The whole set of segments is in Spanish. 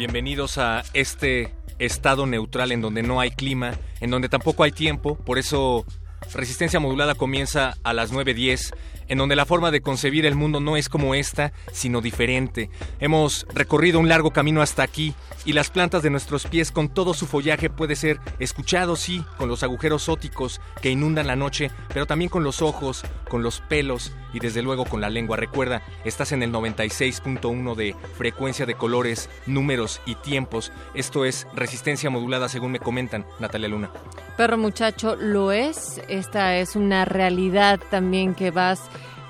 Bienvenidos a este estado neutral en donde no hay clima, en donde tampoco hay tiempo, por eso Resistencia Modulada comienza a las 9.10 en donde la forma de concebir el mundo no es como esta, sino diferente. Hemos recorrido un largo camino hasta aquí y las plantas de nuestros pies con todo su follaje puede ser escuchado, sí, con los agujeros óticos que inundan la noche, pero también con los ojos, con los pelos y desde luego con la lengua. Recuerda, estás en el 96.1 de frecuencia de colores, números y tiempos. Esto es resistencia modulada según me comentan, Natalia Luna. Perro muchacho, lo es. Esta es una realidad también que vas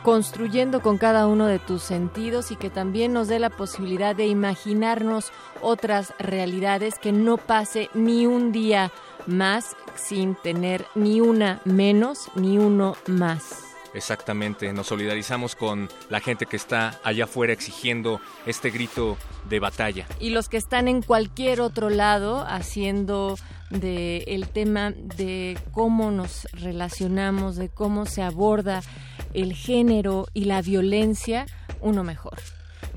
construyendo con cada uno de tus sentidos y que también nos dé la posibilidad de imaginarnos otras realidades, que no pase ni un día más sin tener ni una menos ni uno más. Exactamente, nos solidarizamos con la gente que está allá afuera exigiendo este grito de batalla. Y los que están en cualquier otro lado haciendo del el tema de cómo nos relacionamos, de cómo se aborda el género y la violencia, uno mejor.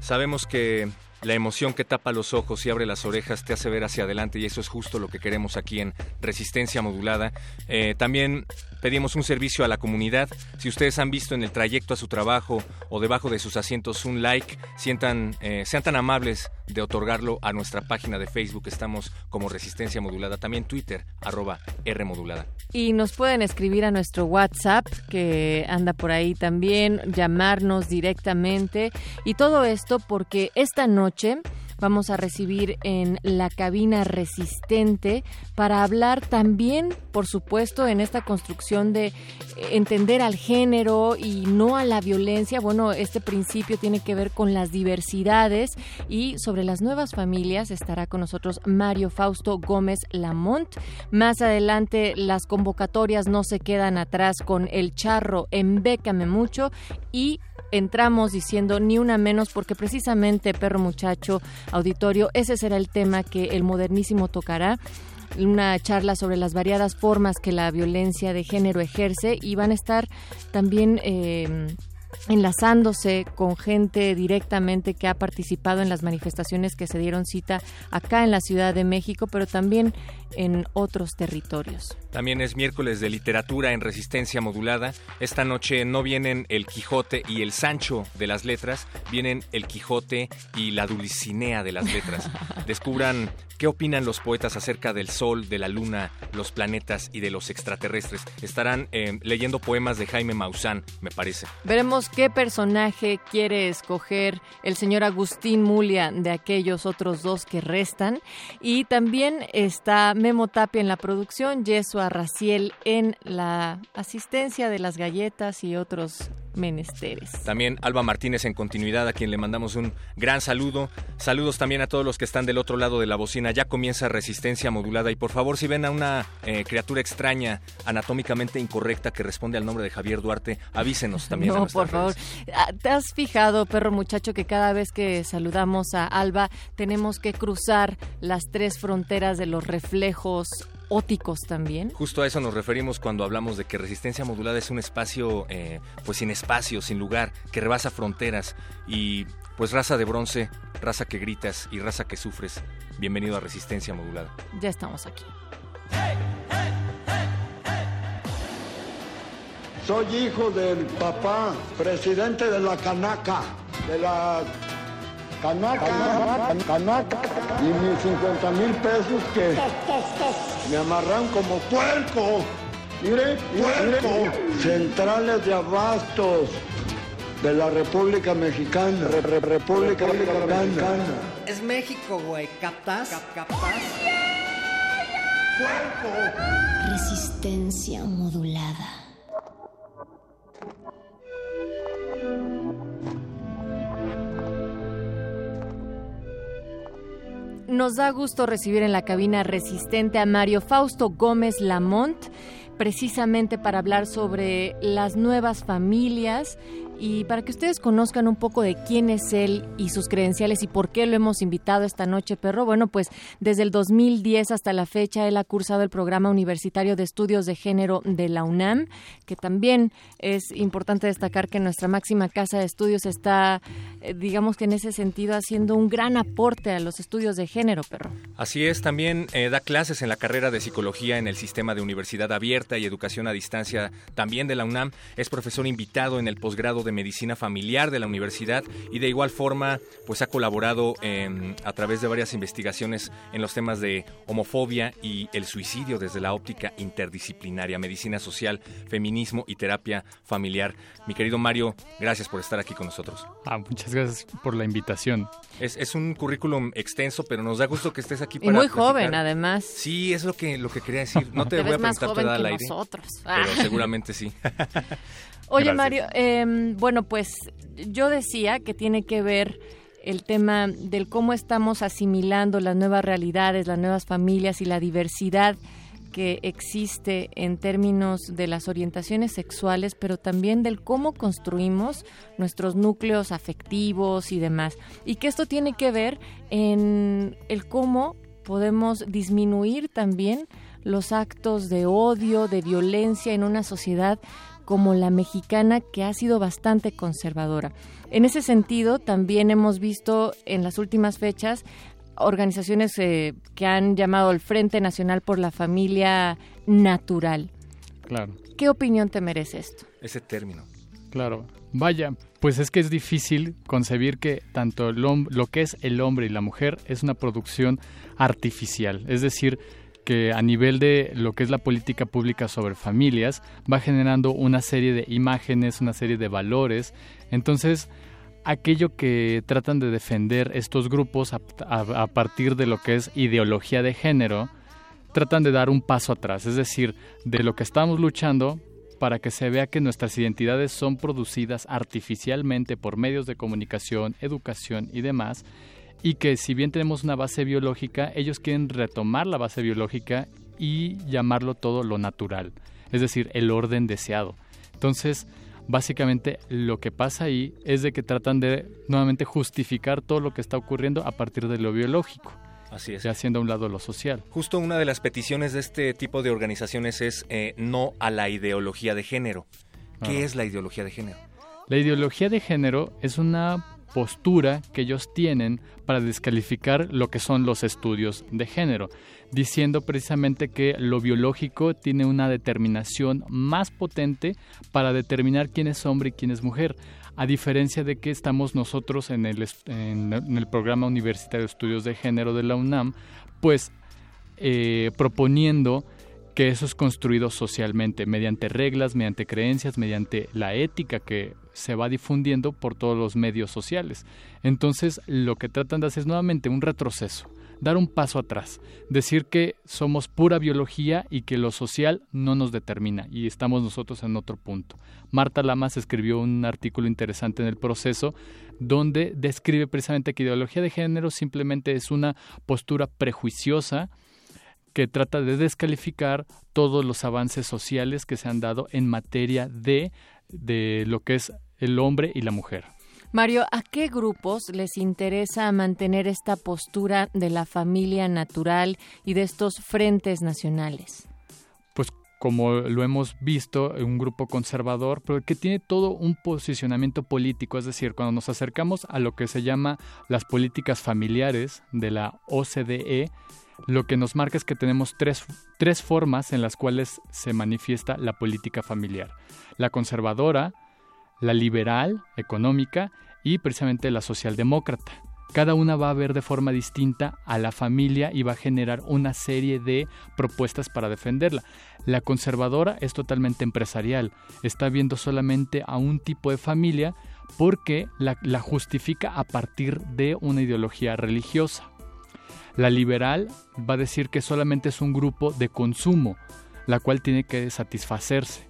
Sabemos que la emoción que tapa los ojos y abre las orejas te hace ver hacia adelante y eso es justo lo que queremos aquí en Resistencia Modulada. Eh, también pedimos un servicio a la comunidad. Si ustedes han visto en el trayecto a su trabajo o debajo de sus asientos un like, sientan, eh, sean tan amables de otorgarlo a nuestra página de Facebook. Estamos como Resistencia Modulada. También Twitter, arroba R Modulada. Y nos pueden escribir a nuestro WhatsApp, que anda por ahí también, llamarnos directamente. Y todo esto porque esta noche vamos a recibir en la cabina resistente para hablar también, por supuesto, en esta construcción de entender al género y no a la violencia. Bueno, este principio tiene que ver con las diversidades y sobre las nuevas familias estará con nosotros Mario Fausto Gómez Lamont. Más adelante las convocatorias no se quedan atrás con El Charro en Bécame Mucho y entramos diciendo ni una menos porque precisamente Perro Muchacho Auditorio, ese será el tema que el modernísimo tocará. Una charla sobre las variadas formas que la violencia de género ejerce y van a estar también eh, enlazándose con gente directamente que ha participado en las manifestaciones que se dieron cita acá en la Ciudad de México, pero también en otros territorios. También es miércoles de literatura en resistencia modulada. Esta noche no vienen el Quijote y el Sancho de las letras, vienen el Quijote y la Dulcinea de las letras. Descubran qué opinan los poetas acerca del Sol, de la Luna, los planetas y de los extraterrestres. Estarán eh, leyendo poemas de Jaime Maussan, me parece. Veremos qué personaje quiere escoger el señor Agustín Mulia de aquellos otros dos que restan. Y también está Memo Tapia en la producción, Yesua Raciel en la asistencia de las galletas y otros menesteres. También Alba Martínez en continuidad, a quien le mandamos un gran saludo. Saludos también a todos los que están del otro lado de la bocina. Ya comienza resistencia modulada y por favor si ven a una eh, criatura extraña, anatómicamente incorrecta que responde al nombre de Javier Duarte, avísenos también. No, por favor. Ah, ¿Te has fijado, perro muchacho, que cada vez que saludamos a Alba tenemos que cruzar las tres fronteras de los reflejos óticos también. Justo a eso nos referimos cuando hablamos de que resistencia modulada es un espacio, eh, pues sin espacio, sin lugar, que rebasa fronteras y pues raza de bronce, raza que gritas y raza que sufres. Bienvenido a Resistencia Modulada. Ya estamos aquí. Soy hijo del papá, presidente de la Canaca, de la Canaca, Canaca. Y mis 50 mil pesos que me amarran como puerco. Mire, puerco. Centrales de abastos de la República Mexicana. República Mexicana. Es México, güey. ¿Captas? ¿Captas? ¡Puerco! Resistencia modulada. Nos da gusto recibir en la cabina resistente a Mario Fausto Gómez Lamont, precisamente para hablar sobre las nuevas familias y para que ustedes conozcan un poco de quién es él y sus credenciales y por qué lo hemos invitado esta noche, perro. Bueno, pues desde el 2010 hasta la fecha él ha cursado el programa universitario de estudios de género de la UNAM, que también es importante destacar que nuestra máxima casa de estudios está, eh, digamos que en ese sentido, haciendo un gran aporte a los estudios de género, perro. Así es, también eh, da clases en la carrera de psicología en el sistema de universidad abierta y educación a distancia también de la UNAM. Es profesor invitado en el posgrado de Medicina Familiar de la universidad y de igual forma pues ha colaborado em, a través de varias investigaciones en los temas de homofobia y el suicidio desde la óptica interdisciplinaria, medicina social, feminismo y terapia familiar. Mi querido Mario, gracias por estar aquí con nosotros. Ah, muchas gracias por la invitación. Es, es un currículum extenso, pero nos da gusto que estés aquí Y muy joven, además. Sí, es lo que, lo que quería decir. No te, Te voy a preguntar tu joven edad que al aire. nosotros. Pero Ah. seguramente sí. Oye, Gracias. Mario, em, bueno, pues yo decía que tiene que ver el tema del cómo estamos asimilando las nuevas realidades, las nuevas familias y la diversidad que existe en términos de las orientaciones sexuales, pero también del cómo construimos nuestros núcleos afectivos y demás. Y que esto tiene que ver en el cómo podemos disminuir también los actos de odio, de violencia en una sociedad como la mexicana que ha sido bastante conservadora. En ese sentido, también hemos visto en las últimas fechas organizaciones eh, que han llamado el Frente Nacional por la Familia Natural. Claro, ¿Qué opinión te merece esto? Ese término. claro. Vaya, pues es que es difícil concebir que tanto el lo que es el hombre y la mujer es una producción artificial. Es decir, que a nivel de lo que es la política pública sobre familias va generando una serie de imágenes, una serie de valores. Entonces, aquello que tratan de defender estos grupos a, a- partir de lo que es ideología de género, tratan de dar un paso atrás, es decir, de lo que estamos luchando para que se vea que nuestras identidades son producidas artificialmente por medios de comunicación, educación y demás, y que si bien tenemos una base biológica, ellos quieren retomar la base biológica y llamarlo todo lo natural, es decir, el orden deseado. Entonces, básicamente lo que pasa ahí es de que tratan de nuevamente justificar todo lo que está ocurriendo a partir de lo biológico, Así es. ya haciendo a un lado lo social. Justo una de las peticiones de este tipo de organizaciones es eh, no a la ideología de género. ¿Qué Claro. es la ideología de género? La ideología de género es una postura que ellos tienen para descalificar lo que son los estudios de género, diciendo precisamente que lo biológico tiene una determinación más potente para determinar quién es hombre y quién es mujer, a diferencia de que estamos nosotros en el, programa universitario de estudios de género de la UNAM, pues eh, proponiendo que eso es construido socialmente, mediante reglas, mediante creencias, mediante la ética que se va difundiendo por todos los medios sociales. Entonces, lo que tratan de hacer es nuevamente un retroceso, dar un paso atrás, decir que somos pura biología y que lo social no nos determina y estamos nosotros en otro punto. Marta Lamas escribió un artículo interesante en el proceso donde describe precisamente que ideología de género simplemente es una postura prejuiciosa que trata de descalificar todos los avances sociales que se han dado en materia de, de lo que es el hombre y la mujer. Mario, ¿a qué grupos les interesa mantener esta postura de la familia natural y de estos frentes nacionales? Pues como lo hemos visto, un grupo conservador, pero que tiene todo un posicionamiento político, es decir, cuando nos acercamos a lo que se llama las políticas familiares de la OCDE, lo que nos marca es que tenemos tres, tres formas en las cuales se manifiesta la política familiar. La conservadora, la liberal, económica, y precisamente la socialdemócrata. cada una va a ver de forma distinta a la familia y va a generar una serie de propuestas para defenderla. La conservadora es totalmente empresarial, está viendo solamente a un tipo de familia porque la, la justifica a partir de una ideología religiosa. La liberal va a decir que solamente es un grupo de consumo, la cual tiene que satisfacerse.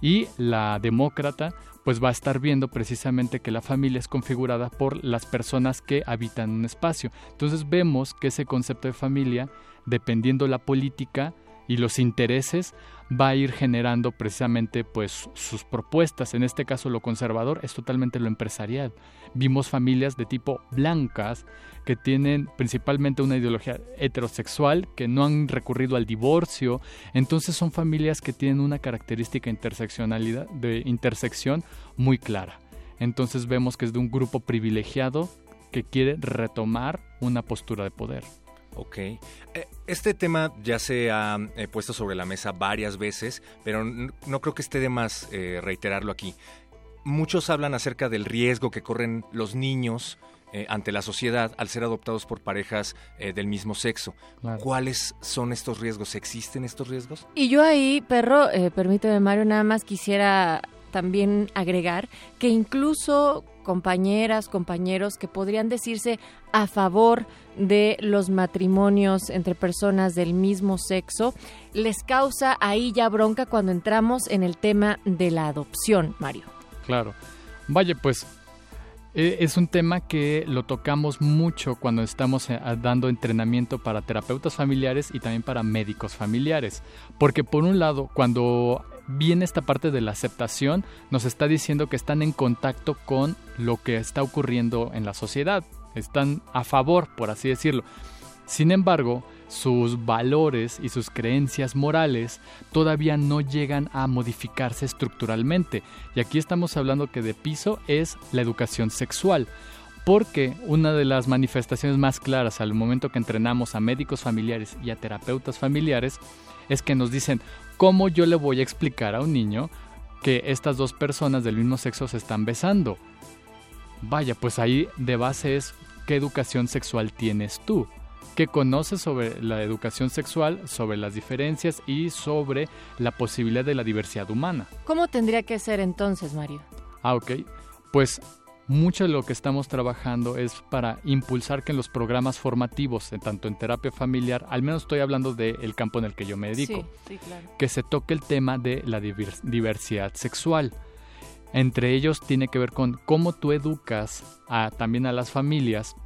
Y la demócrata pues va a estar viendo precisamente que la familia es configurada por las personas que habitan un espacio. Entonces vemos que ese concepto de familia, dependiendo la política y los intereses, va a ir generando precisamente pues sus propuestas. En este caso lo conservador es totalmente lo empresarial. Vimos familias de tipo blancas que tienen principalmente una ideología heterosexual, que no han recurrido al divorcio. Entonces son familias que tienen una característica interseccionalidad de intersección muy clara. Entonces vemos que es de un grupo privilegiado que quiere retomar una postura de poder. Ok. Eh, este tema ya se ha eh, puesto sobre la mesa varias veces, pero no creo que esté de más eh, reiterarlo aquí. Muchos hablan acerca del riesgo que corren los niños ante la sociedad al ser adoptados por parejas del mismo sexo. ¿Cuáles son estos riesgos? ¿Existen estos riesgos? Y yo ahí, perro, permíteme Mario, nada más quisiera también agregar que incluso compañeras, compañeros que podrían decirse a favor de los matrimonios entre personas del mismo sexo, les causa ahí ya bronca cuando entramos en el tema de la adopción, Mario. Claro. Vaya, pues e, es un tema que lo tocamos mucho cuando estamos eh, dando entrenamiento para terapeutas familiares y también para médicos familiares. Porque por un lado, cuando viene esta parte de la aceptación, nos está diciendo que están en contacto con lo que está ocurriendo en la sociedad, están a favor, por así decirlo. Sin embargo, sus valores y sus creencias morales todavía no llegan a modificarse estructuralmente. Y aquí estamos hablando que de piso es la educación sexual. Porque una de las manifestaciones más claras al momento que entrenamos a médicos familiares y a terapeutas familiares es que nos dicen, ¿cómo yo le voy a explicar a un niño que estas dos personas del mismo sexo se están besando? Vaya, pues ahí de base es qué educación sexual tienes tú, qué conoces sobre la educación sexual, sobre las diferencias y sobre la posibilidad de la diversidad humana. ¿Cómo tendría que ser entonces, Mario? Ah, ok. Pues mucho de lo que estamos trabajando es para impulsar que en los programas formativos, tanto en terapia familiar, al menos estoy hablando del campo en el que yo me dedico, que se toque el tema de la diversidad sexual. Entre ellos tiene que ver con cómo tú educas a, también a las familias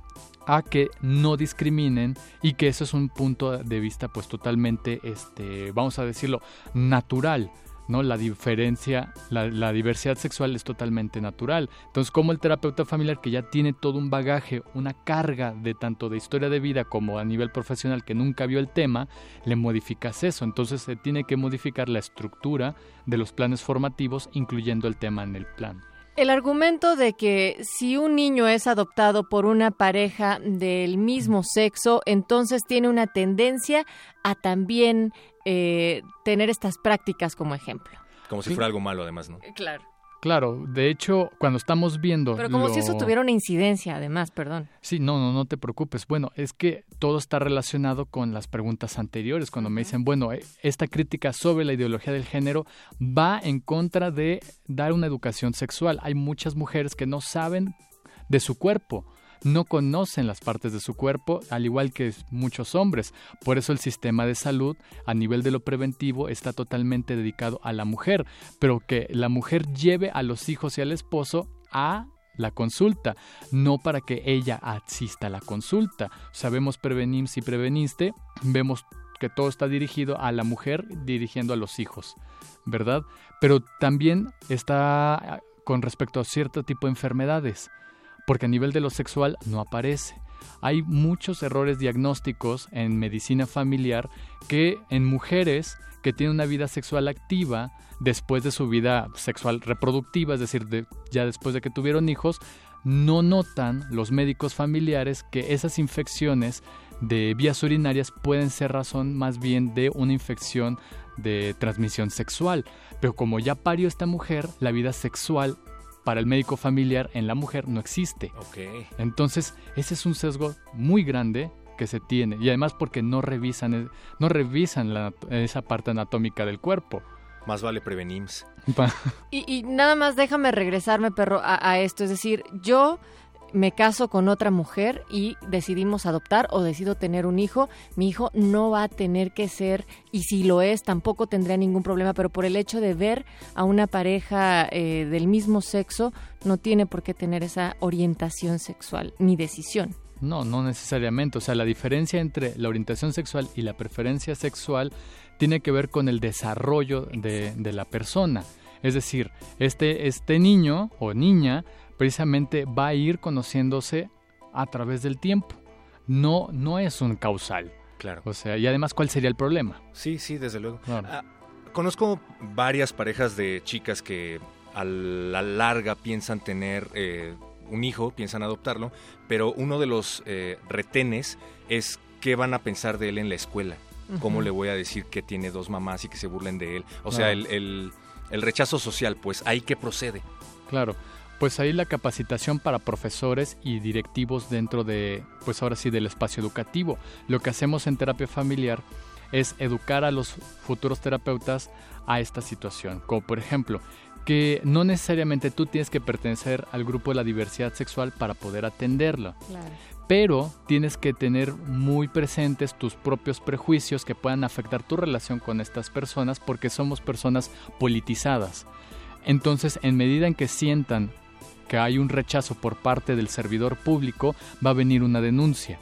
a que no discriminen y que eso es un punto de vista pues totalmente, este, vamos a decirlo, natural ¿no? La diferencia, la, diversidad sexual es totalmente natural. Entonces, como el terapeuta familiar que ya tiene todo un bagaje, una carga de tanto de historia de vida como a nivel profesional que nunca vio el tema, le modificas eso. Entonces, se tiene que modificar la estructura de los planes formativos, incluyendo el tema en el plan. El argumento de que si un niño es adoptado por una pareja del mismo sexo, entonces tiene una tendencia a también eh, tener estas prácticas como ejemplo. Como si fuera algo malo, además, ¿no? Eh, claro. Claro, de hecho, cuando estamos viendo... Pero como si eso tuviera una incidencia, además, perdón. Sí, no, no, no te preocupes. Bueno, es que todo está relacionado con las preguntas anteriores, cuando me dicen, bueno, eh, esta crítica sobre la ideología del género va en contra de dar una educación sexual. Hay muchas mujeres que no saben de su cuerpo no conocen las partes de su cuerpo, al igual que muchos hombres. Por eso el sistema de salud a nivel de lo preventivo está totalmente dedicado a la mujer, pero que la mujer lleve a los hijos y al esposo a la consulta, no para que ella asista a la consulta. Sabemos prevenir si preveniste, vemos que todo está dirigido a la mujer dirigiendo a los hijos, ¿verdad? Pero también está con respecto a cierto tipo de enfermedades porque a nivel de lo sexual no aparece. Hay muchos errores diagnósticos en medicina familiar que en mujeres que tienen una vida sexual activa después de su vida sexual reproductiva, es decir, ya después de que tuvieron hijos, no notan los médicos familiares que esas infecciones de vías urinarias pueden ser razón más bien de una infección de transmisión sexual. Pero como ya parió esta mujer, la vida sexual para el médico familiar en la mujer no existe. Ok. Entonces, ese es un sesgo muy grande que se tiene y además porque no revisan no revisan la- esa parte anatómica del cuerpo. Más vale prevenims. Pa- Y, y nada más déjame regresarme, perro, a, a esto. Es decir, yo me caso con otra mujer y decidimos adoptar o decido tener un hijo. Mi hijo no va a tener que ser, y si lo es, tampoco tendría ningún problema, pero por el hecho de ver a una pareja eh, del mismo sexo, no tiene por qué tener esa orientación sexual ni decisión. No, no necesariamente. O sea, la diferencia entre la orientación sexual y la preferencia sexual tiene que ver con el desarrollo de, de la persona. Es decir, este, este niño o niña precisamente va a ir conociéndose a través del tiempo. No, no es un causal. Claro. O sea, y además, ¿cuál sería el problema? Sí, sí, desde luego. Claro. Ah, conozco varias parejas de chicas que a la larga piensan tener eh, un hijo, piensan adoptarlo, pero uno de los eh, retenes es qué van a pensar de él en la escuela. ¿Cómo le voy a decir que tiene dos mamás y que se burlen de él? O sea, el- el rechazo social, pues ahí que procede. Claro, pues ahí la capacitación para profesores y directivos dentro de, pues ahora sí, del espacio educativo. Lo que hacemos en terapia familiar es educar a los futuros terapeutas a esta situación. Como por ejemplo, que no necesariamente tú tienes que pertenecer al grupo de la diversidad sexual para poder atenderlo Claro. pero tienes que tener muy presentes tus propios prejuicios que puedan afectar tu relación con estas personas porque somos personas politizadas. Entonces, en medida en que sientan que hay un rechazo por parte del servidor público, va a venir una denuncia.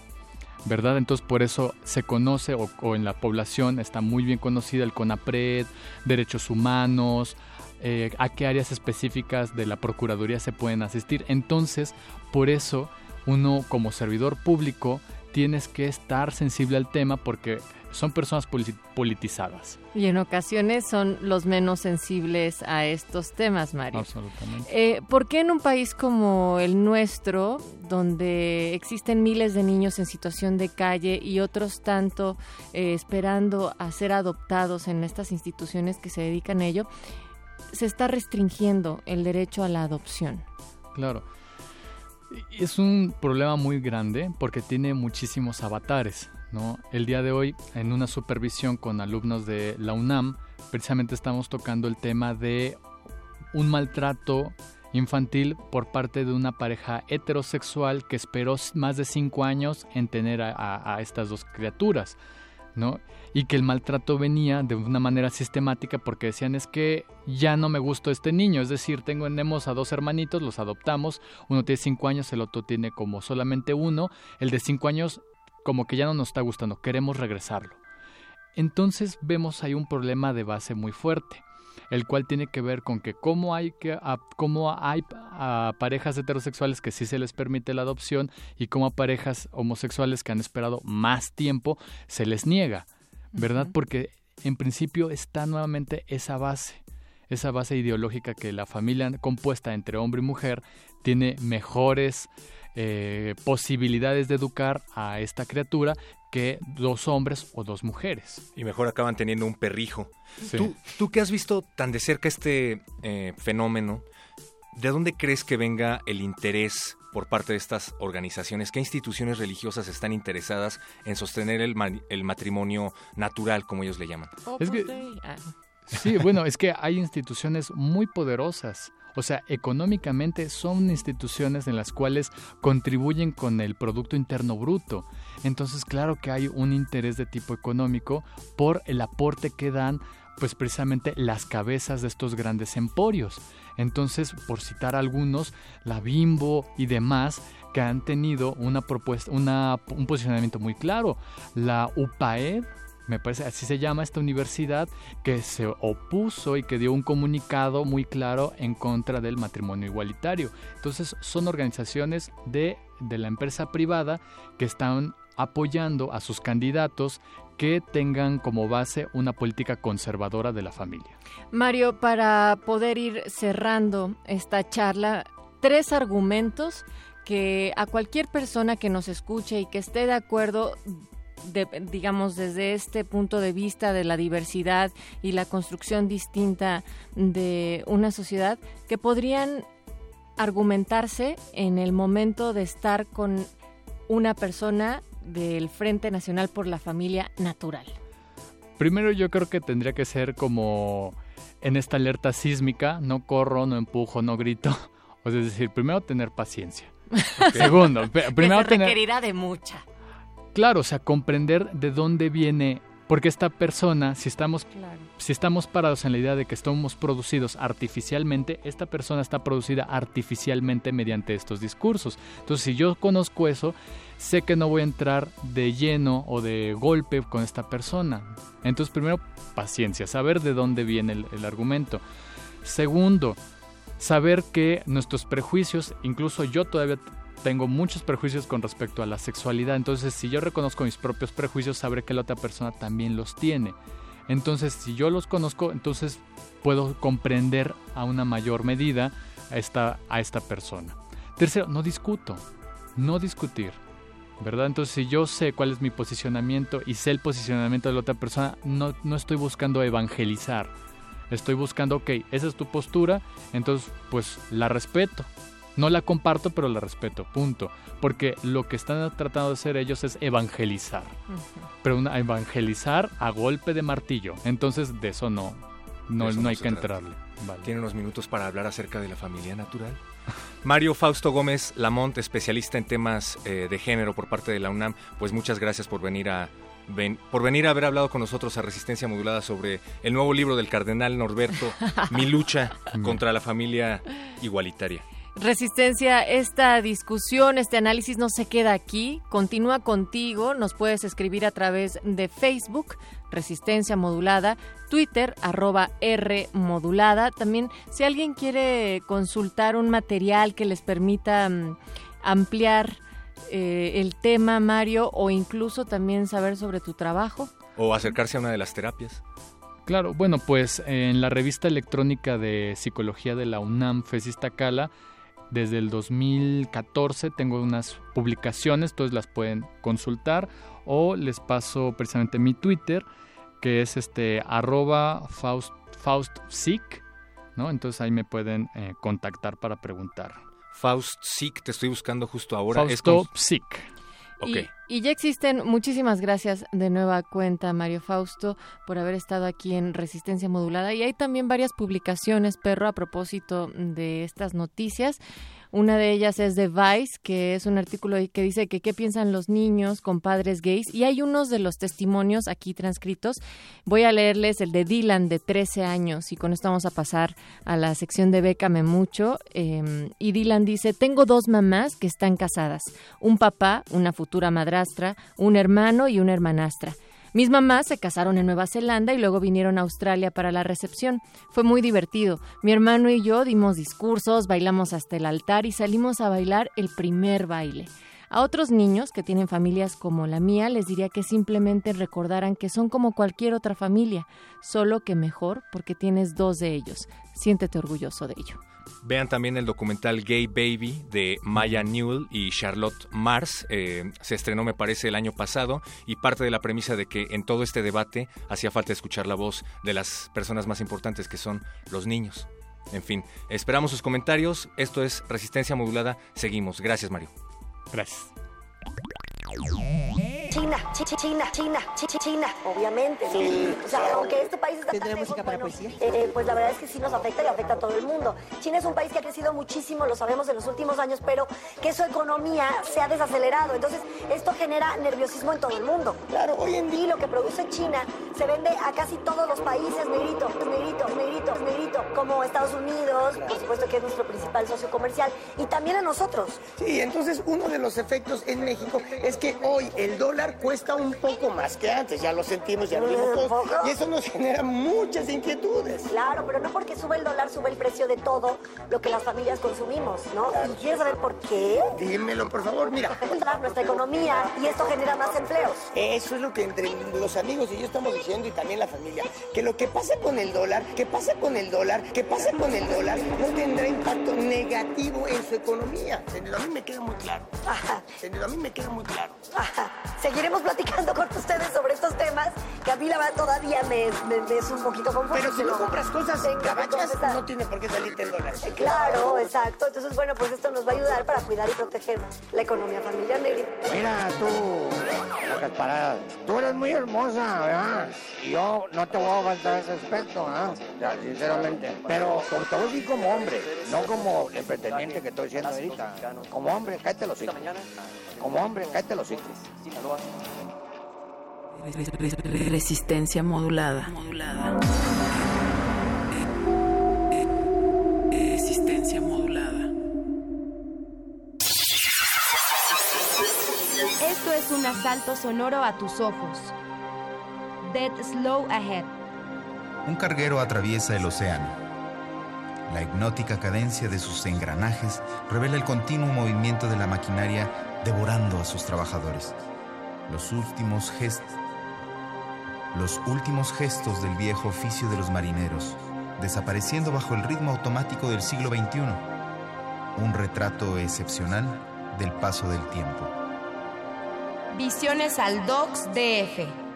¿Verdad? Entonces por eso se conoce o, en la población está muy bien conocida el CONAPRED, derechos humanos, eh, a qué áreas específicas de la Procuraduría se pueden asistir. Entonces, por eso uno como servidor público tienes que estar sensible al tema porque son personas poli- politizadas. Y en ocasiones son los menos sensibles a estos temas, Mario. Absolutamente. Eh, ¿Por qué en un país como el nuestro, donde existen miles de niños en situación de calle y otros tanto eh, esperando a ser adoptados en estas instituciones que se dedican a ello, se está restringiendo el derecho a la adopción? Claro. Es un problema muy grande porque tiene muchísimos avatares. ¿No? El día de hoy, en una supervisión con alumnos de la UNAM, precisamente estamos tocando el tema de un maltrato infantil por parte de una pareja heterosexual que esperó más de cinco años en tener a, a- estas dos criaturas. ¿no? Y que el maltrato venía de una manera sistemática porque decían es que ya no me gustó este niño, es decir, tenemos a dos hermanitos, los adoptamos, uno tiene cinco años, el otro tiene como solamente uno, el de cinco años como que ya no nos está gustando, queremos regresarlo. Entonces vemos ahí un problema de base muy fuerte, el cual tiene que ver con que cómo hay, que, a, cómo hay a parejas heterosexuales que sí se les permite la adopción y cómo a parejas homosexuales que han esperado más tiempo se les niega, ¿verdad? Porque en principio está nuevamente esa base, esa base ideológica que la familia compuesta entre hombre y mujer tiene mejores eh, posibilidades de educar a esta criatura que dos hombres o dos mujeres. Y mejor acaban teniendo un perrijo. Sí. ¿Tú, tú que has visto tan de cerca este eh, fenómeno, ¿de dónde crees que venga el interés por parte de estas organizaciones? ¿Qué instituciones religiosas están interesadas en sostener el, ma- el matrimonio natural, como ellos le llaman? Es que- Opus Dei. Ah, Sí, bueno, es que hay instituciones muy poderosas. O sea, económicamente son instituciones en las cuales contribuyen con el Producto Interno Bruto. Entonces, claro que hay un interés de tipo económico por el aporte que dan, pues precisamente las cabezas de estos grandes emporios. Entonces, por citar algunos, la Bimbo y demás que han tenido una propuesta, un posicionamiento muy claro. La UPAED, me parece así se llama esta universidad, que se opuso y que dio un comunicado muy claro en contra del matrimonio igualitario. Entonces son organizaciones de, de la empresa privada que están apoyando a sus candidatos que tengan como base una política conservadora de la familia. Mario, para poder ir cerrando esta charla, tres argumentos que a cualquier persona que nos escuche y que esté de acuerdo, de- digamos, desde este punto de vista de la diversidad y la construcción distinta de una sociedad, que podrían argumentarse en el momento de estar con una persona del Frente Nacional por la Familia Natural? Primero yo creo que tendría que ser como en esta alerta sísmica, no corro, no empujo, no grito. O sea, es decir, primero tener paciencia. Segundo, primero que se tener... requerirá de mucha. Claro, o sea, comprender de dónde viene, porque esta persona, si estamos, Claro. si estamos parados en la idea de que estamos producidos artificialmente, esta persona está producida artificialmente mediante estos discursos. Entonces, si yo conozco eso, sé que no voy a entrar de lleno o de golpe con esta persona. Entonces, primero, paciencia, saber de dónde viene el, el argumento. Segundo, saber que nuestros prejuicios, incluso yo todavía tengo muchos prejuicios con respecto a la sexualidad, entonces si yo reconozco mis propios prejuicios, sabré que la otra persona también los tiene. Entonces, si yo los conozco, entonces puedo comprender a una mayor medida a esta, a esta persona. Tercero, no discuto, no discutir. ¿Verdad? Entonces, si yo sé cuál es mi posicionamiento y sé el posicionamiento de la otra persona, no, no estoy buscando evangelizar. Estoy buscando, ok, esa es tu postura, entonces pues la respeto. No la comparto, pero la respeto, punto. Porque lo que están tratando de hacer ellos es evangelizar. Pero una, evangelizar a golpe de martillo. Entonces de eso no, no, eso no hay que entrarle. Vale. Tiene unos minutos para hablar acerca de la familia natural. Mario Fausto Gómez Lamont, especialista en temas eh, de género por parte de la UNAM, pues muchas gracias por venir a ven- por venir a haber hablado con nosotros a Resistencia Modulada sobre el nuevo libro del cardenal Norberto, Mi lucha contra la familia igualitaria. Resistencia, esta discusión, este análisis no se queda aquí, continúa contigo, nos puedes escribir a través de Facebook, Resistencia Modulada, Twitter, arroba R Modulada. También, si alguien quiere consultar un material que les permita mm, ampliar eh, el tema, Mario, o incluso también saber sobre tu trabajo. O acercarse a una de las terapias. Claro, bueno, pues en la revista electrónica de psicología de la UNAM, Fesista Cala, desde el 2014 tengo unas publicaciones, entonces las pueden consultar o les paso precisamente mi Twitter, que es este arroba Faust, FaustPsic, ¿no? Entonces ahí me pueden eh, contactar para preguntar. Faust Sick, te estoy buscando justo ahora. Es Fausto con- Psic. Ok. Y, y ya existen, muchísimas gracias de nueva cuenta, Mario Fausto, por haber estado aquí en Resistencia Modulada. Y hay también varias publicaciones, perro, a propósito de estas noticias. Una de ellas es de Vice, que es un artículo que dice que qué piensan los niños con padres gays. Y hay unos de los testimonios aquí transcritos. Voy a leerles el de Dylan, de 13 años, y con esto vamos a pasar a la sección de Bécame Mucho. Eh, y Dylan dice, tengo dos mamás que están casadas, un papá, una futura madrastra, un hermano y una hermanastra. Mis mamás se casaron en Nueva Zelanda y luego vinieron a Australia para la recepción. Fue muy divertido. Mi hermano y yo dimos discursos, bailamos hasta el altar y salimos a bailar el primer baile. A otros niños que tienen familias como la mía les diría que simplemente recordaran que son como cualquier otra familia, solo que mejor porque tienes dos de ellos. Siéntete orgulloso de ello. Vean también el documental Gay Baby de Maya Newell y Charlotte Mars. Eh, se estrenó, me parece, el año pasado y parte de la premisa de que en todo este debate hacía falta escuchar la voz de las personas más importantes que son los niños. En fin, esperamos sus comentarios. Esto es Resistencia Modulada. Seguimos. Gracias, Mario. Gracias. China, chi- chi- China, China, chi- chi- China, obviamente. Sí. O sea, aunque este país está ¿Tendrá tan lejos, música para poesía? eh, pues la verdad es que sí nos afecta y afecta a todo el mundo. China es un país que ha crecido muchísimo, lo sabemos en los últimos años, pero que su economía se ha desacelerado. Entonces, esto genera nerviosismo en todo el mundo. Claro, hoy en día lo que produce China se vende a casi todos los países, negrito, negrito, negrito, negrito, como Estados Unidos, por supuesto que es nuestro principal socio comercial, y también a nosotros. Sí, entonces uno de los efectos en México es que hoy el dólar cuesta un poco más que antes, ya lo sentimos, ya lo vimos todos, y eso nos genera muchas inquietudes. Claro, pero no porque sube el dólar, sube el precio de todo lo que las familias consumimos, ¿no? ¿Y quieres saber por qué? Dímelo, por favor, mira. Nuestra economía y esto genera más empleos. Eso es lo que entre los amigos y yo estamos diciendo y también la familia, que lo que pasa con el dólar, que pasa con el dólar, que pasa con el dólar, no tendrá impacto negativo en su economía. Señor, a mí me queda muy claro. Señor, a mí me queda muy claro. Ajá. Seguiremos platicando con ustedes sobre estos temas que a mí la verdad todavía me, me- me es un poquito confuso. Pero si no compras cosas en entonces, no tiene por qué salirte el dólar. Claro, exacto. Entonces, bueno, pues esto nos va a ayudar para cuidar y proteger la economía familiar. Mira, tú, Pocas Paradas, tú eres muy hermosa, ¿verdad? Y yo no te voy a faltar ese aspecto, ¿ah? Sea, sinceramente. Pero como te voy como hombre, no como el pretendiente que estoy diciendo ahorita. Como hombre, cállate los hijos. Como hombre, cállate los hijos. Resistencia modulada. Modulada. Resistencia modulada. Esto es un asalto sonoro a tus ojos. Dead Slow Ahead. Un carguero atraviesa el océano. La hipnótica cadencia de sus engranajes revela el continuo movimiento de la maquinaria devorando a sus trabajadores. Los últimos gestos los últimos gestos del viejo oficio de los marineros, desapareciendo bajo el ritmo automático del siglo XXI. Un retrato excepcional del paso del tiempo. Visiones al Docs DF.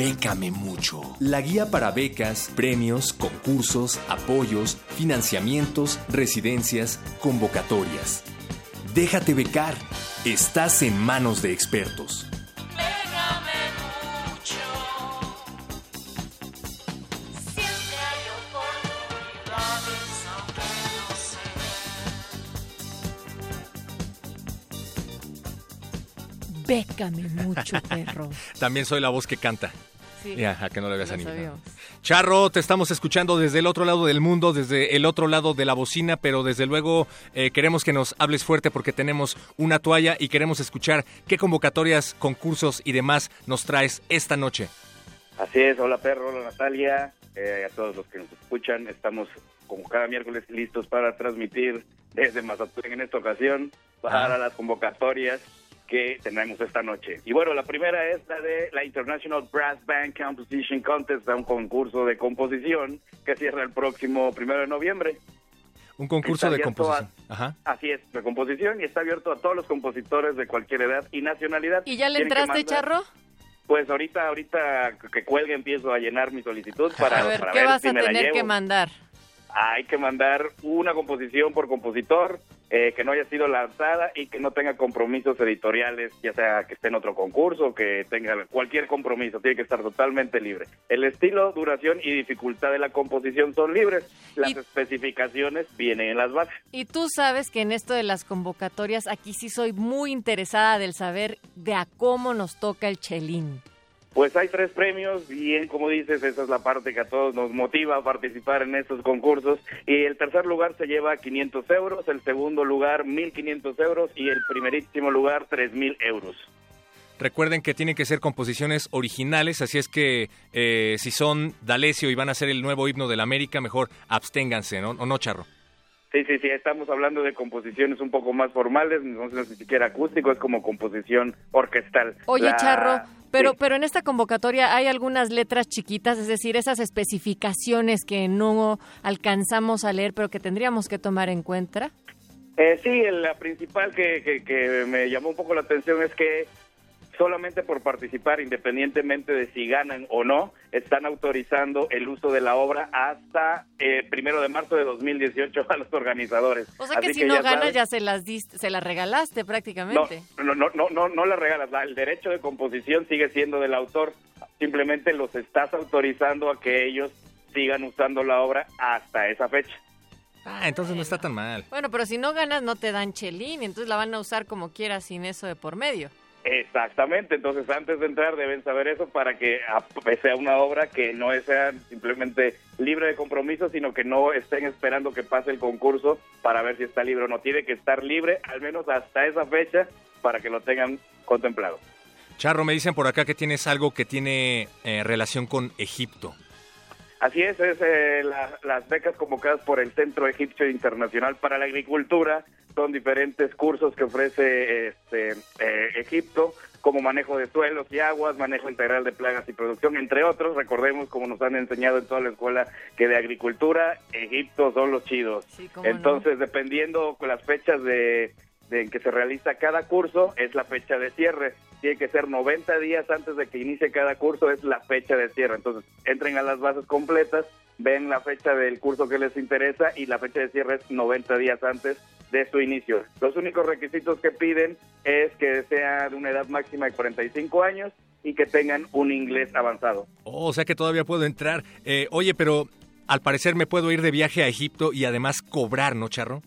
Bécame mucho. La guía para becas, premios, concursos, apoyos, financiamientos, residencias, convocatorias. Déjate becar. Estás en manos de expertos. Bécame mucho. Siempre hay oportunidades, aunque no se Bécame mucho, perro. También soy la voz que canta. Sí. Ya, a que no le habías animado. Charro, te estamos escuchando desde el otro lado del mundo, desde el otro lado de la bocina, pero desde luego eh, queremos que nos hables fuerte porque tenemos una toalla y queremos escuchar qué convocatorias, concursos y demás nos traes esta noche. Así es, hola perro, hola Natalia, eh, a todos los que nos escuchan, estamos como cada miércoles listos para transmitir desde Mazatlán en esta ocasión para Ah. las convocatorias que tenemos esta noche. Y bueno, la primera es la de la International Brass Band Composition Contest, un concurso de composición que cierra el próximo primero de noviembre. Un concurso de composición. Ajá. Así es, de composición y está abierto a todos los compositores de cualquier edad y nacionalidad. ¿Y ya le Tienen entraste, Charro? Pues ahorita, ahorita que cuelgue empiezo a llenar mi solicitud para, a ver, para ¿qué ver vas si a tener que mandar? Hay que mandar una composición por compositor eh, que no haya sido lanzada y que no tenga compromisos editoriales, ya sea que esté en otro concurso, que tenga cualquier compromiso, tiene que estar totalmente libre. El estilo, duración y dificultad de la composición son libres. Las especificaciones vienen en las bases. Y tú sabes que en esto de las convocatorias, aquí sí soy muy interesada del saber de a cómo nos toca el chelín. Pues hay tres premios, bien como dices, esa es la parte que a todos nos motiva a participar en estos concursos. Y el tercer lugar se lleva 500 euros, el segundo lugar 1.500 euros y el primerísimo lugar 3.000 euros. Recuerden que tienen que ser composiciones originales, así es que eh, si son D'Alessio y van a ser el nuevo himno de la América, mejor absténganse, ¿no? ¿O no, Charro? Sí, sí, sí, estamos hablando de composiciones un poco más formales, no es ni siquiera acústico, es como composición orquestal. Oye, La- Charro, pero, Sí. pero en esta convocatoria hay algunas letras chiquitas, es decir, esas especificaciones que no alcanzamos a leer, pero que tendríamos que tomar en cuenta. Eh, sí, la principal que, que, que me llamó un poco la atención es que solamente por participar, independientemente de si ganan o no, están autorizando el uso de la obra hasta eh, primero de marzo de 2018 a los organizadores. O sea que Así si no ya ganas sabes, ya se las diste, se las regalaste prácticamente. No, no, no, no, no la regalas. La- El derecho de composición sigue siendo del autor. Simplemente los estás autorizando a que ellos sigan usando la obra hasta esa fecha. Ah, entonces no está tan mal. Bueno, pero si no ganas no te dan chelín, entonces la van a usar como quieras sin eso de por medio. Exactamente, entonces antes de entrar deben saber eso para que sea una obra que no sea simplemente libre de compromiso, sino que no estén esperando que pase el concurso para ver si está libre o no. Tiene que estar libre al menos hasta esa fecha para que lo tengan contemplado. Charro, me dicen por acá que tienes algo que tiene eh, relación con Egipto. Así es, es eh, la- las becas convocadas por el Centro Egipcio Internacional para la Agricultura son diferentes cursos que ofrece este, eh, Egipto, como manejo de suelos y aguas, manejo integral de plagas y producción, entre otros. Recordemos, como nos han enseñado en toda la escuela, que de agricultura, Egipto son los chidos. cómo no. Entonces, dependiendo con las fechas de en que se realiza cada curso, es la fecha de cierre. Tiene que ser 90 días antes de que inicie cada curso, es la fecha de cierre. Entonces, entren a las bases completas, ven la fecha del curso que les interesa y la fecha de cierre es 90 días antes de su inicio. Los únicos requisitos que piden es que sea de una edad máxima de 45 años y que tengan un inglés avanzado. Oh, o sea que todavía puedo entrar. Eh, oye, pero al parecer me puedo ir de viaje a Egipto y además cobrar, ¿no, Charro?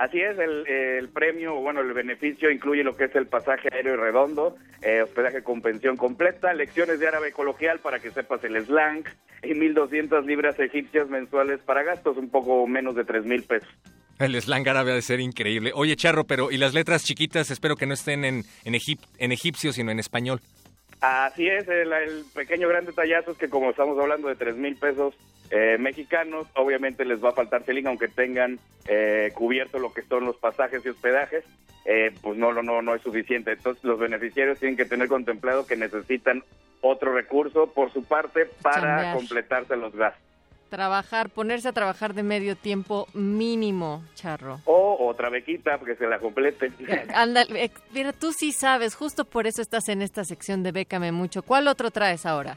Así es, el, el premio, bueno, el beneficio incluye lo que es el pasaje aéreo y redondo, eh, hospedaje con pensión completa, lecciones de árabe coloquial para que sepas el slang y 1.200 libras egipcias mensuales para gastos, un poco menos de 3 mil pesos. El slang árabe ha de ser increíble. Oye, Charro, pero ¿y las letras chiquitas? Espero que no estén en, en, en egipcio, sino en español. Así es, el, el pequeño gran detallazo es que como estamos hablando de 3 mil pesos eh, mexicanos, obviamente les va a faltar Celín, aunque tengan eh, cubierto lo que son los pasajes y hospedajes, eh, pues no, no, no, no es suficiente. Entonces los beneficiarios tienen que tener contemplado que necesitan otro recurso por su parte para completarse los gastos. Trabajar, ponerse a trabajar de medio tiempo mínimo, Charro. O otra bequita, porque se la complete. Ándale, eh, mira, tú sí sabes, justo por eso estás en esta sección de Bécame Mucho. ¿Cuál otro traes ahora?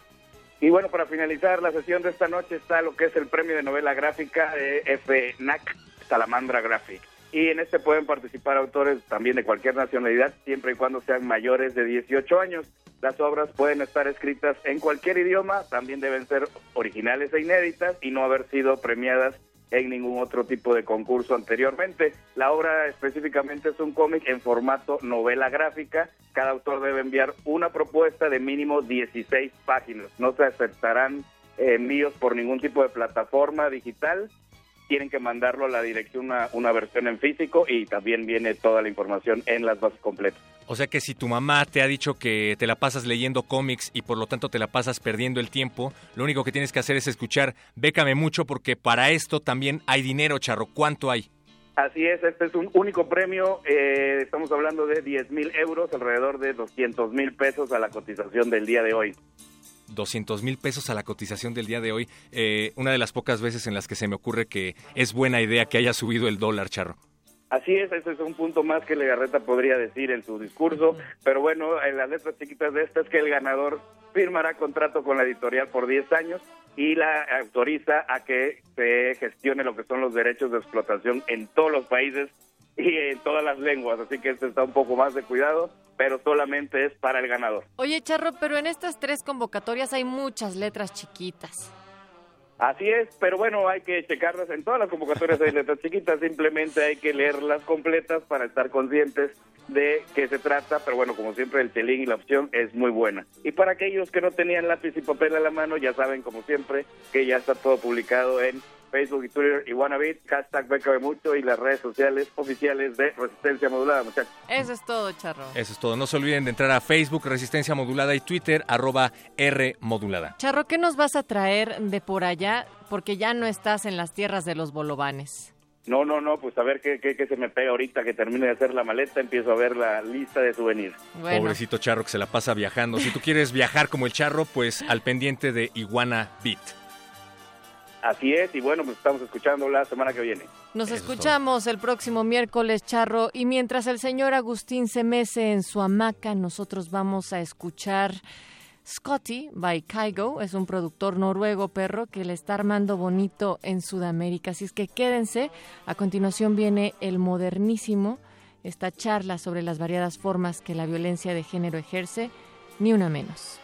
Y bueno, para finalizar la sesión de esta noche está lo que es el premio de novela gráfica de FNAC Salamandra Graphic. Y en este pueden participar autores también de cualquier nacionalidad, siempre y cuando sean mayores de 18 años. Las obras pueden estar escritas en cualquier idioma, también deben ser originales e inéditas y no haber sido premiadas en ningún otro tipo de concurso anteriormente. La obra específicamente es un cómic en formato novela gráfica. Cada autor debe enviar una propuesta de mínimo 16 páginas. No se aceptarán eh, envíos por ningún tipo de plataforma digital. Tienen que mandarlo a la dirección una, una versión en físico y también viene toda la información en las bases completas. O sea que si tu mamá te ha dicho que te la pasas leyendo cómics y por lo tanto te la pasas perdiendo el tiempo, lo único que tienes que hacer es escuchar Bécame mucho porque para esto también hay dinero, Charro. ¿Cuánto hay? Así es, este es un único premio. eh, estamos hablando de 10 mil euros, alrededor de 200 mil pesos a la cotización del día de hoy. 200 mil pesos a la cotización del día de hoy. Eh, una de las pocas veces en las que se me ocurre que es buena idea que haya subido el dólar, Charro. Así es, ese es un punto más que Legarreta podría decir en su discurso, pero bueno, en las letras chiquitas de esta es que el ganador firmará contrato con la editorial por 10 años y la autoriza a que se gestione lo que son los derechos de explotación en todos los países y en todas las lenguas, así que este está un poco más de cuidado, pero solamente es para el ganador. Oye, Charro, pero en estas tres convocatorias hay muchas letras chiquitas. Así es, pero bueno, hay que checarlas. En todas las convocatorias hay letras chiquitas, simplemente hay que leerlas completas para estar conscientes de qué se trata. Pero bueno, como siempre, el telín y la opción es muy buena. Y para aquellos que no tenían lápiz y papel a la mano, ya saben, como siempre, que ya está todo publicado en Facebook y Twitter y Wannabe, hashtag Bécame Mucho y las redes sociales oficiales de Resistencia Modulada, muchachos. Eso es todo, Charro. Eso es todo. No se olviden de entrar a Facebook, Resistencia Modulada y Twitter, arroba R Modulada. Charro, ¿qué nos vas a traer de por allá? Porque ya no estás en las tierras de los bolovanes. No, no, no, pues a ver qué, qué, qué se me pega ahorita que termine de hacer la maleta, empiezo a ver la lista de souvenirs. Pobrecito Charro que se la pasa viajando. Si tú quieres viajar como el Charro, pues al pendiente de Iguana Beat. Así es, y bueno, pues estamos escuchando la semana que viene. Nos escuchamos el próximo miércoles, Charro, y mientras el señor Agustín se mece en su hamaca, nosotros vamos a escuchar Scotty by Kygo, es un productor noruego perro que le está armando bonito en Sudamérica, así es que quédense. A continuación viene el modernísimo, esta charla sobre las variadas formas que la violencia de género ejerce, ni una menos.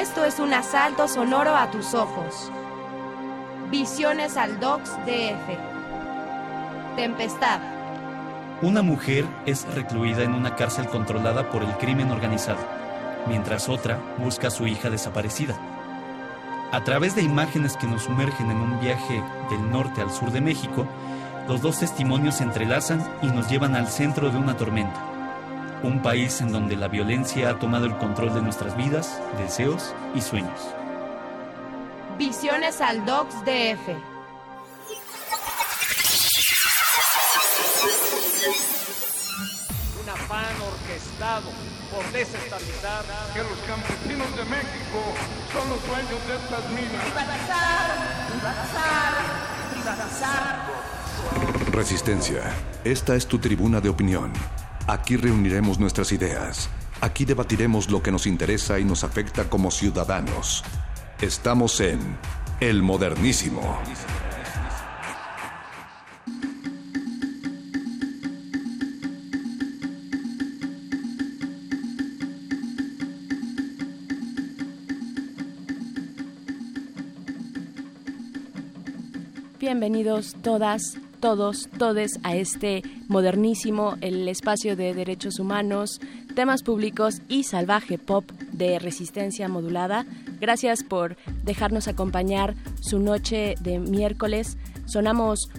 Esto es un asalto sonoro a tus ojos. Visiones al Docs DF. Tempestad. Una mujer es recluida en una cárcel controlada por el crimen organizado, mientras otra busca a su hija desaparecida. A través de imágenes que nos sumergen en un viaje del norte al sur de México, los dos testimonios se entrelazan y nos llevan al centro de una tormenta. Un país en donde la violencia ha tomado el control de nuestras vidas, deseos y sueños. Visiones al Docs DF. Un afán orquestado por desestabilizar que los campesinos de México son los dueños de estas minas. Privatizar, privatizar, privatizar. Resistencia. Esta es tu tribuna de opinión. Aquí reuniremos nuestras ideas. Aquí debatiremos lo que nos interesa y nos afecta como ciudadanos. Estamos en El Modernísimo. Bienvenidos todas, todos, todes a este modernísimo, el espacio de derechos humanos, temas públicos y salvaje pop de resistencia modulada. Gracias por dejarnos acompañar su noche de miércoles. Sonamos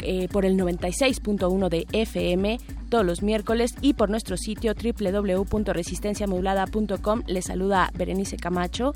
eh, por el 96.1 de FM todos los miércoles y por nuestro sitio www.resistenciamodulada.com. Les saluda Berenice Camacho.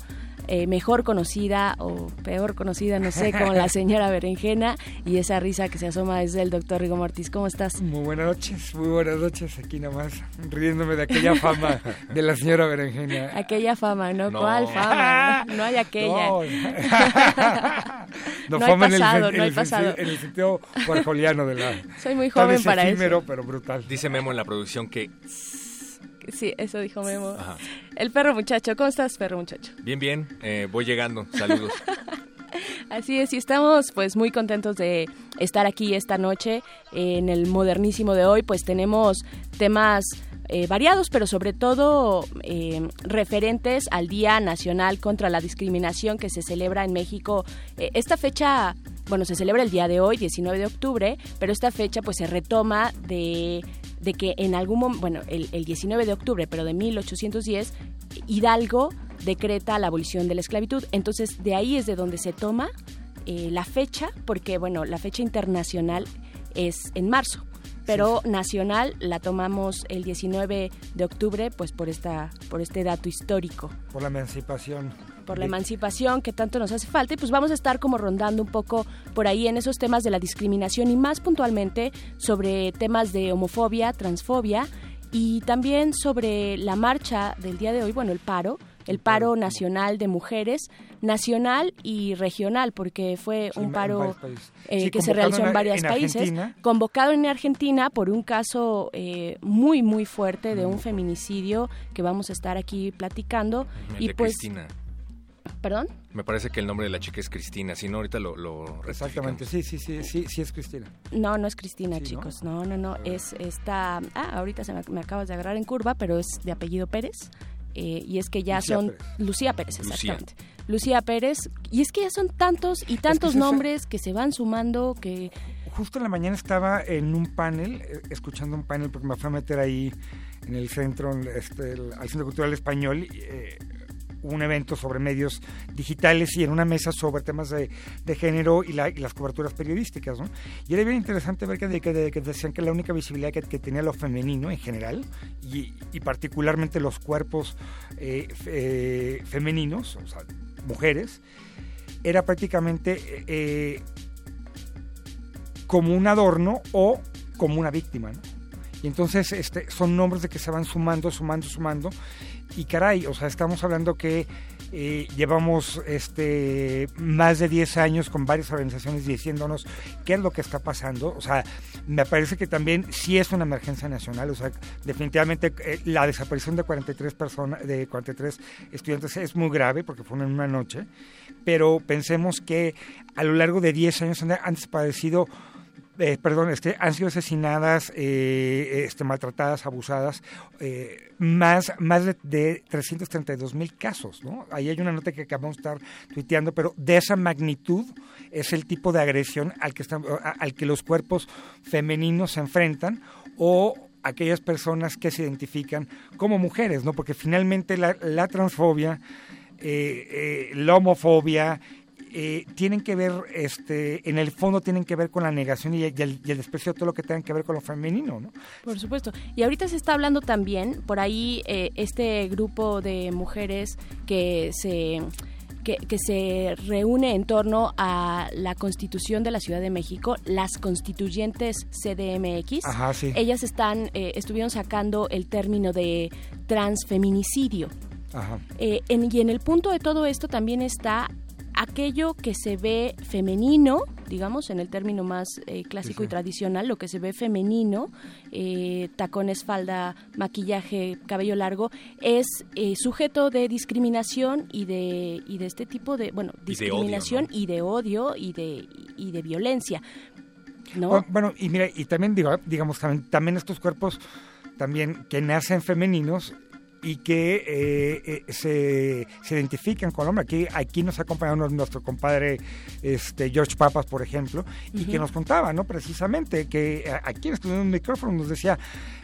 Eh, mejor conocida o peor conocida, no sé, como la señora Berenjena, y esa risa que se asoma es del doctor Rigo Mortis. ¿Cómo estás? Muy buenas noches, muy buenas noches, aquí nomás, riéndome de aquella fama de la señora Berenjena. Aquella fama, ¿no? ¿Cuál fama? No, no hay aquella. No, No, fama hay pasado, en el, no hay en el sen- pasado. en el sentido guarjoliano de la... Soy muy joven para eso. efímero, pero brutal. Dice Memo en la producción que Sí, eso dijo Memo. Ajá. El perro muchacho, ¿cómo estás, perro muchacho? bien, bien, eh, voy llegando. Saludos. Así es, y estamos pues muy contentos de estar aquí esta noche en el modernísimo de hoy, pues tenemos temas eh, variados, pero sobre todo eh, referentes al Día Nacional contra la Discriminación que se celebra en México. Eh, esta fecha, bueno, se celebra el día de hoy, 19 de octubre, pero esta fecha pues se retoma de de que en algún momento, bueno, el, el 19 de octubre, pero de 1810, Hidalgo decreta la abolición de la esclavitud. Entonces, de ahí es de donde se toma eh, la fecha, porque, bueno, la fecha internacional es en marzo, pero nacional la tomamos el 19 de octubre, pues por, esta, por este dato histórico Por la emancipación. Por la emancipación que tanto nos hace falta y pues vamos a estar como rondando un poco por ahí en esos temas de la discriminación y más puntualmente sobre temas de homofobia, transfobia y también sobre la marcha del día de hoy, bueno, el paro, el paro nacional de mujeres, nacional y regional, porque fue Sí, un paro eh, Sí, que se realizó en, varios países, Argentina. convocado en Argentina por un caso eh, muy, muy fuerte de un feminicidio que vamos a estar aquí platicando. El y pues, Cristina. ¿Perdón? Me parece que el nombre de la chica es Cristina, si no ahorita lo, lo Exactamente, sí, sí, sí, sí, sí es Cristina. No, no es Cristina, chicos. No, no, no. Es esta. Ah, ahorita se me, me acabas de agarrar en curva, pero es de apellido Pérez. eh, y es que ya Lucía son. Pérez. Lucía Pérez, exactamente. Lucía Pérez. Y es que ya son tantos y tantos es nombres que se van sumando que. Justo en la mañana estaba en un panel, eh, escuchando un panel, porque me fui a meter ahí en el centro, en este, el- al Centro Cultural Español, y, eh, un evento sobre medios digitales y en una mesa sobre temas de, de género y, la- y las coberturas periodísticas. ¿no? Y era bien interesante ver que, que que decían que la única visibilidad que, que tenía lo femenino en general y, y particularmente los cuerpos eh, eh, femeninos, o sea, mujeres, era prácticamente eh, como un adorno o como una víctima. Y entonces este, son nombres de que se van sumando, sumando, sumando. Y caray, o sea, estamos hablando que eh, llevamos este, más de 10 años con varias organizaciones diciéndonos qué es lo que está pasando. O sea, me parece que también sí es una emergencia nacional. O sea, definitivamente eh, la desaparición de 43 personas, de 43 estudiantes es muy grave porque fue en una noche. Pero pensemos que a lo largo de 10 años han han desaparecido eh, perdón, este, han sido asesinadas, eh, este, maltratadas, abusadas, eh, más, más de, de 332 mil casos, ¿no? Ahí hay una nota que acabamos de estar tuiteando, pero de esa magnitud es el tipo de agresión al que, están, al que los cuerpos femeninos se enfrentan o aquellas personas que se identifican como mujeres, ¿no? Porque finalmente la, la transfobia, eh, la homofobia, eh, tienen que ver, este, en el fondo tienen que ver con la negación y, y, el, y, el, desprecio de todo lo que tenga que ver con lo femenino, ¿no? Por supuesto. Y ahorita se está hablando también, por ahí, eh, este grupo de mujeres que se que, que, se reúne en torno a la constitución de la Ciudad de México, las constituyentes CDMX. Ajá, sí. Ellas están, eh, estuvieron sacando el término de transfeminicidio. Ajá. Eh, en, y en el punto de todo esto también está aquello que se ve femenino, digamos, en el término más eh, clásico sí, sí. y tradicional, lo que se ve femenino, eh, tacones, falda, maquillaje, cabello largo, es eh, sujeto de discriminación y de, y de este tipo de, bueno, discriminación y de odio, ¿no? y, de odio y, de, y de violencia. ¿no? Bueno, bueno, y mira, y también digo, digamos, también, también estos cuerpos también que nacen femeninos y que eh, eh, se, se, identifican con el hombre. Aquí, aquí nos ha acompañado nuestro compadre este, George Papas, por ejemplo, y uh -huh. que nos contaba, ¿no? Precisamente, que aquí en un micrófono nos decía,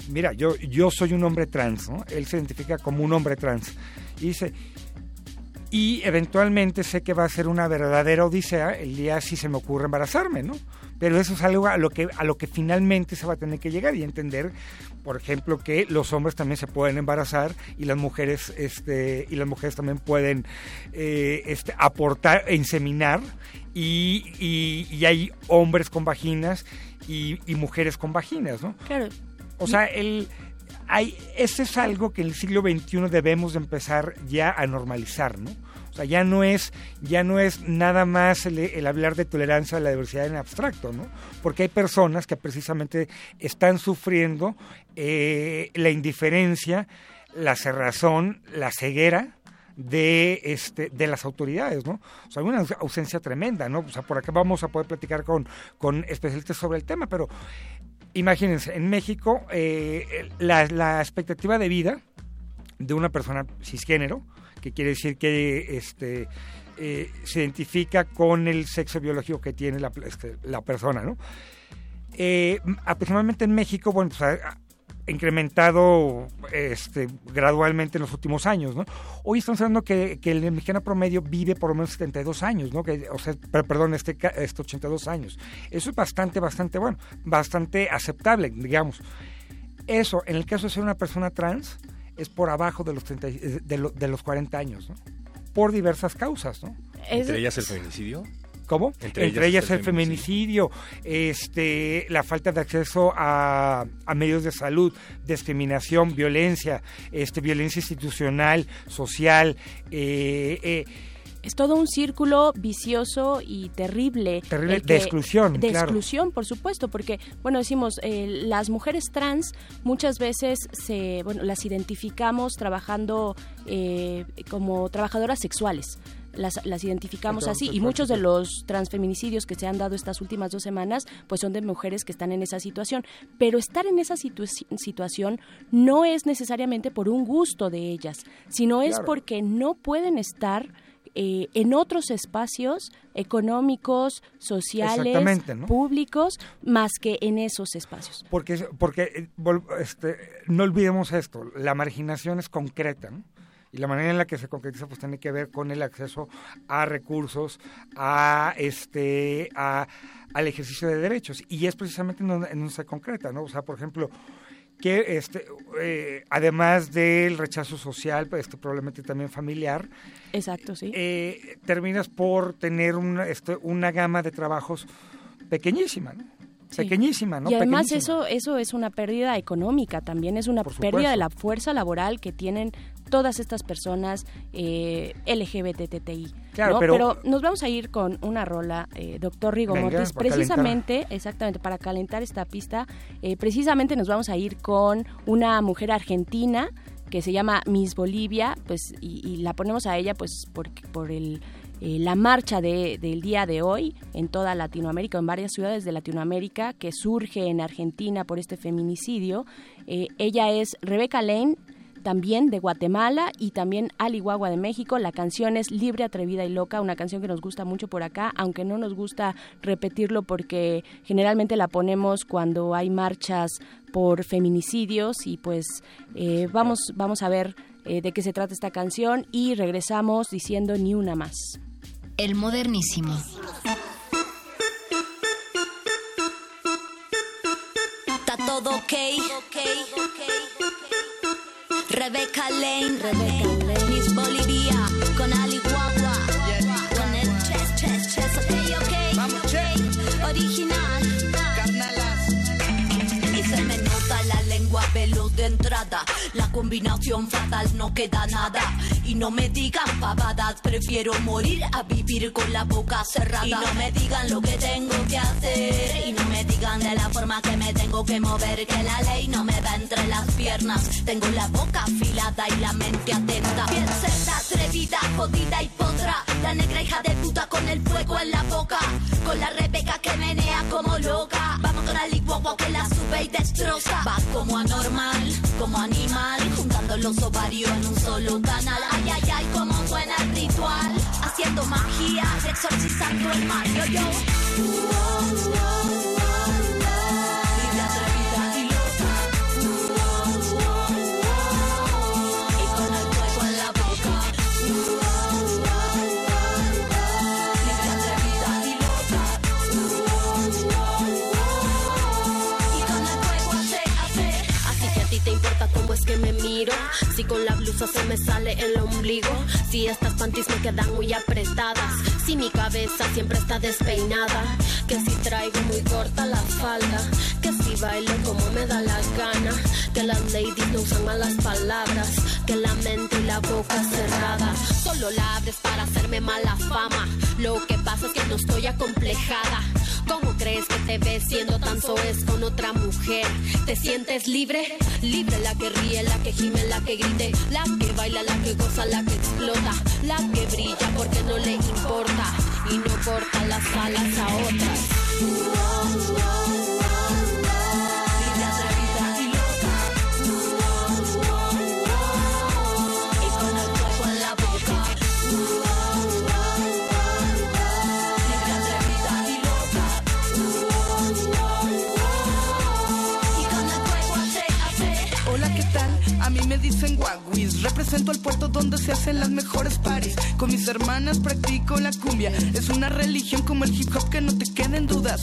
mira, yo, yo soy un hombre trans, ¿no? Él se identifica como un hombre trans. Y dice, y eventualmente sé que va a ser una verdadera odisea el día si se me ocurre embarazarme, ¿no? Pero eso es algo a lo que a lo que finalmente se va a tener que llegar y entender, por ejemplo, que los hombres también se pueden embarazar y las mujeres este y las mujeres también pueden eh, este, aportar, inseminar y, y, y, hay hombres con vaginas y, y mujeres con vaginas, ¿no? Claro. O sea, el hay, ese es algo que en el siglo XXI debemos de empezar ya a normalizar, ¿no? O sea, ya no es, ya no es nada más el, hablar de tolerancia a la diversidad en abstracto, ¿no? Porque hay personas que precisamente están sufriendo eh, la indiferencia, la cerrazón, la ceguera de este de las autoridades, ¿no? O sea, hay una ausencia tremenda, ¿no? O sea, por acá vamos a poder platicar con, con especialistas sobre el tema, pero imagínense, en México eh, la, la expectativa de vida de una persona cisgénero, que quiere decir que este, eh, se identifica con el sexo biológico que tiene la, este, la persona, ¿no? Eh, aproximadamente en México, bueno, pues ha, incrementado este, gradualmente en los últimos años, ¿no? Hoy estamos hablando que, que el mexicano promedio vive por lo menos 72 años, ¿no? Que, o sea, perdón, este, este 82 años. Eso es bastante, bastante bueno, bastante aceptable, digamos. Eso, en el caso de ser una persona trans, es por abajo de los, 30, de, lo, de los 40 años, ¿no? Por diversas causas, ¿no? ¿Entre ellas el feminicidio? ¿Cómo? Entre, Entre ellas, ellas, el feminicidio, feminicidio, este, la falta de acceso a, a, medios de salud, discriminación, violencia, este, violencia institucional, social, eh, eh, es todo un círculo vicioso y terrible. Terrible que, de exclusión. De claro. exclusión, por supuesto, porque, bueno, decimos, eh, las mujeres trans muchas veces se, bueno, las identificamos trabajando eh, como trabajadoras sexuales. Las, las, identificamos así y muchos de los transfeminicidios que se han dado estas últimas dos semanas pues son de mujeres que están en esa situación pero estar en esa situ situación no es necesariamente por un gusto de ellas sino es porque no pueden estar eh, en otros espacios económicos, sociales, ¿no? públicos, más que en esos espacios. Porque, porque este, no olvidemos esto, la marginación es concreta, ¿no? y la manera en la que se concretiza pues tiene que ver con el acceso a recursos, a este, a, al ejercicio de derechos y es precisamente en donde, en donde se concreta, ¿no? O sea, por ejemplo, que este, eh, además del rechazo social, pues, este, probablemente también familiar, exacto, sí, eh, terminas por tener una, este, una gama de trabajos pequeñísima, ¿no? Sí. pequeñísima, ¿no? Y además eso eso es una pérdida económica, también es una pérdida de la fuerza laboral que tienen todas estas personas eh, LGBTTI. Claro, ¿no? pero, pero, nos vamos a ir con una rola, eh, doctor Rigo venga, Mortis, precisamente, calentar. exactamente, para calentar esta pista, eh, precisamente nos vamos a ir con una mujer argentina que se llama Miss Bolivia, pues, y, y la ponemos a ella, pues, por, por el eh, la marcha de, del día de hoy en toda Latinoamérica, en varias ciudades de Latinoamérica, que surge en Argentina por este feminicidio. Eh, ella es Rebeca Lane, también de Guatemala y también Ali Guagua de México. La canción es Libre, Atrevida y Loca, una canción que nos gusta mucho por acá, aunque no nos gusta repetirlo porque generalmente la ponemos cuando hay marchas por feminicidios y pues eh, vamos, vamos a ver eh, de qué se trata esta canción y regresamos diciendo ni una más. El modernísimo. Está todo ok. Rebecca Lane, Rebecca Lane. Miss Bolivia con Ali Guagua. Con el chess, chess, chess, ok, ok. Vamos, che. Original. Carnalas. Y se me nota la lengua veloz de entrada. La combinación fatal no queda nada. Y no me digan pavadas, prefiero morir a vivir con la boca cerrada. Y no me digan lo que tengo que hacer. Y no me digan de la forma que me tengo que mover. Que la ley no me va entre las piernas. Tengo la boca afilada y la mente atenta. Bien cerda, atrevida, jodida y potra. La negra hija de puta con el fuego en la boca. Con la rebeca que menea como loca. Vamos con la guagua que la sube y destroza. Va como anormal, como animal. Juntando los ovarios en un solo canal. Ay, ay, ay, como suena el ritual. Haciendo magia, exorcizando el mal. Yo, yo. Si con la blusa se me sale el ombligo. Si estas panties me quedan muy apretadas. Si mi cabeza siempre está despeinada. Que si traigo muy corta la falda. Que si bailo como me da la gana. Que las ladies no usan malas palabras. Que la mente y la boca cerrada. Solo la abres para hacerme mala fama. Lo que pasa es que no estoy acomplejada. ¿Cómo crees que te ves siendo tan soez con otra mujer? ¿Te sientes libre? Libre la que ríe, la que gime, la que grite, la que baila, la que goza, la que explota, la que brilla porque no le importa y no corta las alas a otras. Represento al puerto donde se hacen las mejores paris. Con mis hermanas practico la cumbia. Es una religión como el hip hop que no te queden dudas.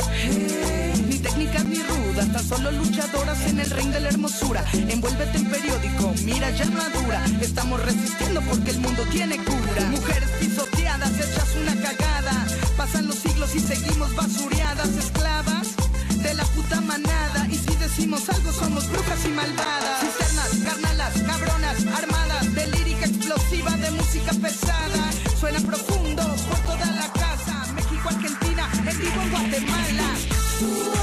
Ni técnicas ni rudas, tan solo luchadoras en el reino de la hermosura. Envuélvete en periódico, mira ya madura. Estamos resistiendo porque el mundo tiene cura. Mujeres pisoteadas, hechas una cagada. Pasan los siglos y seguimos basureadas, esclavas de la puta manada. Y si decimos algo, somos brujas y malvadas. Cisternas, carnalas, cabronas, armadas de lírica explosiva, de música pesada. Suena profundo por toda la casa. México, Argentina, en vivo en Guatemala.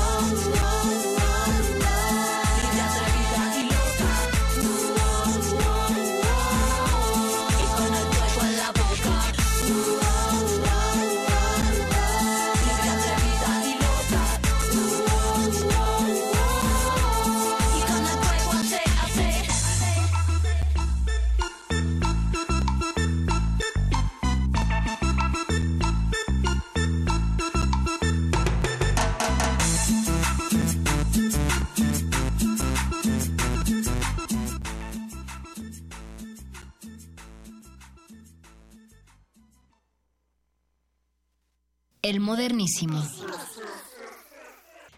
El modernísimo.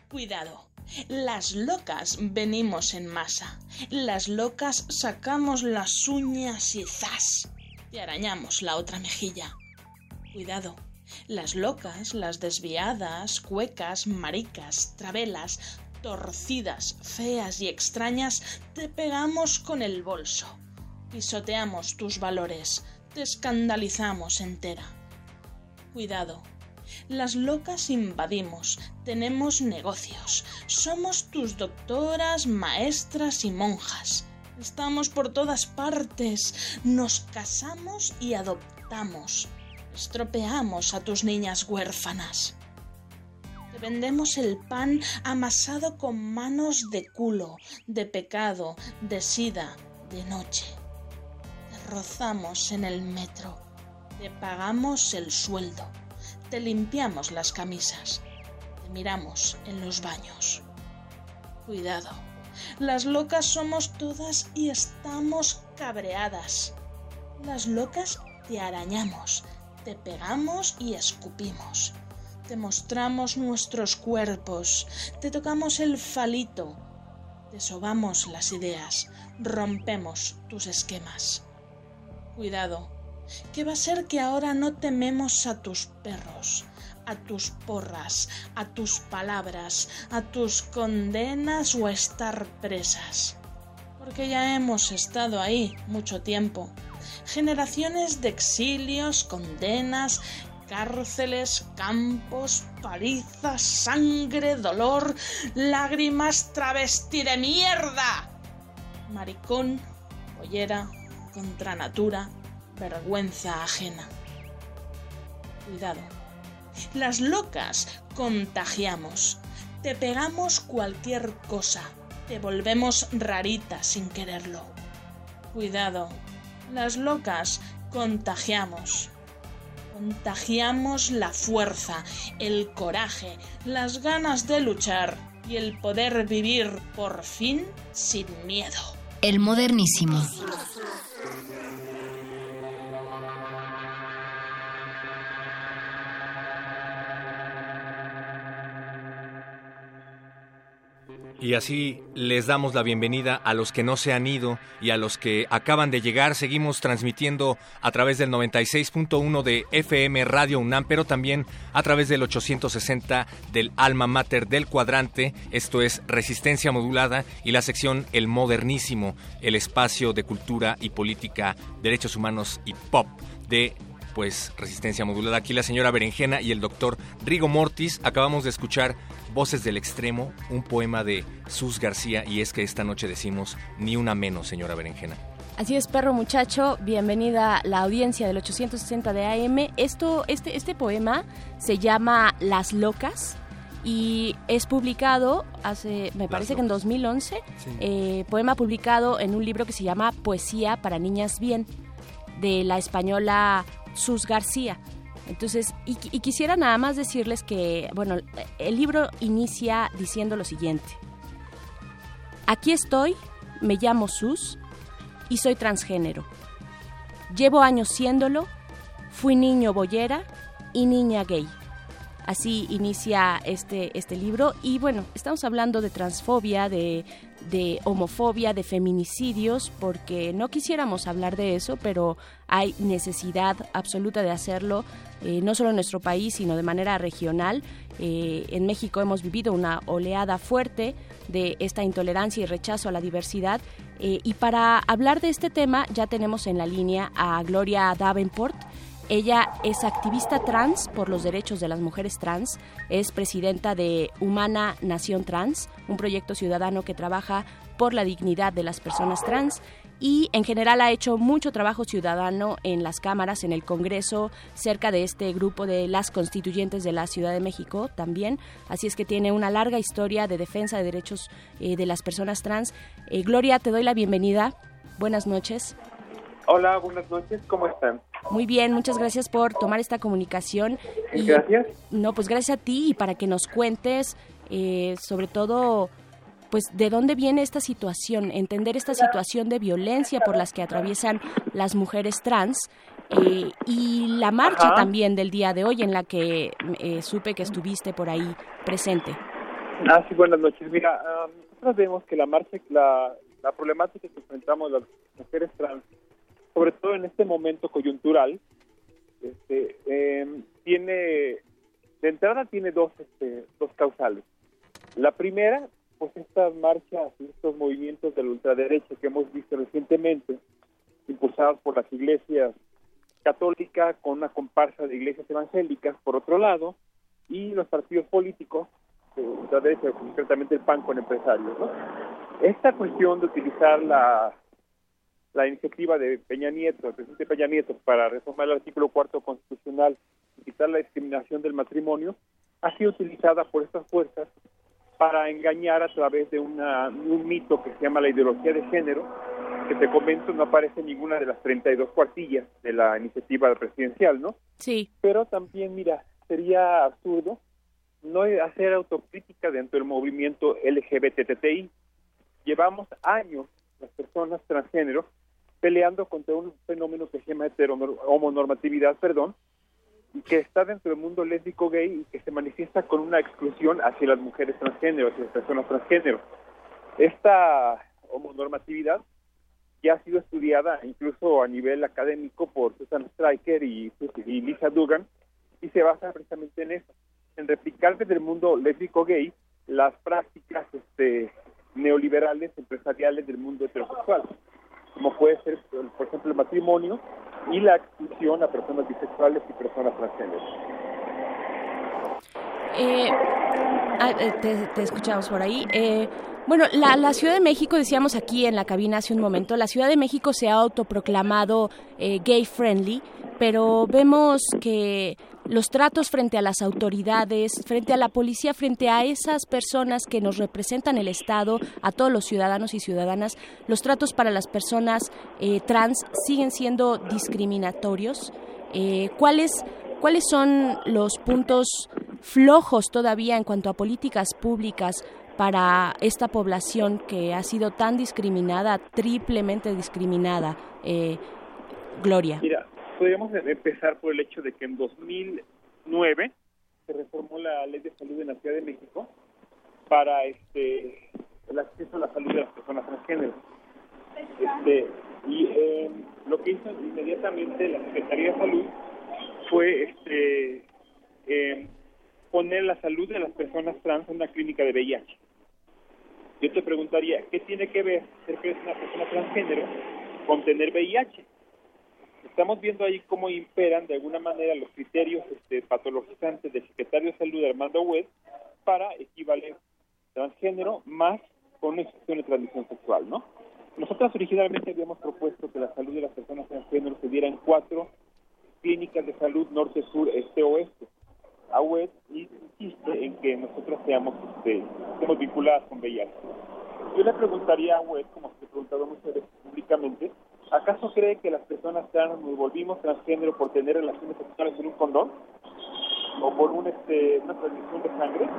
Cuidado. Las locas venimos en masa. Las locas sacamos las uñas y ¡zas! Y arañamos la otra mejilla. Cuidado. Las locas, las desviadas, cuecas, maricas, travelas, torcidas, feas y extrañas, te pegamos con el bolso. Pisoteamos tus valores, te escandalizamos entera. Cuidado. Las locas invadimos, tenemos negocios, somos tus doctoras, maestras y monjas. Estamos por todas partes, nos casamos y adoptamos. estropeamos a tus niñas huérfanas. Te vendemos el pan amasado con manos de culo, de pecado, de sida, de noche. Te rozamos en el metro, te pagamos el sueldo, te limpiamos las camisas, te miramos en los baños. Cuidado, las locas somos todas y estamos cabreadas. Las locas te arañamos, te pegamos y escupimos. Te mostramos nuestros cuerpos, te tocamos el falito, te sobamos las ideas, rompemos tus esquemas. Cuidado, que va a ser que ahora no tememos a tus perros, a tus porras, a tus palabras, a tus condenas o a estar presas. Porque ya hemos estado ahí mucho tiempo. Generaciones de exilios, condenas, cárceles, campos, palizas, sangre, dolor, lágrimas, travesti de mierda. Maricón, pollera, contra natura, vergüenza ajena. Cuidado. Las locas contagiamos. Te pegamos cualquier cosa. Te volvemos rarita sin quererlo. Cuidado. Las locas contagiamos. Contagiamos la fuerza, el coraje, las ganas de luchar y el poder vivir por fin sin miedo. El modernísimo. Y así les damos la bienvenida a los que no se han ido y a los que acaban de llegar. Seguimos transmitiendo a través del 96.1 de FM Radio UNAM, pero también a través del 860 del Alma Mater del Cuadrante. Esto es Resistencia Modulada y la sección El Modernísimo, el espacio de cultura y política, derechos humanos y pop de pues resistencia modulada. Aquí la señora Berenjena y el doctor Rigo Mortis. Acabamos de escuchar Voces del Extremo, un poema de Sus García, y es que esta noche decimos ni una menos, señora Berenjena. Así es, perro muchacho, bienvenida la audiencia del 860 de AM. Esto, este, este poema se llama Las Locas y es publicado hace, me parece que en 2011, eh, poema publicado en un libro que se llama Poesía para Niñas Bien, de la española Sus García. Entonces, y, quisiera nada más decirles que, bueno, el libro inicia diciendo lo siguiente. Aquí estoy, me llamo Sus y soy transgénero. Llevo años siéndolo, fui niño boyera y niña gay. Así inicia este, este libro y bueno, estamos hablando de transfobia, de, de homofobia, de feminicidios, porque no quisiéramos hablar de eso, pero hay necesidad absoluta de hacerlo, eh, no solo en nuestro país, sino de manera regional. Eh, en México hemos vivido una oleada fuerte de esta intolerancia y rechazo a la diversidad. Eh, y para hablar de este tema ya tenemos en la línea a Gloria Davenport. Ella es activista trans por los derechos de las mujeres trans, es presidenta de Humana Nación Trans, un proyecto ciudadano que trabaja por la dignidad de las personas trans y en general ha hecho mucho trabajo ciudadano en las cámaras, en el Congreso, cerca de este grupo de las constituyentes de la Ciudad de México también. Así es que tiene una larga historia de defensa de derechos eh, de las personas trans. Eh, Gloria, te doy la bienvenida. Buenas noches. Hola, buenas noches, ¿cómo están? Muy bien, muchas gracias por tomar esta comunicación. Y, gracias. No, pues gracias a ti y para que nos cuentes eh, sobre todo pues de dónde viene esta situación, entender esta situación de violencia por las que atraviesan las mujeres trans eh, y la marcha también del día de hoy en la que eh, supe que estuviste por ahí presente. Ah, sí, buenas noches. Mira, nosotros vemos que la marcha, la, la problemática que enfrentamos las mujeres trans sobre todo en este momento coyuntural, este, em, tiene, de entrada tiene dos, este, dos causales. La primera, pues estas marchas estos movimientos de la ultraderecha que hemos visto recientemente, impulsados por las iglesias católicas con una comparsa de iglesias evangélicas, por otro lado, y los partidos políticos de ultraderecha, concretamente el PAN con empresarios. Esta cuestión de utilizar la la iniciativa de Peña Nieto, el presidente Peña Nieto, para reformar el artículo cuarto constitucional y quitar la discriminación del matrimonio, ha sido utilizada por estas fuerzas para engañar a través de una, un mito que se llama la ideología de género, que te comento no aparece en ninguna de las 32 cuartillas de la iniciativa presidencial, ¿no? Sí. Pero también, mira, sería absurdo no hacer autocrítica dentro del movimiento LGBTTI. Llevamos años las personas transgénero peleando contra un fenómeno que se llama homonormatividad, perdón, y que está dentro del mundo lésbico gay y que se manifiesta con una exclusión hacia las mujeres transgénero, hacia las personas transgénero. Esta homonormatividad ya ha sido estudiada incluso a nivel académico por Susan Stryker y, y Lisa Dugan y se basa precisamente en eso, en replicar desde el mundo lésbico gay las prácticas este, neoliberales empresariales del mundo heterosexual, como puede ser, por ejemplo, el matrimonio y la exclusión a personas bisexuales y personas transgénero. Eh, ah, eh, te, escuchamos por ahí. Eh, bueno, la, la, Ciudad de México, decíamos aquí en la cabina hace un momento, la Ciudad de México se ha autoproclamado eh, gay friendly, pero vemos que los tratos frente a las autoridades, frente a la policía, frente a esas personas que nos representan el Estado, a todos los ciudadanos y ciudadanas, los tratos para las personas eh, trans siguen siendo discriminatorios. Eh, ¿cuáles, ¿Cuáles son los puntos flojos todavía en cuanto a políticas públicas para esta población que ha sido tan discriminada, triplemente discriminada? Eh, Gloria podríamos empezar por el hecho de que en 2009 se reformó la ley de salud en la Ciudad de México para este el acceso a la salud de las personas transgénero. Este, y em, lo que hizo inmediatamente la Secretaría de Salud fue este em, poner la salud de las personas trans en una clínica de VIH. Yo te preguntaría, ¿qué tiene que ver ser que eres una persona transgénero con tener VIH? estamos viendo ahí cómo imperan de alguna manera los criterios este, patologizantes del secretario de salud Armando Webb para equivaler transgénero más con una infección de transmisión sexual, ¿no? Nosotros originalmente habíamos propuesto que la salud de las personas transgénero se diera en cuatro clínicas de salud norte, sur, este, oeste. A Webb insiste en que nosotros seamos, este, estemos vinculadas con VIH. Yo le preguntaría a Webb, como se ha preguntado muchas veces públicamente, ¿Acaso cree que las personas trans nos volvimos transgénero por tener relaciones sexuales en un condón? ¿O por un, este, una transmisión de sangre?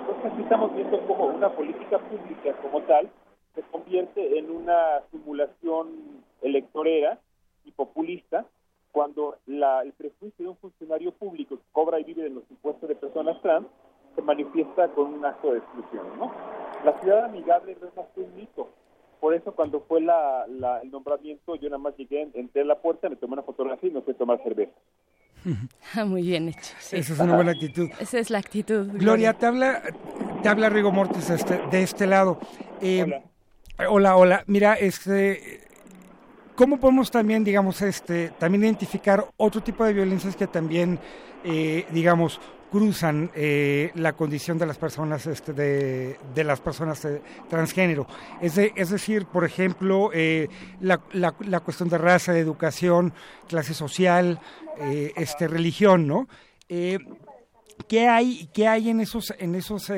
Entonces aquí estamos viendo cómo una política pública como tal se convierte en una simulación electorera y populista cuando la, el prejuicio de un funcionario público que cobra y vive de los impuestos de personas trans se manifiesta con un acto de exclusión. ¿no? La ciudad amigable no es más que un mito por eso cuando fue la, el nombramiento, yo nada más llegué, entré a la puerta, me tomé una fotografía y me fui a tomar cerveza. Muy bien hecho. Esa es una buena actitud. Esa es la actitud. Gloria, te habla, te habla Rigo Mortis este, de este lado. Eh, hola. Hola, hola. Mira, este, ¿cómo podemos también, digamos, este, también identificar otro tipo de violencias que también, eh, digamos, cruzan eh, la condición de las personas este, de, de, las personas eh, transgénero. Es, es, decir, por ejemplo, la, la, cuestión de raza, educación, clase social, este, religión, ¿no? ¿Qué hay, qué hay en esos, en esos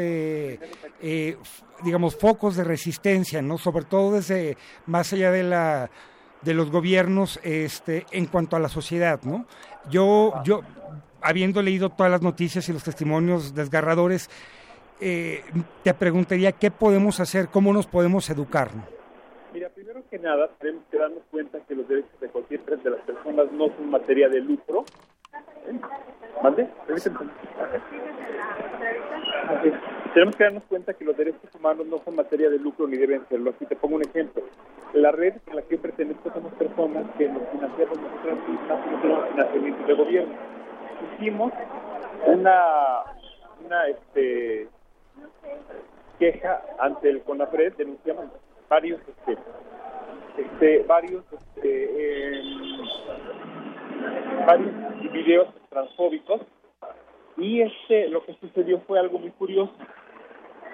digamos, focos de resistencia, ¿no? Sobre todo desde más allá de la de los gobiernos este, en cuanto a la sociedad, ¿no? Yo, yo habiendo leído todas las noticias y los testimonios desgarradores, eh, te preguntaría qué podemos hacer, cómo nos podemos educar. Mira, primero que nada, tenemos que darnos cuenta que los derechos de cualquier de las personas no son materia de lucro. ¿Eh? ¿Mande? Tenemos que darnos cuenta que los derechos humanos no son materia de lucro ni deben serlo. Aquí te pongo un ejemplo. La red a la que pertenezco somos personas que nos financiamos nosotras mismas no financiamiento de gobierno hicimos una, una este, queja ante el CONAPRED, denunciamos varios este, este varios este, varios videos transfóbicos y este lo que sucedió fue algo muy curioso.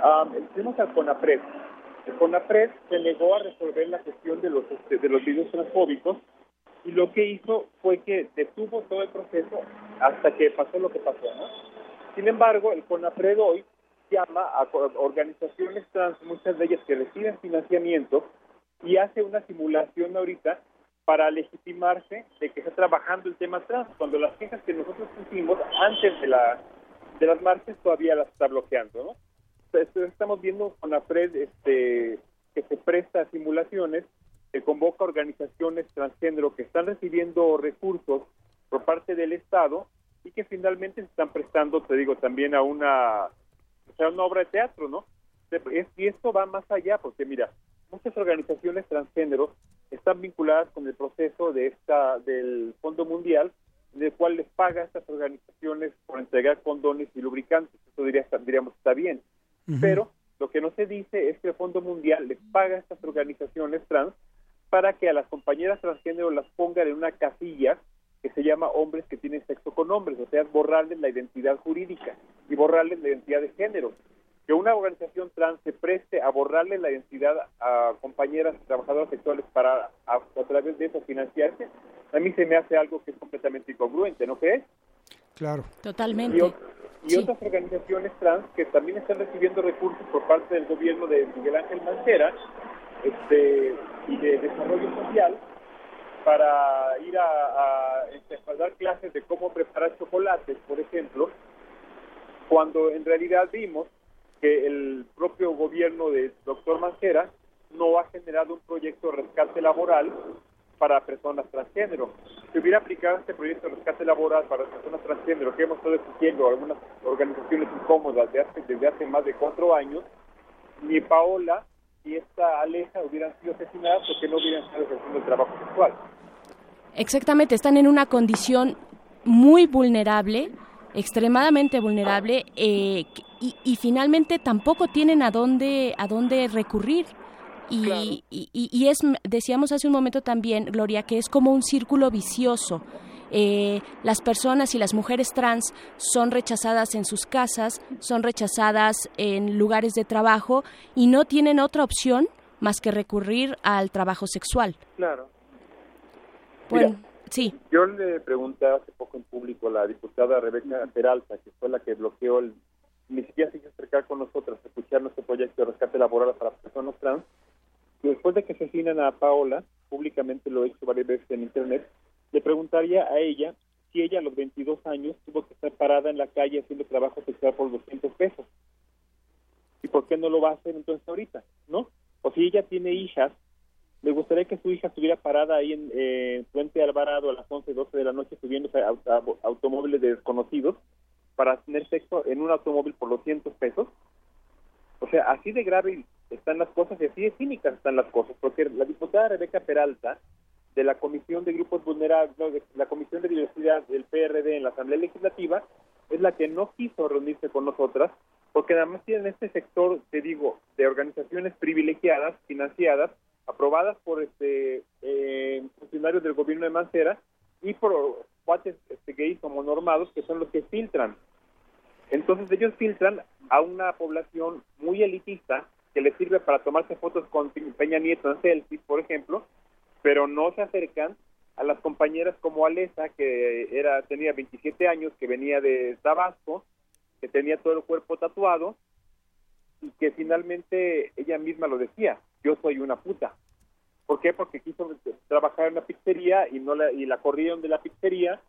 Um, al CONAPRED. El CONAPRED se negó a resolver la cuestión de los este, de los videos transfóbicos y lo que hizo fue que detuvo todo el proceso hasta que pasó lo que pasó, ¿no? Sin embargo, el CONAPRED hoy llama a organizaciones trans, muchas de ellas que reciben financiamiento, y hace una simulación ahorita para legitimarse de que está trabajando el tema trans, cuando las quejas que nosotros pusimos antes de la de las marchas todavía las está bloqueando, ¿no? Estamos viendo con la FRED este, que se presta a simulaciones, que convoca organizaciones transgénero que están recibiendo recursos por parte del Estado y que finalmente se están prestando, te digo, también a una, o sea, una obra de teatro, ¿no? Y esto va más allá, porque mira, muchas organizaciones transgénero están vinculadas con el proceso de esta del Fondo Mundial, en el cual les paga a estas organizaciones por entregar condones y lubricantes. Eso diría, diríamos está bien. Pero lo que no se dice es que el Fondo Mundial les paga a estas organizaciones trans para que a las compañeras transgénero las pongan en una casilla que se llama hombres que tienen sexo con hombres, o sea, borrarles la identidad jurídica y borrarles la identidad de género. Que una organización trans se preste a borrarle la identidad a compañeras trabajadoras sexuales para a, través de eso financiarse, a mí se me hace algo que es completamente incongruente, ¿no crees? Claro. Totalmente. Y, otras organizaciones trans que también están recibiendo recursos por parte del gobierno de Miguel Ángel Mancera este, y de desarrollo social para ir a, a, a dar clases de cómo preparar chocolates, por ejemplo, cuando en realidad vimos que el propio gobierno del doctor Mancera no ha generado un proyecto de rescate laboral para personas transgénero. Si hubiera aplicado este proyecto de rescate laboral para personas transgénero que hemos estado exigiendo algunas organizaciones incómodas de hace- desde hace más de cuatro años, ni Paola ni esta Aleja hubieran sido asesinadas porque no hubieran estado ejerciendo el trabajo sexual. Exactamente, están en una condición muy vulnerable, extremadamente vulnerable, eh, y, y finalmente tampoco tienen a dónde, a dónde recurrir. Y, y- y- y es, decíamos hace un momento también, Gloria, que es como un círculo vicioso. Eh, las personas y las mujeres trans son rechazadas en sus casas, son rechazadas en lugares de trabajo y no tienen otra opción más que recurrir al trabajo sexual. Claro. Bueno, Mira, sí. Yo le pregunté hace poco en público a la diputada Rebeca Peralta, que fue la que bloqueó el... Ni siquiera se quiso acercar con nosotros a escuchar nuestro proyecto de rescate laboral para personas trans. Después de que asesinan a Paola, públicamente lo he hecho varias veces en internet, le preguntaría a ella si ella a los 22 años tuvo que estar parada en la calle haciendo trabajo sexual por 200 pesos. ¿Y por qué no lo va a hacer entonces ahorita? ¿No? O si ella tiene hijas, me gustaría que su hija estuviera parada ahí en eh, Puente Alvarado a las 11, 12 de la noche subiéndose a, a- automóviles de desconocidos para tener sexo en un automóvil por 200 pesos. O sea, así de grave están las cosas y así de cínicas están las cosas, porque la diputada Rebeca Peralta de la Comisión de Grupos Vulnerables, no, de la Comisión de Diversidad del PRD en la Asamblea Legislativa, es la que no quiso reunirse con nosotras, porque además tienen este sector, te digo, de organizaciones privilegiadas, financiadas, aprobadas por este eh, funcionarios del gobierno de Mancera y por cuates este, gays como normados, que son los que filtran. Entonces ellos filtran a una población muy elitista que les sirve para tomarse fotos con Peña Nieto en selfies, por ejemplo, pero no se acercan a las compañeras como Alesa, que era tenía 27 años, que venía de Tabasco, que tenía todo el cuerpo tatuado y que finalmente ella misma lo decía, yo soy una puta. ¿Por qué? Porque quiso trabajar en una pizzería y no la, y la corrieron de la pizzería,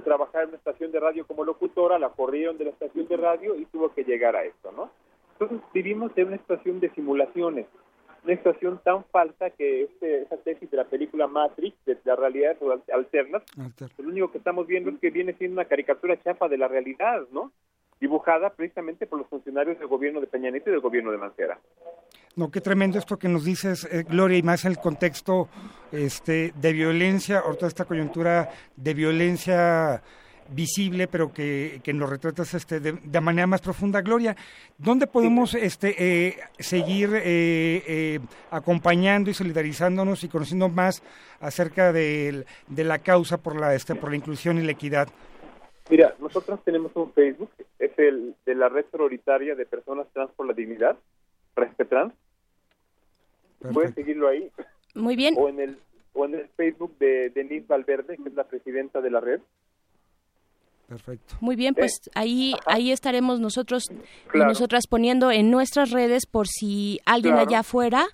trabajar en una estación de radio como locutora, la corrieron de la estación de radio y tuvo que llegar a esto, ¿no? Entonces vivimos en una situación de simulaciones, una situación tan falsa que este, esa tesis de la película Matrix, de las realidades alternas, lo único que estamos viendo es que viene siendo una caricatura chafa de la realidad, ¿no? Dibujada precisamente por los funcionarios del gobierno de Peña Nieto y del gobierno de Mancera. No, qué tremendo esto que nos dices, eh, Gloria, y más en el contexto este, de violencia, ahorita esta coyuntura de violencia visible, pero que, que nos retratas este, de, de manera más profunda. Gloria, ¿dónde podemos este, eh, seguir eh, eh, acompañando y solidarizándonos y conociendo más acerca de, de la causa por la, este, por la inclusión y la equidad? Mira, nosotros tenemos un Facebook, es el de la red prioritaria de personas trans por la dignidad, Respetrans. Pueden seguirlo ahí. Muy bien. O en el, o en el Facebook de Denise Valverde, que es la presidenta de la red. Perfecto. Muy bien, pues ahí ahí estaremos nosotros y Claro. nosotras poniendo en nuestras redes por si alguien Claro. allá afuera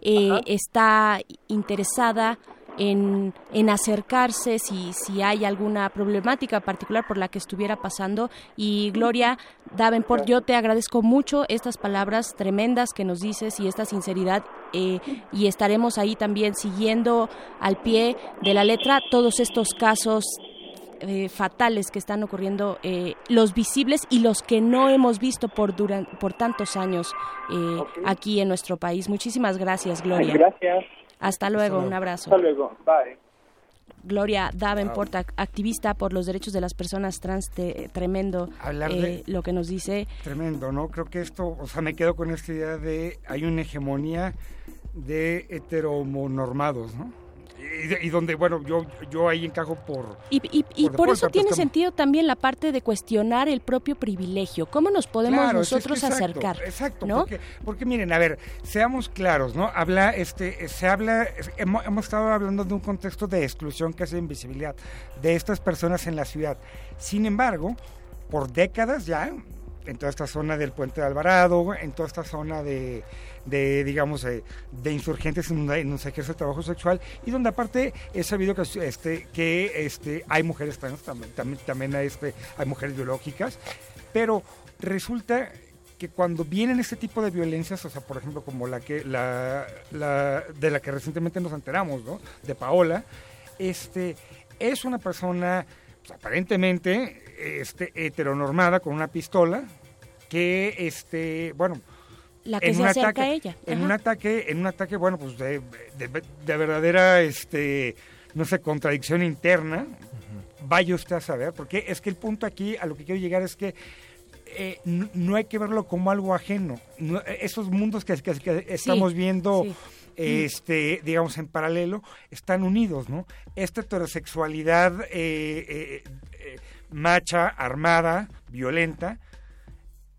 eh, está interesada en, en acercarse si, si hay alguna problemática particular por la que estuviera pasando. Y Gloria Davenport, yo te agradezco mucho estas palabras tremendas que nos dices y esta sinceridad eh, y estaremos ahí también siguiendo al pie de la letra todos estos casos eh, fatales que están ocurriendo, eh, los visibles y los que no hemos visto por, duran- por tantos años eh, aquí en nuestro país. Muchísimas gracias, Gloria. Gracias. Hasta luego, un abrazo. Hasta luego. Bye. Gloria Davenport, ac- activista por los derechos de las personas trans, te- tremendo Hablar eh, de- lo que nos dice. Tremendo, ¿no? Creo que esto, o sea, me quedo con esta idea de hay una hegemonía de heteronormados, ¿no? Y, de- y donde, bueno, yo, yo ahí encajo por... Y, y- y por, eso pues, tiene sentido también la parte de cuestionar el propio privilegio. ¿Cómo nos podemos Claro, es que nosotros exacto, acercar? Exacto, ¿no? porque, porque miren, a ver, seamos claros, ¿no? Habla, este, se habla, hemos, hemos estado hablando de un contexto de exclusión, casi de invisibilidad, de estas personas en la ciudad. Sin embargo, por décadas ya, en toda esta zona del Puente de Alvarado, en toda esta zona de, de digamos, eh, de insurgentes en donde, se ejerce trabajo sexual y donde aparte he sabido que, este, que este, hay mujeres trans, también, también, también hay, este, hay mujeres biológicas, pero resulta que cuando vienen este tipo de violencias, o sea, por ejemplo, como la que la, la- de la que recientemente nos enteramos, ¿no? De Paola, este es una persona pues, aparentemente este heteronormada con una pistola que este, bueno, La que en se un acerca ataque, a ella. En Ajá. un ataque, en un ataque, bueno, pues de, de- de verdadera, este, no sé, contradicción interna. Vaya usted a saber, porque es que el punto aquí, a lo que quiero llegar es que eh, no, no hay que verlo como algo ajeno. No, eh, esos mundos que, que- que estamos viendo, sí. este, digamos, en paralelo, están unidos, ¿no? Esta heterosexualidad eh, macha, armada, violenta,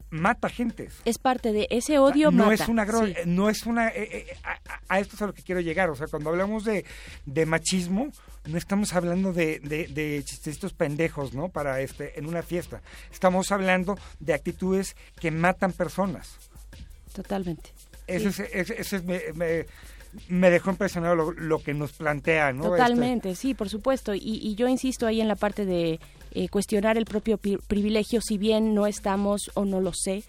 mata gentes. Es parte de ese odio no mata. es una gro- sí. eh, no es una eh, eh, a, esto es a lo que quiero llegar o sea cuando hablamos de, de machismo no estamos hablando de, de, de chistecitos pendejos no para este en una fiesta estamos hablando de actitudes que matan personas Totalmente. ese, Sí. es, ese es- me, me- me dejó impresionado lo, lo que nos plantea no Este, Totalmente, sí, por supuesto. Y, y yo insisto ahí en la parte de eh, cuestionar el propio pi- privilegio, si bien no estamos o no lo sé,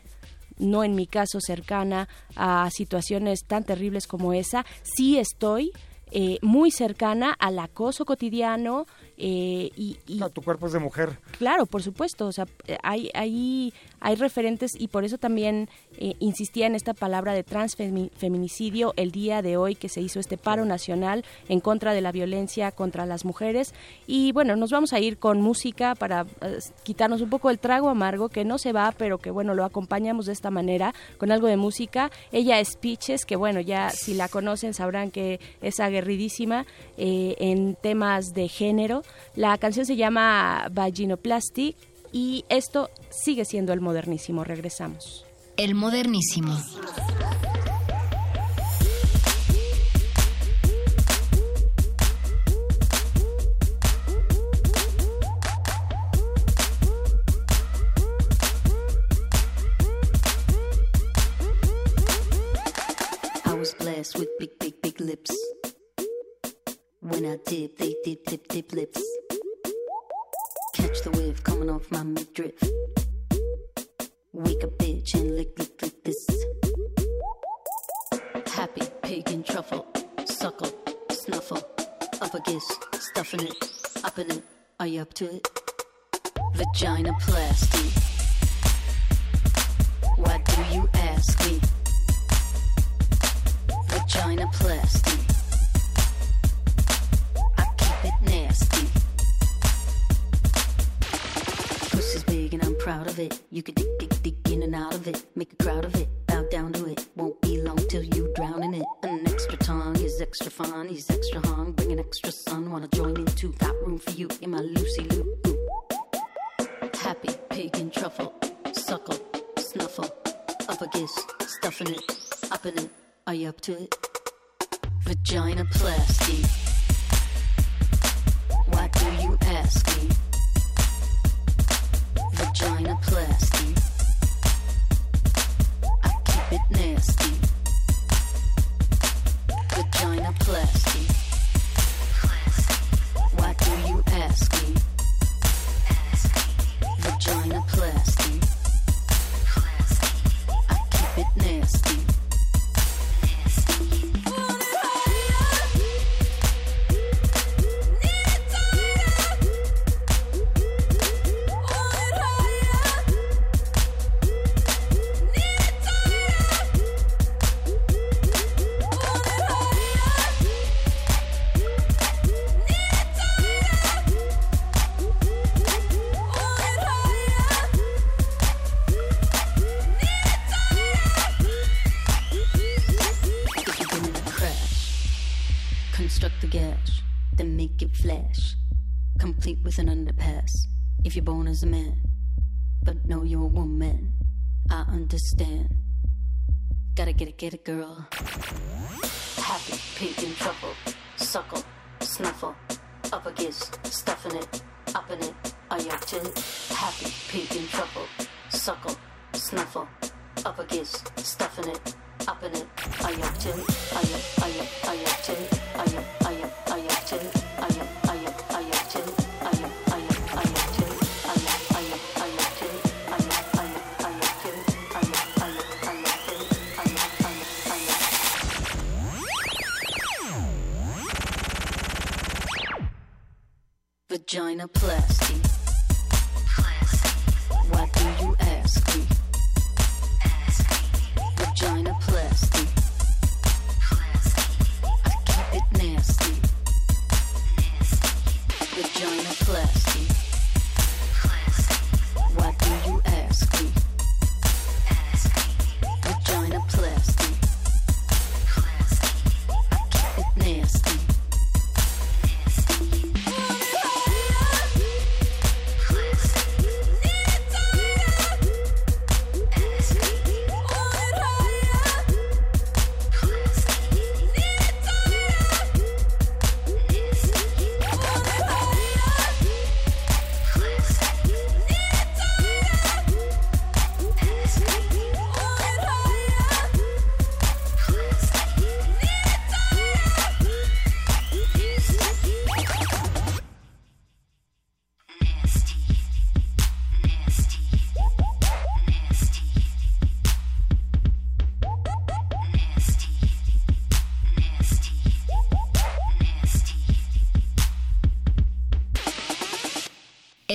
no en mi caso cercana a situaciones tan terribles como esa, sí estoy eh, muy cercana al acoso cotidiano eh, y, y- tu cuerpo es de mujer Claro, por supuesto. O sea, hay, hay, hay referentes y por eso también eh, insistía en esta palabra de transfeminicidio el día de hoy que se hizo este paro nacional en contra de la violencia contra las mujeres. Y bueno, nos vamos a ir con música para eh, quitarnos un poco el trago amargo que no se va, pero que bueno, lo acompañamos de esta manera con algo de música. Ella es Peaches, que bueno, ya si la conocen sabrán que es aguerridísima eh, en temas de género. La canción se llama Vaginoplasty y esto sigue siendo el modernísimo. Regresamos. El modernísimo. I was blessed with big, big, big lips. When I dip, they dip, dip, dip lips. Catch the wave coming off my midriff. Wake a bitch and lick, lick, lick this. Happy pagan truffle, suckle, snuffle. Up a kiss, stuffing it, up in it. Are you up to it? Vagina plasty. Why do you ask me? Vagina plasty. I keep it nasty. Pussy's big and I'm proud of it. You can dig, dig, dig in and out of it. Make a crowd of it. Bow down to it. Won't be long till you drown in it. An extra tongue is extra fun. He's extra hung. Bring an extra son. Wanna join in too. Got room for you in my Lucy Lou. Happy pig and truffle. Suckle. Snuffle. Up a kiss. Stuffing it. Up in it. Are you up to it? Vagina plastic. Why do you ask me? Vaginoplasty. I keep it nasty. Vaginoplasty. Why do you ask me? Vaginoplasty. I keep it nasty. If you're born as a man, but know you're a woman, I understand. Gotta get it, get it, girl. Happy, pig in trouble. Suckle, snuffle, up against, stuffing it, up in it. Are you up to it? Happy, pig in trouble. Suckle, snuffle, up against, stuffing it, up in it. Are you up to it? Are you, are you, are you up to it? Are you, are you, are you up to it? Vaginoplasty. Why do you ask me? Vaginoplasty.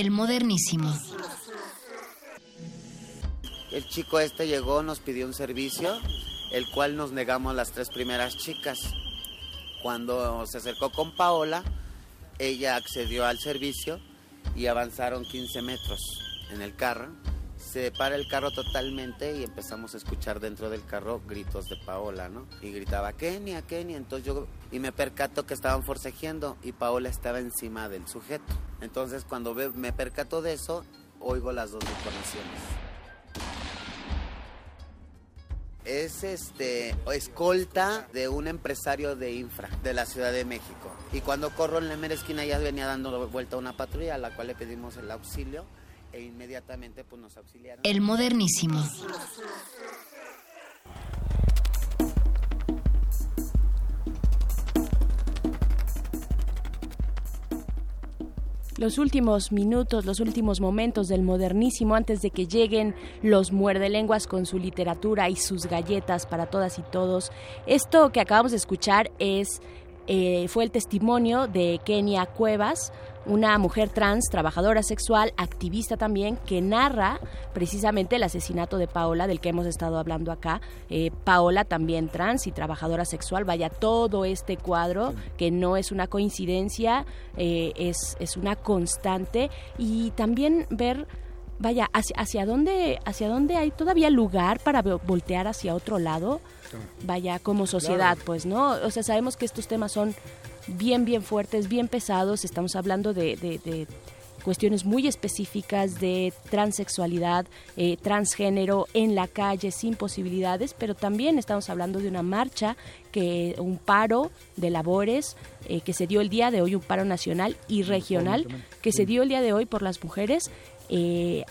Modernísimo. El chico este llegó, nos pidió un servicio, el cual nos negamos las tres primeras chicas. Cuando se acercó con Paola, ella accedió al servicio y avanzaron 15 metros en el carro. Se para el carro totalmente y empezamos a escuchar dentro del carro gritos de Paola, ¿no? Y gritaba, Kenia, Kenia. Entonces yo, y me percato que estaban forcejeando y Paola estaba encima del sujeto. Entonces cuando me percato de eso, oigo las dos detonaciones. Es este escolta de un empresario de infra de la Ciudad de México. Y cuando corro en la mera esquina ya venía dando vuelta una patrulla a la cual le pedimos el auxilio e inmediatamente pues nos auxiliaron. El modernísimo. Los últimos minutos, los últimos momentos del modernísimo antes de que lleguen los muerdelenguas con su literatura y sus galletas para todas y todos. Esto que acabamos de escuchar es eh, fue el testimonio de Kenia Cuevas, una mujer trans, trabajadora sexual, activista también, que narra precisamente el asesinato de Paola, del que hemos estado hablando acá. Eh, Paola también trans y trabajadora sexual, vaya, todo este cuadro que no es una coincidencia, eh, es, es una constante. Y también ver vaya, hacia, hacia dónde, hacia dónde hay todavía lugar para vo- voltear hacia otro lado, vaya, como sociedad, Claro. pues, ¿no? O sea, sabemos que estos temas son bien, bien fuertes, bien pesados, estamos hablando de, de- de cuestiones muy específicas de transexualidad, eh, transgénero en la calle sin posibilidades, pero también estamos hablando de una marcha que un paro de labores eh, que se dio el día de hoy, un paro nacional y regional que se dio el día de hoy por las mujeres eh,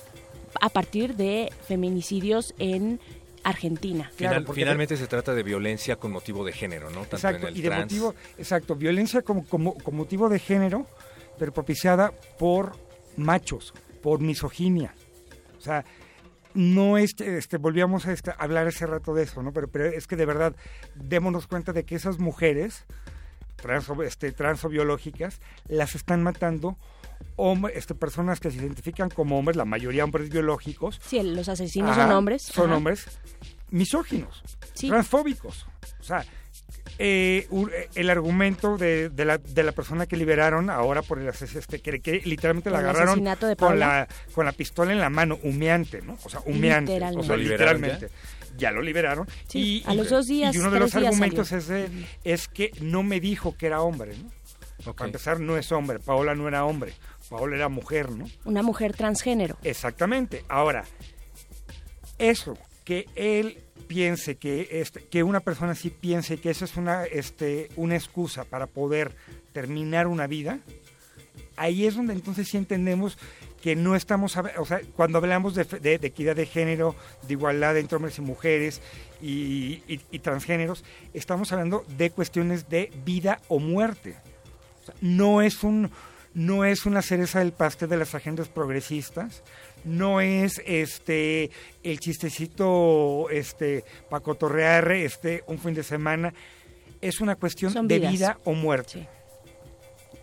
a partir de feminicidios en Argentina. Final- finalmente se trata de violencia con motivo de género, ¿no? Tanto Exacto, en el y de trans. motivo, exacto, violencia como, como, con motivo de género, pero propiciada por machos, por misoginia. O sea, no es que este, volvíamos a este, hablar hace rato de eso, ¿no? Pero, pero es que de verdad démonos cuenta de que esas mujeres transo, este, transobiológicas las están matando hom- este, personas que se identifican como hombres, la mayoría hombres biológicos. Sí, los asesinos Ajá, son hombres. Son ajá. hombres misóginos, Sí. transfóbicos. O sea, eh, eh, el argumento de, de la, de la persona que liberaron ahora por el este, que, que literalmente la agarraron asesinato de con la, con la pistola en la mano, humeante, ¿no? O sea, humeante. Literalmente. O sea, ¿Lo liberaron literalmente. Ya? lo liberaron. Sí, y, a los dos días, Y uno de los argumentos es, de- es que no me dijo que era hombre, ¿no? Para empezar, no es hombre. Paola no era hombre. Paola era mujer, ¿no? Una mujer transgénero. Exactamente. Ahora, eso, que él piense que este, que una persona sí piense que eso es una este una excusa para poder terminar una vida, ahí es donde entonces sí entendemos que no estamos, o sea, cuando hablamos de, fe- de- de equidad de género, de igualdad entre hombres y mujeres y, y- y transgéneros, estamos hablando de cuestiones de vida o muerte. Sea, no es un no es una cereza del pastel de las agendas progresistas, no es este el chistecito este para cotorrear este un fin de semana, es una cuestión Son de vidas. vida o muerte.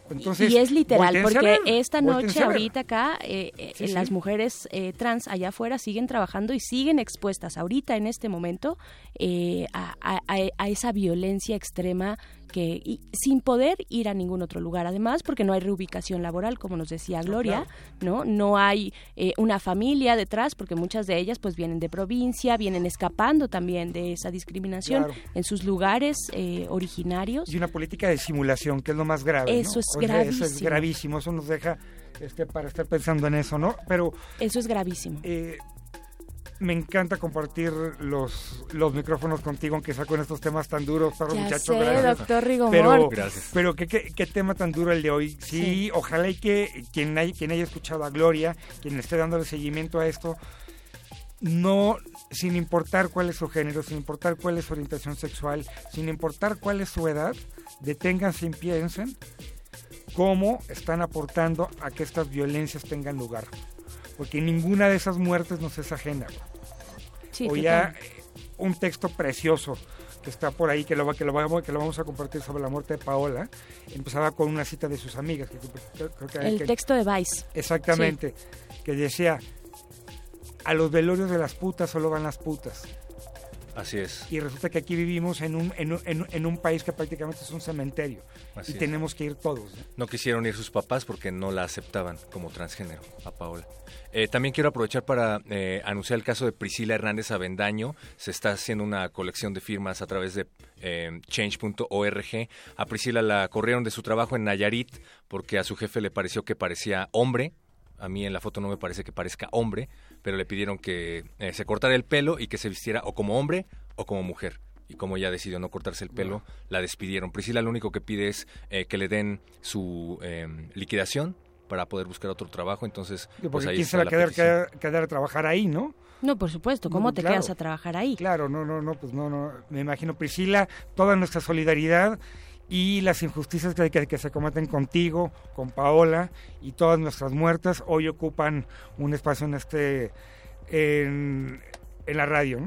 Entonces, y es literal, porque ver, esta noche, ahorita acá, eh, eh, Sí, sí. las mujeres eh, trans allá afuera siguen trabajando y siguen expuestas ahorita en este momento a, a- a- a esa violencia extrema que y sin poder ir a ningún otro lugar. Además, porque no hay reubicación laboral, como nos decía Gloria, ¿no? No hay eh, una familia detrás, porque muchas de ellas pues vienen de provincia, vienen escapando también de esa discriminación Claro. en sus lugares eh, originarios. y una política de simulación, que es lo más grave. ¿no? Eso es O sea, Eso es gravísimo. gravísimo, eso nos deja este, para estar pensando en eso, ¿no? Pero Eso es gravísimo. eh, me encanta compartir los, los micrófonos contigo, aunque sea con estos temas tan duros, perro Ya muchacho. sé, gracias. doctor Rigomort. Pero, Gracias. pero ¿qué, qué, qué tema tan duro el de hoy. Sí, ojalá y que quien, hay, quien haya escuchado a Gloria, quien esté dándole seguimiento a esto, no, sin importar cuál es su género, sin importar cuál es su orientación sexual, sin importar cuál es su edad, deténganse y piensen cómo están aportando a que estas violencias tengan lugar. Porque ninguna de esas muertes nos es ajena. Sí, o ya eh, un texto precioso que está por ahí, que lo, que, lo vamos, que lo vamos a compartir sobre la muerte de Paola, empezaba con una cita de sus amigas. Que, creo que- El que- texto de Vice. Exactamente, que decía, a los velorios de las putas solo van las putas. Así es. Y resulta que aquí vivimos en un, en un, en un- en un país que prácticamente es un cementerio. Así y es. tenemos que ir todos. ¿no? No quisieron ir sus papás porque no la aceptaban como transgénero a Paola. Eh, también quiero aprovechar para eh, anunciar el caso de Priscila Hernández Avendaño. Se está haciendo una colección de firmas a través de eh, change.org. A Priscila la corrieron de su trabajo en Nayarit porque a su jefe le pareció que parecía hombre. A mí en la foto no me parece que parezca hombre, pero le pidieron que eh, se cortara el pelo y que se vistiera o como hombre o como mujer. Y como ella decidió no cortarse el pelo, la despidieron. Priscila lo único que pide es eh, que le den su eh, liquidación para poder buscar otro trabajo. Entonces, Porque pues ahí quién se está va a la quedar, quedar, quedar a trabajar ahí, ¿no? No, por supuesto. ¿Cómo No, te claro. quedas a trabajar ahí? Claro, no, no, no, pues no, no. Me imagino, Priscila, toda nuestra solidaridad y las injusticias que, que, se cometen contigo, con Paola y todas nuestras muertas hoy ocupan un espacio en este, en, en la radio.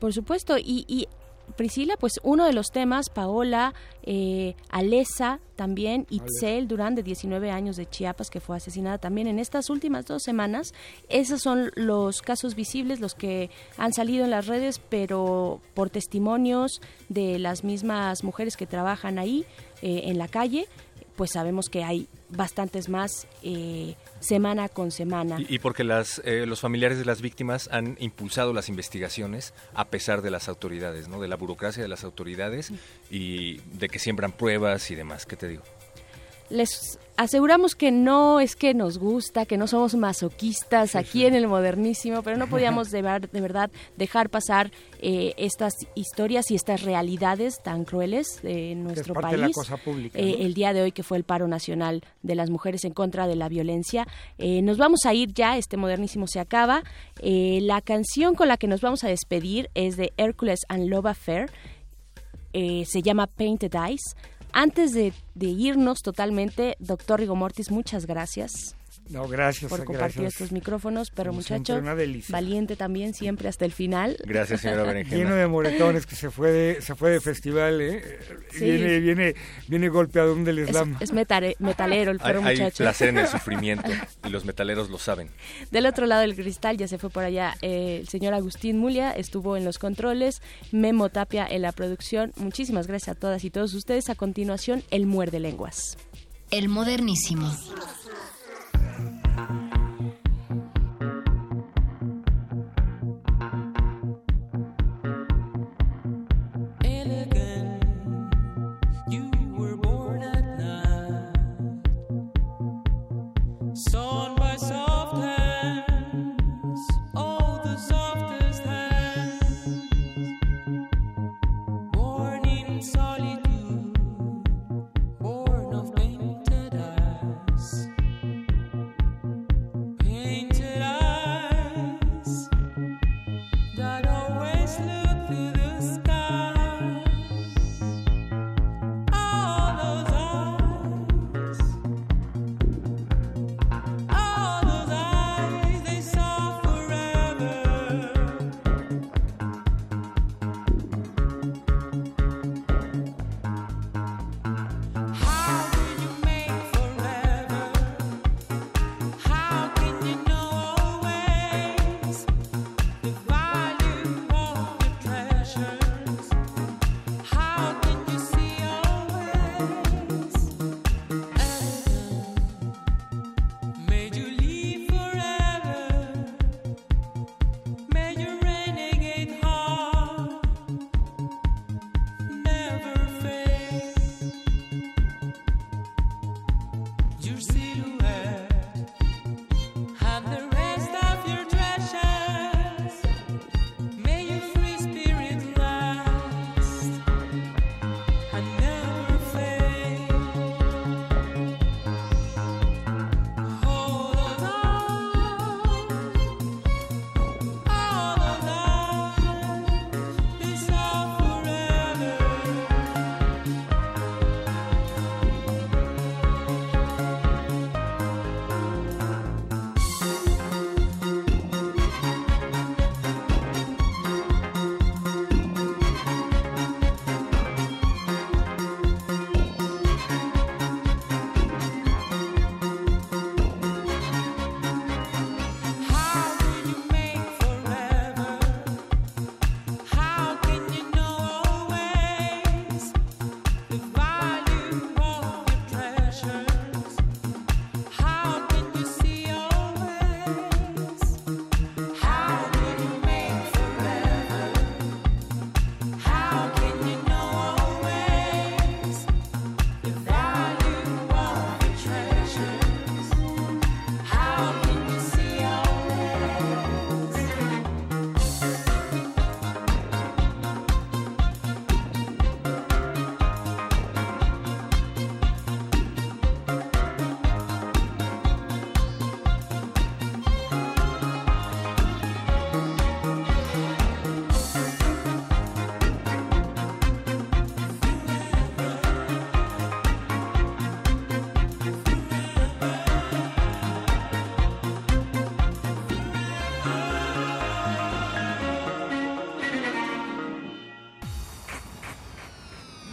Por supuesto. Y, y Priscila, pues uno de los temas, Paola, eh, Alesa también, Itzel Durán, de 19 años de Chiapas, que fue asesinada también en estas últimas dos semanas. Esos son los casos visibles, los que han salido en las redes, pero por testimonios de las mismas mujeres que trabajan ahí eh, en la calle, pues sabemos que hay bastantes más eh, semana con semana. Y, y porque las, eh, los familiares de las víctimas han impulsado las investigaciones a pesar de las autoridades, ¿no? De la burocracia de las autoridades y de que siembran pruebas y demás. ¿Qué te digo? les aseguramos que no es que nos gusta, que no somos masoquistas aquí en el modernísimo, pero no podíamos de, de verdad dejar pasar eh, estas historias y estas realidades tan crueles de nuestro país. Eh, el día de hoy que fue el paro nacional de las mujeres en contra de la violencia. Eh, nos vamos a ir ya, este modernísimo se acaba. la canción con la que nos vamos a despedir es de Hercules and Love Affair. se llama Painted Eyes. Antes de, irnos totalmente, doctor Rigo Mortis, muchas gracias. No, gracias. Por compartir estos micrófonos, pero muchacho, valiente también, siempre hasta el final. Gracias, señora Berenjena. Lleno de moretones, que se fue de, se fue de festival, ¿eh? Viene, viene, viene golpeado del slam. Es, es metalero el perro hay, muchacho. Hay placer en el sufrimiento, y los metaleros lo saben. Del otro lado del cristal ya se fue por allá eh, el señor Agustín Mulia, estuvo en los controles, Memo Tapia en la producción. Muchísimas gracias a todas y todos ustedes. A continuación, el muerde lenguas. El modernísimo.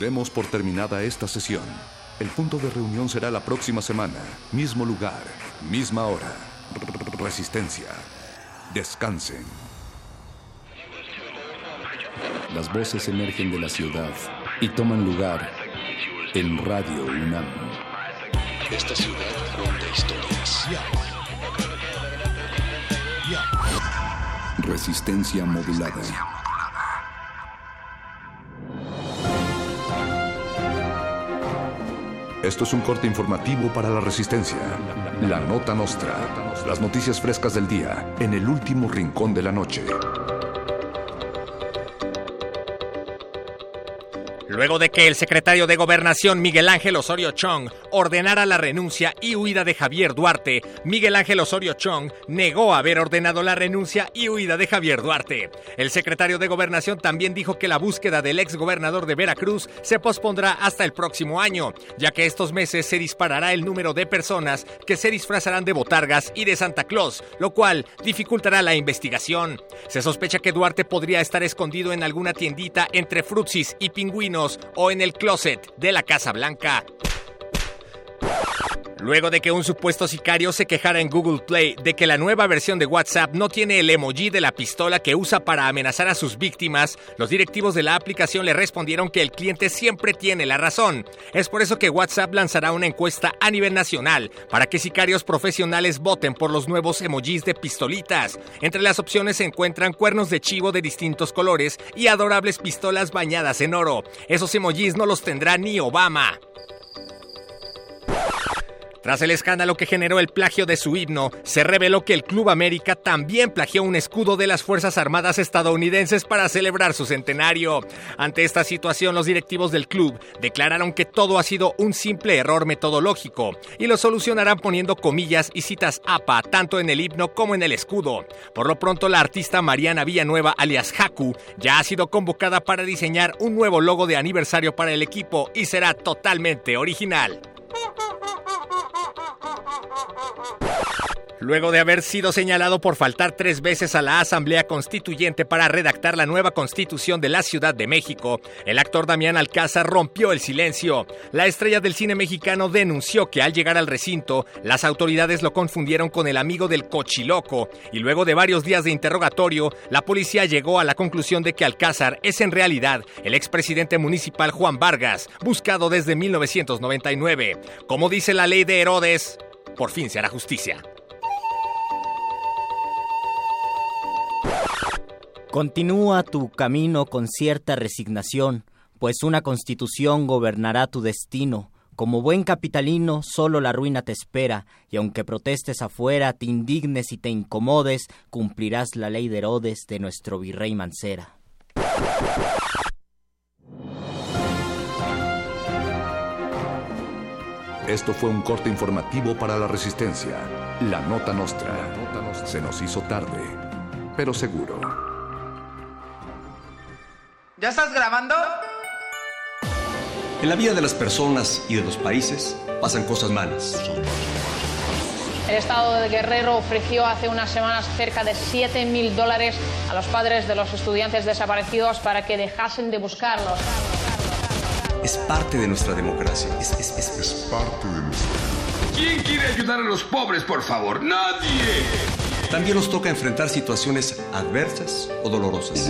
Demos por terminada esta sesión. El punto de reunión será la próxima semana. Mismo lugar, misma hora. Resistencia. Descansen. Las voces emergen de la ciudad y toman lugar en Radio UNAM. Esta ciudad cuenta historias. Resistencia modulada. Esto es un corte informativo para la resistencia. La nota nostra. Las noticias frescas del día en el último rincón de la noche. Luego de que el secretario de Gobernación Miguel Ángel Osorio Chong ordenara la renuncia y huida de Javier Duarte, Miguel Ángel Osorio Chong negó haber ordenado la renuncia y huida de Javier Duarte. El secretario de Gobernación también dijo que la búsqueda del ex gobernador de Veracruz se pospondrá hasta el próximo año, ya que estos meses se disparará el número de personas que se disfrazarán de botargas y de Santa Claus, lo cual dificultará la investigación. Se sospecha que Duarte podría estar escondido en alguna tiendita entre frutsis y pingüinos o en el closet de la Casa Blanca. Luego de que un supuesto sicario se quejara en Google Play de que la nueva versión de WhatsApp no tiene el emoji de la pistola que usa para amenazar a sus víctimas, los directivos de la aplicación le respondieron que el cliente siempre tiene la razón. Es por eso que WhatsApp lanzará una encuesta a nivel nacional para que sicarios profesionales voten por los nuevos emojis de pistolitas. Entre las opciones se encuentran cuernos de chivo de distintos colores y adorables pistolas bañadas en oro. Esos emojis no los tendrá ni Obama. Tras el escándalo que generó el plagio de su himno, se reveló que el Club América también plagió un escudo de las Fuerzas Armadas estadounidenses para celebrar su centenario. Ante esta situación, los directivos del club declararon que todo ha sido un simple error metodológico y lo solucionarán poniendo comillas y citas APA tanto en el himno como en el escudo. Por lo pronto, la artista Mariana Villanueva, alias Haku, ya ha sido convocada para diseñar un nuevo logo de aniversario para el equipo y será totalmente original. Luego de haber sido señalado por faltar tres veces a la Asamblea Constituyente para redactar la nueva constitución de la Ciudad de México, el actor Damián Alcázar rompió el silencio. La estrella del cine mexicano denunció que al llegar al recinto, las autoridades lo confundieron con el amigo del cochiloco, y luego de varios días de interrogatorio, la policía llegó a la conclusión de que Alcázar es en realidad el expresidente municipal Juan Vargas, buscado desde 1999. Como dice la ley de Herodes, por fin se hará justicia. Continúa tu camino con cierta resignación, pues una constitución gobernará tu destino. Como buen capitalino, solo la ruina te espera, y aunque protestes afuera, te indignes y te incomodes, cumplirás la ley de Herodes de nuestro virrey Mancera. Esto fue un corte informativo para la resistencia. La nota nostra. Se nos hizo tarde, pero seguro. ¿Ya estás grabando? En la vida de las personas y de los países pasan cosas malas. El Estado de Guerrero ofreció hace unas semanas cerca de 7 mil dólares a los padres de los estudiantes desaparecidos para que dejasen de buscarlos. Es parte de nuestra democracia. Es, es- es- es parte de nuestra ¿Quién quiere ayudar a los pobres, por favor? ¡Nadie! También nos toca enfrentar situaciones adversas o dolorosas.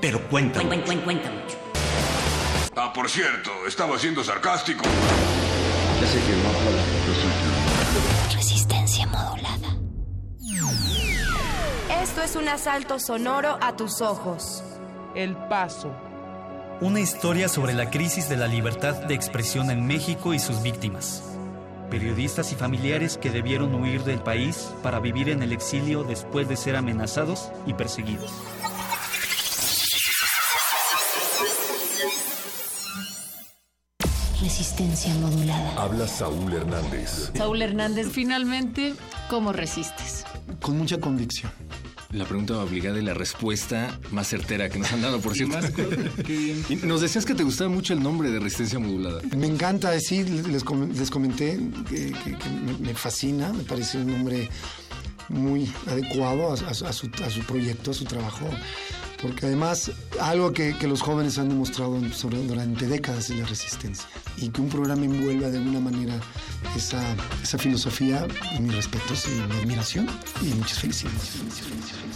pero cuenta. mucho. Ah, por cierto, estaba siendo sarcástico. Ya sé que no habla, yo soy Resistencia modulada. Esto es un asalto sonoro a tus ojos. El paso. Una historia sobre la crisis de la libertad de expresión en México y sus víctimas. Periodistas y familiares que debieron huir del país para vivir en el exilio después de ser amenazados y perseguidos. Resistencia modulada. Habla Saúl Hernández. Saúl Hernández, finalmente, ¿cómo resistes? Con mucha convicción. La pregunta obligada y la respuesta más certera que nos han dado, por cierto. Y nos decías que te gustaba mucho el nombre de Resistencia Modulada. Me encanta decir, les, com- les comenté que, que- que me, me fascina, me parece un nombre muy adecuado a, a- a su, a su proyecto, a su trabajo. Porque además algo que, los jóvenes han demostrado durante décadas es la resistencia y que un programa envuelva de alguna manera esa, esa filosofía, mis respetos y mi admiración y muchas felicidades.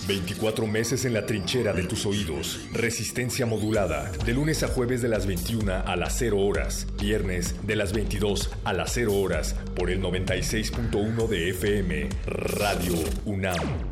24 meses en la trinchera de tus oídos. Resistencia modulada. De lunes a jueves de las 21 a las 0 horas. Viernes de las 22 a las 0 horas. Por el 96.1 de FM. Radio UNAM.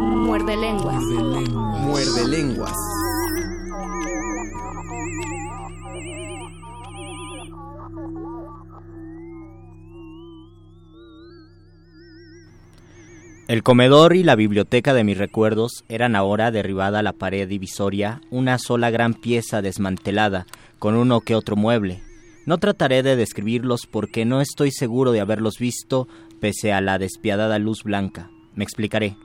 Muerde lenguas. Muerde lenguas. El comedor y la biblioteca de mis recuerdos eran ahora derribada la pared divisoria, una sola gran pieza desmantelada, con uno que otro mueble. No trataré de describirlos porque no estoy seguro de haberlos visto pese a la despiadada luz blanca. Me explicaré.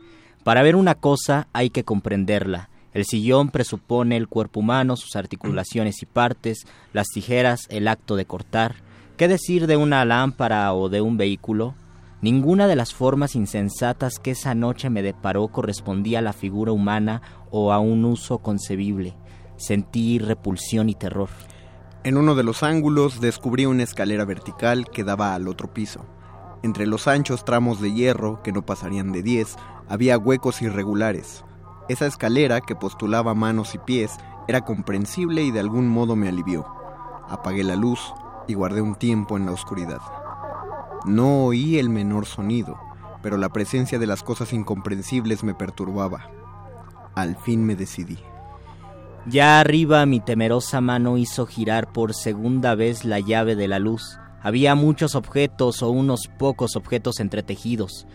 Para ver una cosa hay que comprenderla. El sillón presupone el cuerpo humano, sus articulaciones y partes, las tijeras, el acto de cortar. ¿Qué decir de una lámpara o de un vehículo? Ninguna de las formas insensatas que esa noche me deparó correspondía a la figura humana o a un uso concebible. Sentí repulsión y terror. En uno de los ángulos descubrí una escalera vertical que daba al otro piso. Entre los anchos tramos de hierro, que no pasarían de 10, había huecos irregulares. Esa escalera, que postulaba manos y pies, era comprensible y de algún modo me alivió. Apagué la luz y guardé un tiempo en la oscuridad. No oí el menor sonido, pero la presencia de las cosas incomprensibles me perturbaba. Al fin me decidí. Ya arriba mi temerosa mano hizo girar por segunda vez la llave de la luz. Había muchos objetos o unos pocos objetos entretejidos.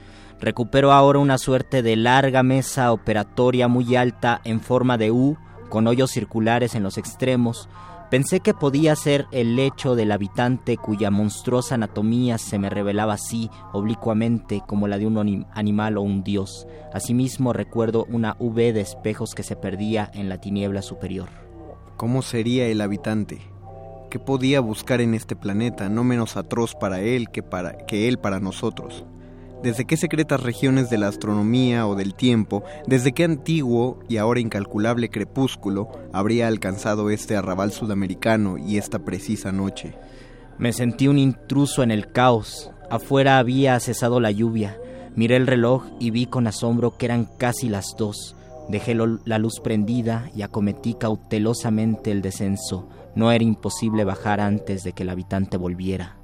Recupero ahora una suerte de larga mesa operatoria muy alta en forma de U, con hoyos circulares en los extremos. Pensé que podía ser el lecho del habitante cuya monstruosa anatomía se me revelaba así, oblicuamente, como la de un animal o un dios. Asimismo recuerdo una V de espejos que se perdía en la tiniebla superior. ¿Cómo sería el habitante? ¿Qué podía buscar en este planeta no menos atroz para él que, para, que él para nosotros? ¿Desde qué secretas regiones de la astronomía o del tiempo, desde qué antiguo y ahora incalculable crepúsculo habría alcanzado este arrabal sudamericano y esta precisa noche? Me sentí un intruso en el caos. Afuera había cesado la lluvia. Miré el reloj y vi con asombro que eran casi las dos. Dejé la luz prendida y acometí cautelosamente el descenso. No era imposible bajar antes de que el habitante volviera.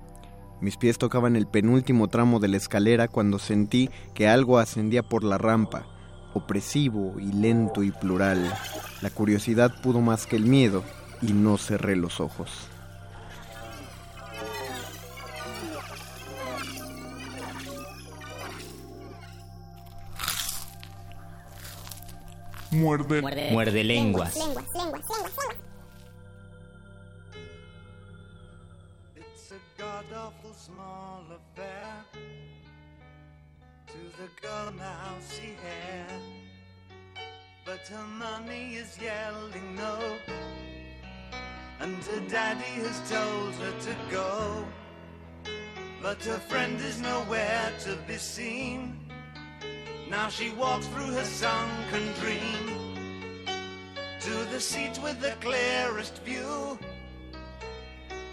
Mis pies tocaban el penúltimo tramo de la escalera cuando sentí que algo ascendía por la rampa, opresivo y lento y plural. La curiosidad pudo más que el miedo y no cerré los ojos. Muerde, Muerde lenguas. It's a god awful small affair. To the girl now she hair, but her mommy is yelling no, and her daddy has told her to go, but her friend is nowhere to be seen. Now she walks through her sunken dream. To the seat with the clearest view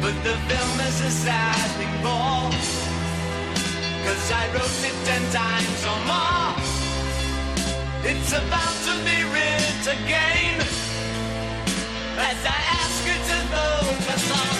But the film is a sad thing for. Cause I wrote it ten times or more. It's about to be writ again. As I ask you to focus on sailors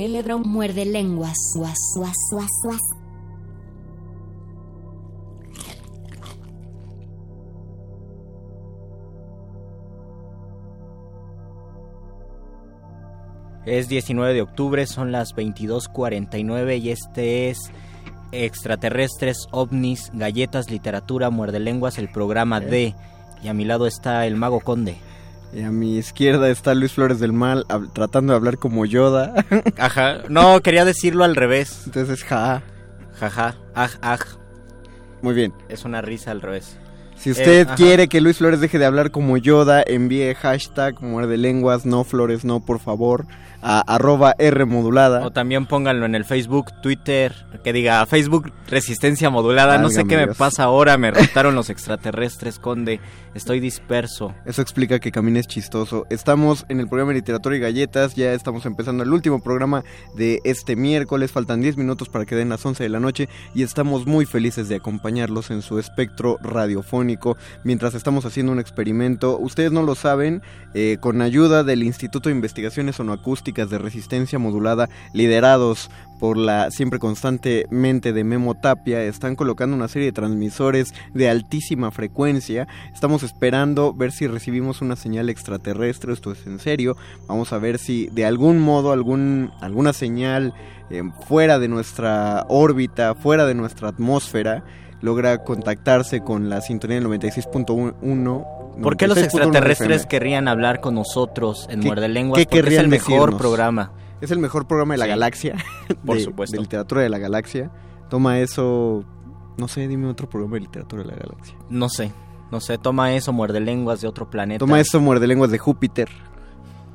Eledrón muerde lenguas. Guas, guas, guas, guas. Es 19 de octubre, son las 22:49 y este es Extraterrestres, OVNIs, Galletas, Literatura, Muerde Lenguas, el programa D. Y a mi lado está el Mago Conde. Y a mi izquierda está Luis Flores del Mal tratando de hablar como Yoda. Ajá. No, quería decirlo al revés. Entonces, ja. Jaja. Aj, aj. Muy bien. Es una risa al revés. Si usted Eh, quiere que Luis Flores deje de hablar como Yoda, envíe hashtag muerde lenguas, no Flores, no, por favor, a arroba R modulada. O también pónganlo en el Facebook, Twitter, que diga Facebook Resistencia Modulada. no sé qué me pasa ahora, me rotaron los extraterrestres, Conde. Estoy disperso. Eso explica que camines chistoso. Estamos en el programa de Literatura y Galletas, ya estamos empezando el último programa de este miércoles, faltan 10 minutos para que den las 11 de la noche y estamos muy felices de acompañarlos en su espectro radiofónico mientras estamos haciendo un experimento. Ustedes no lo saben, eh, con ayuda del Instituto de Investigaciones Sonoacústicas de Resistencia Modulada, liderados por la siempre constante mente de Memo Tapia, están colocando una serie de transmisores de altísima frecuencia. Estamos esperando ver si recibimos una señal extraterrestre, esto es en serio. Vamos a ver si de algún modo algún, alguna señal eh, fuera de nuestra órbita, fuera de nuestra atmósfera, logra contactarse con la sintonía del 96.1. ¿Por qué los 96.1 extraterrestres querrían hablar con nosotros en ¿Qué- Muerde Lenguas? qué Porque es el mejor decirnos? programa. Es el mejor programa de la Sí. galaxia. Por de- supuesto. De literatura de la galaxia. Toma eso. No sé, dime otro programa de literatura de la galaxia. No sé, no sé, toma eso, Muerde Lenguas de otro planeta. Toma eso, muerde lenguas de Júpiter.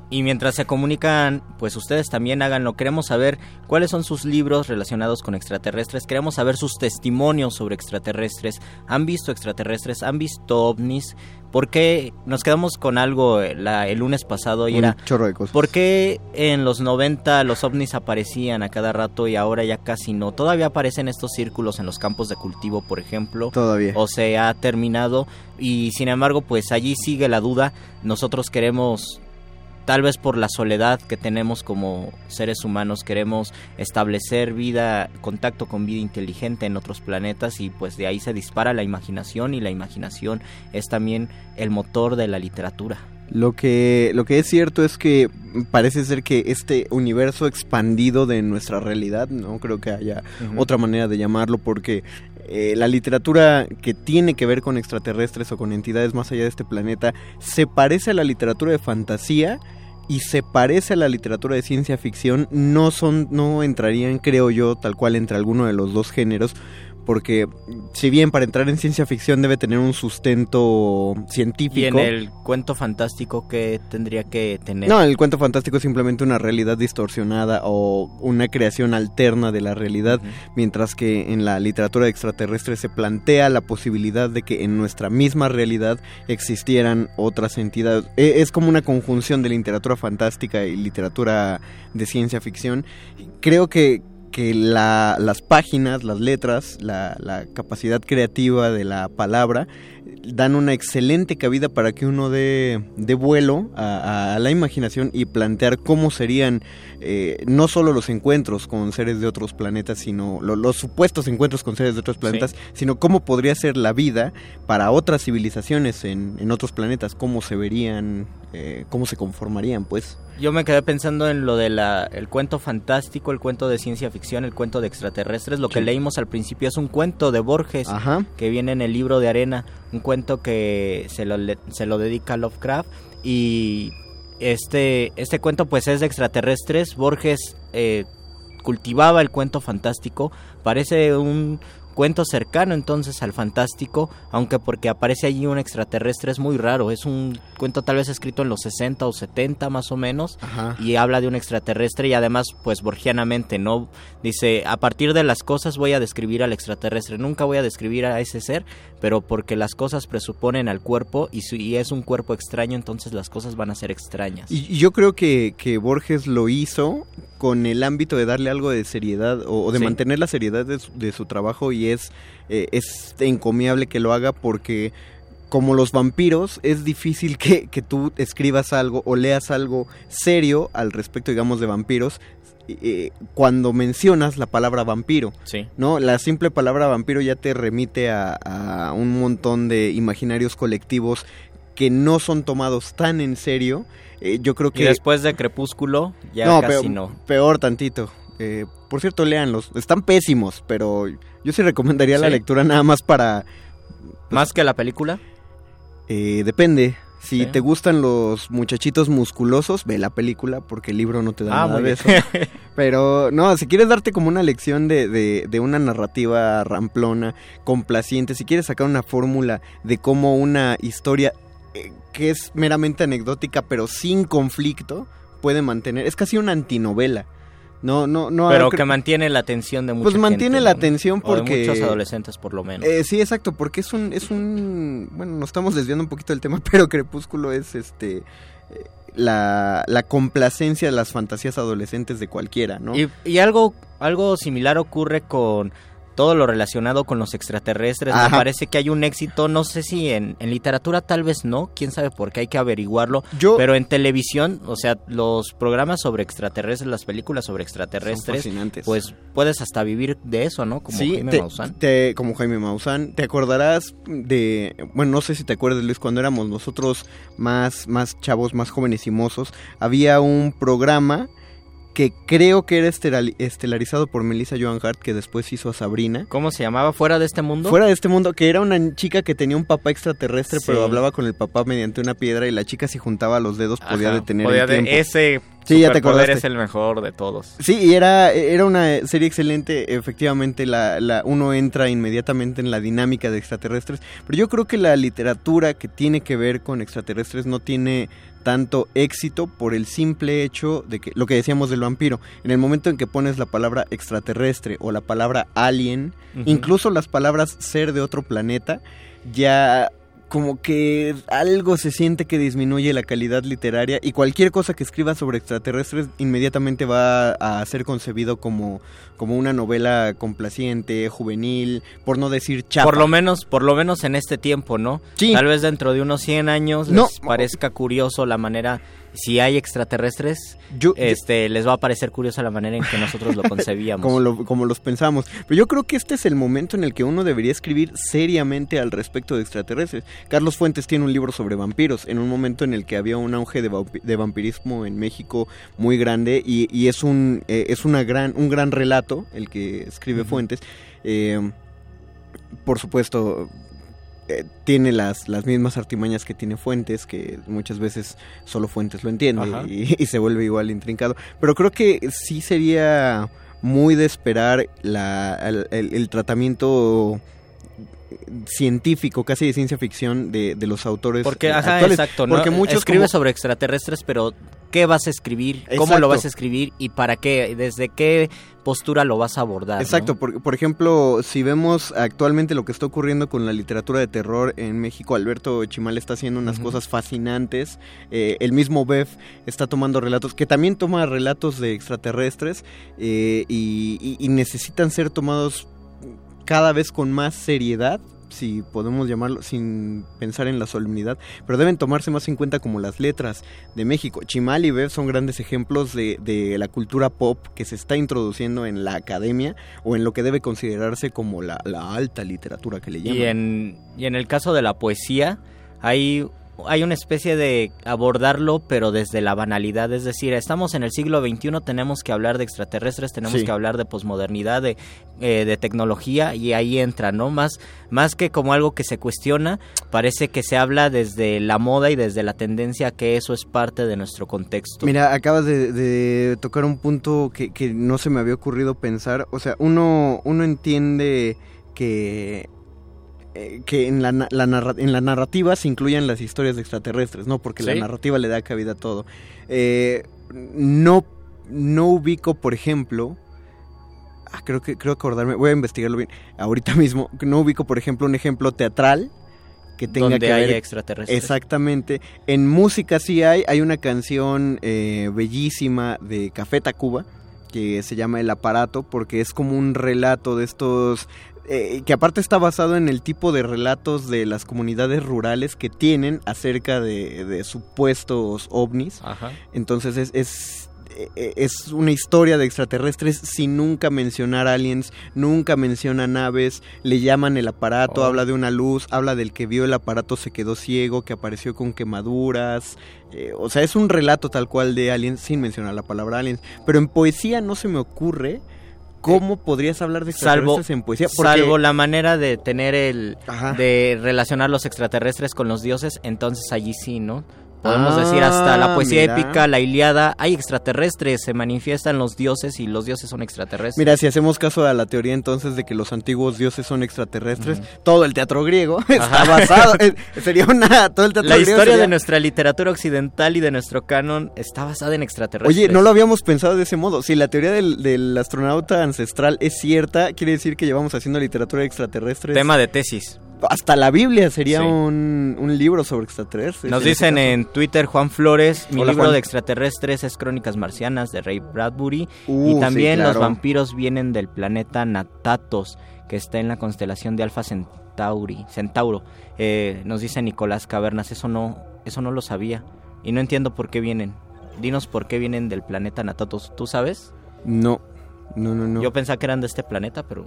Y mientras se comunican, pues ustedes también háganlo. Queremos saber cuáles son sus libros relacionados con extraterrestres. Queremos saber sus testimonios sobre extraterrestres. ¿Han visto extraterrestres? ¿Han visto ovnis? ¿Por qué nos quedamos con algo eh, la- el lunes pasado y era... chorro de cosas. ¿Por qué en los 90 los ovnis aparecían a cada rato y ahora ya casi no? Todavía aparecen estos círculos en los campos de cultivo, por ejemplo. Todavía. O se ha terminado y sin embargo, pues allí sigue la duda. Nosotros queremos tal vez por la soledad que tenemos como seres humanos queremos establecer vida, contacto con vida inteligente en otros planetas y pues de ahí se dispara la imaginación y la imaginación es también el motor de la literatura. Lo que, lo que es cierto es que parece ser que este universo expandido de nuestra realidad, no creo que haya otra manera de llamarlo, porque eh, la literatura que tiene que ver con extraterrestres o con entidades más allá de este planeta se parece a la literatura de fantasía y se parece a la literatura de ciencia ficción, no son, no entrarían, creo yo, tal cual entre alguno de los dos géneros, porque si bien para entrar en ciencia ficción debe tener un sustento científico. ¿Y en el cuento fantástico que tendría que tener? No, el cuento fantástico es simplemente una realidad distorsionada o una creación alterna de la realidad, mientras que en la literatura extraterrestre se plantea la posibilidad de que en nuestra misma realidad existieran otras entidades. E, es como una conjunción de literatura fantástica y literatura de ciencia ficción. Creo que que la, las páginas, las letras, la, la, capacidad creativa de la palabra dan una excelente cabida para que uno dé, vuelo a, la imaginación y plantear cómo serían eh, no solo los encuentros con seres de otros planetas, sino lo, los supuestos encuentros con seres de otros planetas, sí. sino cómo podría ser la vida para otras civilizaciones en, en otros planetas, cómo se verían, eh, cómo se conformarían, pues. Yo me quedé pensando en lo del el cuento fantástico, el cuento de ciencia ficción, el cuento de extraterrestres. Lo sí. que leímos al principio es un cuento de Borges Ajá. que viene en el libro de arena, un cuento que se lo, se lo dedica a Lovecraft y este, este cuento pues es de extraterrestres. Borges eh, cultivaba el cuento fantástico, parece un cuento cercano entonces al fantástico, aunque porque aparece allí un extraterrestre es muy raro, es un cuento tal vez escrito en los 60 o 70 más o menos Ajá. y habla de un extraterrestre y además pues borgianamente, ¿no? Dice, a partir de las cosas voy a describir al extraterrestre, nunca voy a describir a ese ser, pero porque las cosas presuponen al cuerpo y si es un cuerpo extraño entonces las cosas van a ser extrañas. Y, yo creo que, que Borges lo hizo con el ámbito de darle algo de seriedad o, o de sí. mantener la seriedad de su, de su trabajo y es, eh, es encomiable que lo haga porque como los vampiros es difícil que, que, tú escribas algo o leas algo serio al respecto digamos de vampiros eh, cuando mencionas la palabra vampiro sí. no la simple palabra vampiro ya te remite a, a un montón de imaginarios colectivos que no son tomados tan en serio eh, yo creo que y después de Crepúsculo ya no, casi peor, no. peor tantito eh, por cierto léanlos están pésimos pero yo sí recomendaría sí. la lectura nada más para pues, más que la película eh, depende si sí. te gustan los muchachitos musculosos, ve la película porque el libro no te da ah, nada de eso. Pero no, si quieres darte como una lección de, de, de una narrativa ramplona, complaciente, si quieres sacar una fórmula de cómo una historia eh, que es meramente anecdótica pero sin conflicto puede mantener, es casi una antinovela. No, no, no. Pero que mantiene la atención de mucha Pues mantiene gente, la ¿no? atención porque. O de muchos adolescentes, por lo menos. Eh, sí, exacto, porque es un, es un. Bueno, nos estamos desviando un poquito del tema, pero Crepúsculo es este. Eh, la, la, complacencia de las fantasías adolescentes de cualquiera, ¿no? Y, y algo, algo similar ocurre con todo lo relacionado con los extraterrestres. Ajá. Me parece que hay un éxito, no sé si en, en, literatura tal vez no, quién sabe por qué hay que averiguarlo. Yo, pero en televisión, o sea, los programas sobre extraterrestres, las películas sobre extraterrestres, pues puedes hasta vivir de eso, ¿no? Como sí, Jaime te, Maussan. Te, como Jaime Maussan. Te acordarás de, bueno, no sé si te acuerdas, Luis, cuando éramos nosotros más, más chavos, más jóvenes y mozos, había un programa que creo que era estelarizado por Melissa Joan Hart, que después hizo a Sabrina. ¿Cómo se llamaba? ¿Fuera de este mundo? Fuera de este mundo, que era una chica que tenía un papá extraterrestre, sí. pero hablaba con el papá mediante una piedra y la chica si juntaba los dedos podía detener podía el tiempo. De ese sí, ya te acordaste. es el mejor de todos. Sí, y era, era una serie excelente. Efectivamente, la, la, uno entra inmediatamente en la dinámica de extraterrestres. Pero yo creo que la literatura que tiene que ver con extraterrestres no tiene tanto éxito por el simple hecho de que lo que decíamos del vampiro, en el momento en que pones la palabra extraterrestre o la palabra alien, uh -huh. incluso las palabras ser de otro planeta, ya como que algo se siente que disminuye la calidad literaria y cualquier cosa que escriba sobre extraterrestres inmediatamente va a ser concebido como, como una novela complaciente, juvenil, por no decir chapa. Por lo menos, por lo menos en este tiempo, ¿no? Sí. Tal vez dentro de unos 100 años no. les parezca curioso la manera si hay extraterrestres, yo, este, yo, les va a parecer curiosa la manera en que nosotros lo concebíamos. como, lo, como los pensamos. Pero yo creo que este es el momento en el que uno debería escribir seriamente al respecto de extraterrestres. Carlos Fuentes tiene un libro sobre vampiros, en un momento en el que había un auge de, de vampirismo en México muy grande y, y es, un, eh, es una gran, un gran relato el que escribe uh -huh. Fuentes. Eh, por supuesto, eh, tiene las, las mismas artimañas que tiene Fuentes, que muchas veces solo Fuentes lo entiende y, y se vuelve igual intrincado. Pero creo que sí sería muy de esperar la, el, el- el tratamiento científico, casi de ciencia ficción de, de los autores Porque, eh, ajá, actuales. exacto, ¿no? Porque muchos escribe como- sobre extraterrestres, pero ¿qué vas a escribir? ¿Cómo lo vas a escribir? ¿Y para qué? ¿Desde qué postura lo vas a abordar? Exacto, ¿no? por, por ejemplo, si vemos actualmente lo que está ocurriendo con la literatura de terror en México, Alberto Chimal está haciendo unas cosas fascinantes. Eh, el mismo Bev está tomando relatos, que también toma relatos de extraterrestres eh, y, y- y necesitan ser tomados cada vez con más seriedad si podemos llamarlo sin pensar en la solemnidad, pero deben tomarse más en cuenta como las letras de México. Chimal y Bev son grandes ejemplos de, de la cultura pop que se está introduciendo en la academia o en lo que debe considerarse como la, la alta literatura que le llaman. Y en, y en el caso de la poesía, hay, hay una especie de abordarlo, pero desde la banalidad. Es decir, estamos en el siglo XXI, tenemos que hablar de extraterrestres, tenemos Sí. que hablar de posmodernidad, de, eh, de tecnología, y ahí entra, ¿no? Más, más que como algo que se cuestiona, parece que se habla desde la moda y desde la tendencia que eso es parte de nuestro contexto. Mira, acabas de, de tocar un punto que, que no se me había ocurrido pensar. O sea, uno, uno entiende que, eh, que en, la, na- la narra- en la narrativa se incluyan las historias de extraterrestres, ¿no? Porque la narrativa le da cabida a todo. Eh, no, no ubico, por ejemplo... ah, creo que creo acordarme, voy a investigarlo bien ahorita mismo. No ubico, por ejemplo, un ejemplo teatral que tenga Donde que haya ver extraterrestres. Exactamente. En música sí hay, hay una canción eh, bellísima de Café Tacuba que se llama El aparato porque es como un relato de estos eh, que aparte está basado en el tipo de relatos de las comunidades rurales que tienen acerca de, de supuestos ovnis. Ajá. Entonces es, es, eh, es una historia de extraterrestres sin nunca mencionar aliens, nunca menciona naves, le llaman el aparato, Oh. habla de una luz, habla del que vio el aparato se quedó ciego, que apareció con quemaduras. eh, o sea, es un relato tal cual de aliens sin mencionar la palabra aliens. Pero en poesía no se me ocurre cómo podrías hablar de Salvo, extraterrestres en poesía. porque- salvo la manera de tener el Ajá. de relacionar los extraterrestres con los dioses, entonces allí sí, ¿no? Podemos Ah, decir hasta la poesía mira. épica, la Iliada, hay extraterrestres, se manifiestan los dioses y los dioses son extraterrestres. Mira, si hacemos caso a la teoría entonces de que los antiguos dioses son extraterrestres, todo el teatro griego está basado, sería una, todo el teatro la griego historia sería- de nuestra literatura occidental y de nuestro canon está basada en extraterrestres. Oye, no lo habíamos pensado de ese modo. Si la teoría del, del astronauta ancestral es cierta, quiere decir que llevamos haciendo literatura de extraterrestres. Tema de tesis. Hasta la Biblia sería Sí. un, un libro sobre extraterrestres. Nos en dicen en Twitter Juan Flores, mi Hola, libro Juan. de extraterrestres es Crónicas Marcianas de Ray Bradbury Uh, y sí, también los vampiros vienen del planeta Natatos que está en la constelación de Alfa Centauri, Centauro. Eh, nos dice Nicolás Cavernas, eso no, eso no lo sabía y no entiendo por qué vienen. Dinos por qué vienen del planeta Natatos. ¿Tú sabes? No, no, no, no. Yo pensaba que eran de este planeta, pero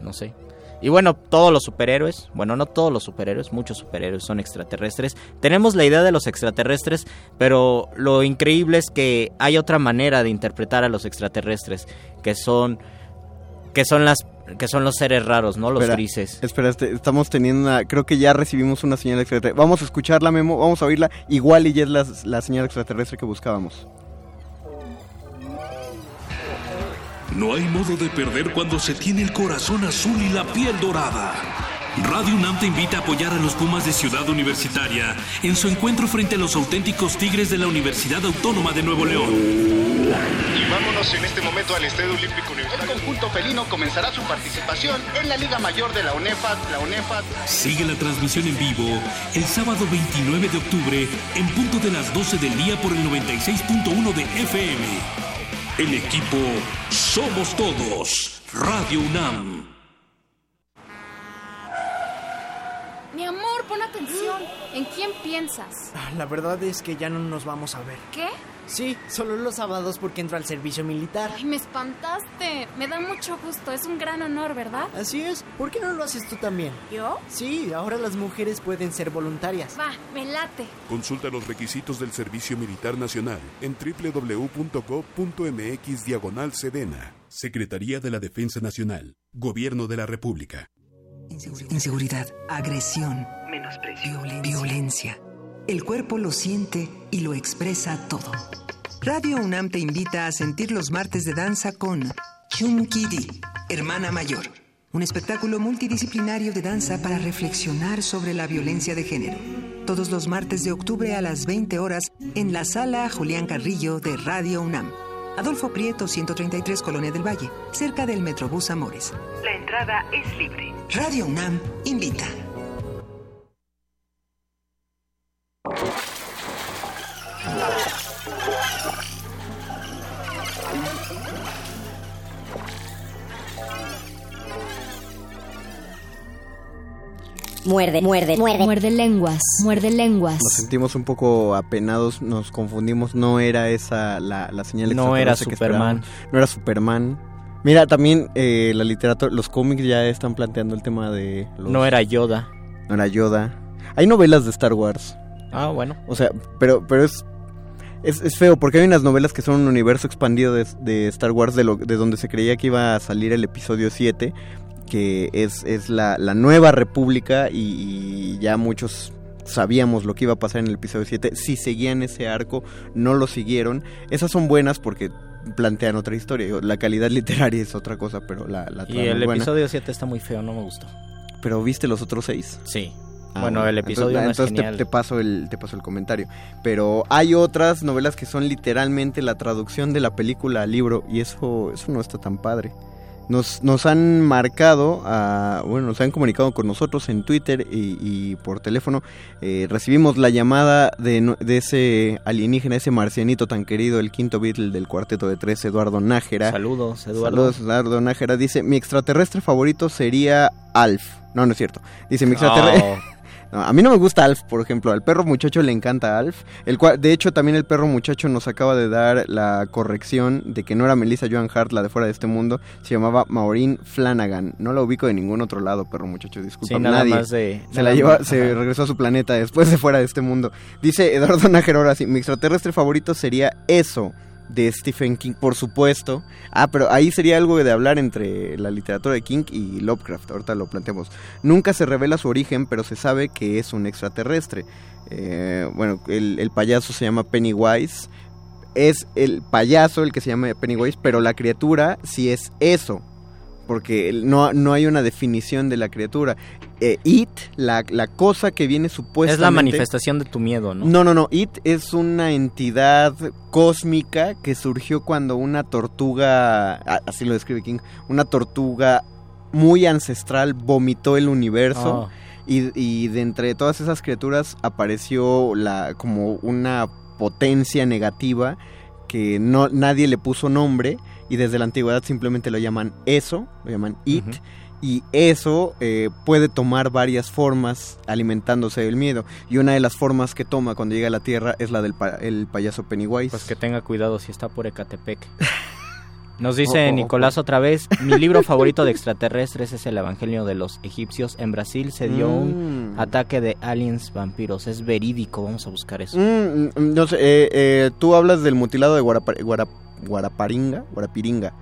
no sé. Y bueno, todos los superhéroes, bueno, no todos los superhéroes, muchos superhéroes son extraterrestres. Tenemos la idea de los extraterrestres, pero lo increíble es que hay otra manera de interpretar a los extraterrestres, que son que son las que son los seres raros, ¿no? Los Espera, grises. Espera, este, estamos teniendo una. Creo que ya recibimos una señal extraterrestre. Vamos a escucharla, Memo. Vamos a oírla. Igual y ya es la, la señal extraterrestre que buscábamos. No hay modo de perder cuando se tiene el corazón azul y la piel dorada. Radio UNAM te invita a apoyar a los Pumas de Ciudad Universitaria en su encuentro frente a los auténticos Tigres de la Universidad Autónoma de Nuevo León. Y vámonos en este momento al Estadio Olímpico Universitario. El conjunto felino comenzará su participación en la Liga Mayor de la UNEFAT. La UNEFAT Sigue la transmisión en vivo el sábado 29 de octubre en punto de las 12 del día por el 96.1 de FM. El equipo Somos Todos. Radio UNAM. Mi amor, pon atención. ¿En quién piensas? La verdad es que ya no nos vamos a ver. ¿Qué? Sí, solo los sábados porque entro al servicio militar. Ay, me espantaste. Me da mucho gusto. Es un gran honor, ¿verdad? Así es. ¿Por qué no lo haces tú también? ¿Yo? Sí, ahora las mujeres pueden ser voluntarias. Va, me late. Consulta los requisitos del Servicio Militar Nacional en www.gov.mx diagonal Sedena. Secretaría de la Defensa Nacional. Gobierno de la República. inseguridad, agresión, menosprecio, violencia. El cuerpo lo siente y lo expresa todo. Radio UNAM te invita a sentir los martes de danza con Chunkidi, Hermana Mayor, un espectáculo multidisciplinario de danza para reflexionar sobre la violencia de género. Todos los martes de octubre a las 20 horas en la sala Julián Carrillo de Radio UNAM. Adolfo Prieto, 133 Colonia del Valle, cerca del Metrobús Amores. La entrada es libre. Radio UNAM invita. Muerde, muerde, muerde. Muerde lenguas, muerde lenguas. Nos sentimos un poco apenados, nos confundimos. No era esa la, la señal No era que Superman. No era Superman. Mira, también eh, la literatura, los cómics ya están planteando el tema de... los- No era Yoda. No era Yoda. Hay novelas de Star Wars. Ah, bueno. O sea, pero, pero es, es, es feo porque hay unas novelas que son un universo expandido de, de Star Wars de, lo, de donde se creía que iba a salir el episodio 7, que es, es la, la nueva república y, y ya muchos sabíamos lo que iba a pasar en el episodio 7. Si seguían ese arco, no lo siguieron. Esas son buenas porque plantean otra historia. La calidad literaria es otra cosa, pero la, la Y el es buena. episodio 7 está muy feo, no me gustó. Pero viste los otros seis. Sí. Ah, bueno, el episodio entonces, no es entonces te- paso el, te paso el comentario. Pero hay otras novelas que son literalmente la traducción de la película al libro y eso, eso no está tan padre. Nos, nos han marcado, a- bueno, nos han comunicado con nosotros en Twitter y, y por teléfono. Eh, recibimos la llamada de, de ese alienígena, ese marcianito tan querido, el quinto Beatle del cuarteto de tres, Eduardo Nájera. Saludos, Eduardo. Saludos, Eduardo Nájera. Dice, mi extraterrestre favorito sería Alf. No, no es cierto. Dice, mi extraterrestre... Oh. No, a mí no me gusta Alf, por ejemplo. Al perro muchacho le encanta Alf. El cual, de hecho, también el perro muchacho nos acaba de dar la corrección de que no era Melissa Joan Hart, la de fuera de este mundo. Se llamaba Maureen Flanagan. No la ubico de ningún otro lado, perro muchacho. Disculpa, Sí, nada nadie. más de- se nada la lleva, más, se ajá. regresó a su planeta después de fuera de este mundo. Dice Eduardo Nájera ahora sí, mi extraterrestre favorito sería eso de Stephen King, por supuesto. Ah, pero ahí sería algo de hablar entre la literatura de King y Lovecraft. Ahorita lo planteamos. Nunca se revela su origen, pero se sabe que es un extraterrestre. Eh, bueno, el, el payaso se llama Pennywise. Es el payaso el que se llama Pennywise, pero la criatura sí es eso. Porque no, no hay una definición de la criatura. Eh, it, la, la cosa que viene supuestamente... Es la manifestación de tu miedo, ¿no? No, no, no. It es una entidad cósmica que surgió cuando una tortuga, así lo describe King, una tortuga muy ancestral vomitó el universo. Oh. Y, y de entre todas esas criaturas apareció la como una potencia negativa que no nadie le puso nombre y desde la antigüedad simplemente lo llaman eso, lo llaman it. Y eso eh, puede tomar varias formas alimentándose del miedo. Y una de las formas que toma cuando llega a la Tierra es la del pa- el payaso Pennywise. Pues que tenga cuidado si está por Ecatepec. Nos dice Oh, oh, Nicolás otra vez, mi libro favorito de extraterrestres es el Evangelio de los Egipcios. En Brasil se dio un Mm. ataque de aliens vampiros. Es verídico, vamos a buscar eso. Mm, mm, no sé, eh, eh, tú hablas del mutilado de Guarapa- Guara- Guaraparinga, Guarapiringa.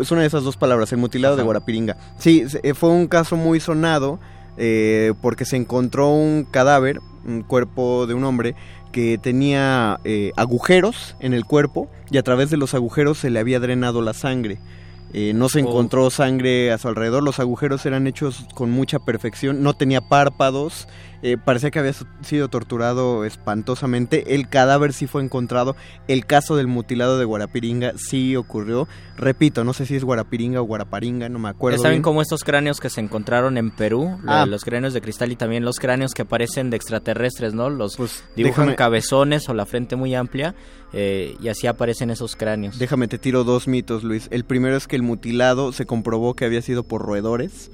Es una de esas dos palabras, el mutilado de. Guarapiringa. Sí, eh, fue un caso muy sonado eh, porque se encontró un cadáver, un cuerpo de un hombre que tenía eh, agujeros en el cuerpo y a través de los agujeros se le había drenado la sangre. Eh, no se Oh. encontró sangre a su alrededor, los agujeros eran hechos con mucha perfección, no tenía párpados, eh, parecía que había sido torturado espantosamente. El cadáver sí fue encontrado. El caso del mutilado de Guarapiringa sí ocurrió. Repito, no sé si es Guarapiringa o Guaraparinga, no me acuerdo. ¿Saben bien. como estos cráneos que se encontraron en Perú? Lo Ah. de los cráneos de cristal y también los cráneos que parecen de extraterrestres, ¿no? Los dibujan déjame- cabezones o la frente muy amplia eh, y así aparecen esos cráneos. Déjame te tiro dos mitos, Luis. El primero es que el mutilado se comprobó que había sido por roedores.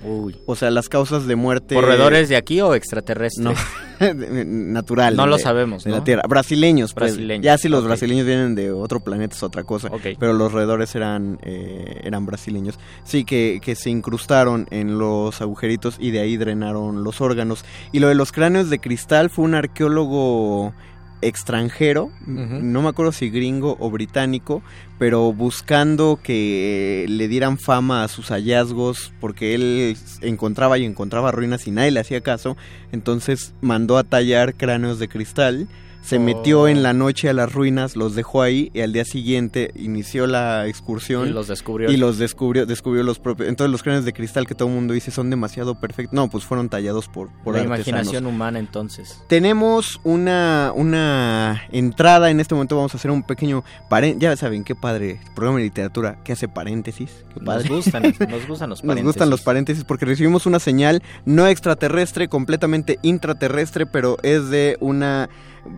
O sea, las causas de muerte. ¿Por roedores de aquí o extraterrestres? No, natural. No lo sabemos, De ¿no? la Tierra. Brasileños, pues. Brasileños, Ya si los brasileños vienen de otro planeta es otra cosa. Pero los roedores eran, eh, eran brasileños. Sí, que, que se incrustaron en los agujeritos y de ahí drenaron los órganos. Y lo de los cráneos de cristal fue un arqueólogo extranjero, no me acuerdo si gringo o británico, pero buscando que le dieran fama a sus hallazgos porque él encontraba y encontraba ruinas y nadie le hacía caso, entonces mandó a tallar cráneos de cristal se metió en la noche a las ruinas, los dejó ahí y al día siguiente inició la excursión. Y los descubrió. Y los descubrió, descubrió los propios. Entonces los cráneos de cristal que todo el mundo dice son demasiado perfectos. No, pues fueron tallados por, por La artesanos. imaginación humana entonces. Tenemos una, una entrada, en este momento vamos a hacer un pequeño paréntesis. Ya saben, qué padre, programa de literatura que hace paréntesis. Qué Nos gustan, nos gustan los Nos gustan los paréntesis porque recibimos una señal no extraterrestre, completamente intraterrestre, pero es de una,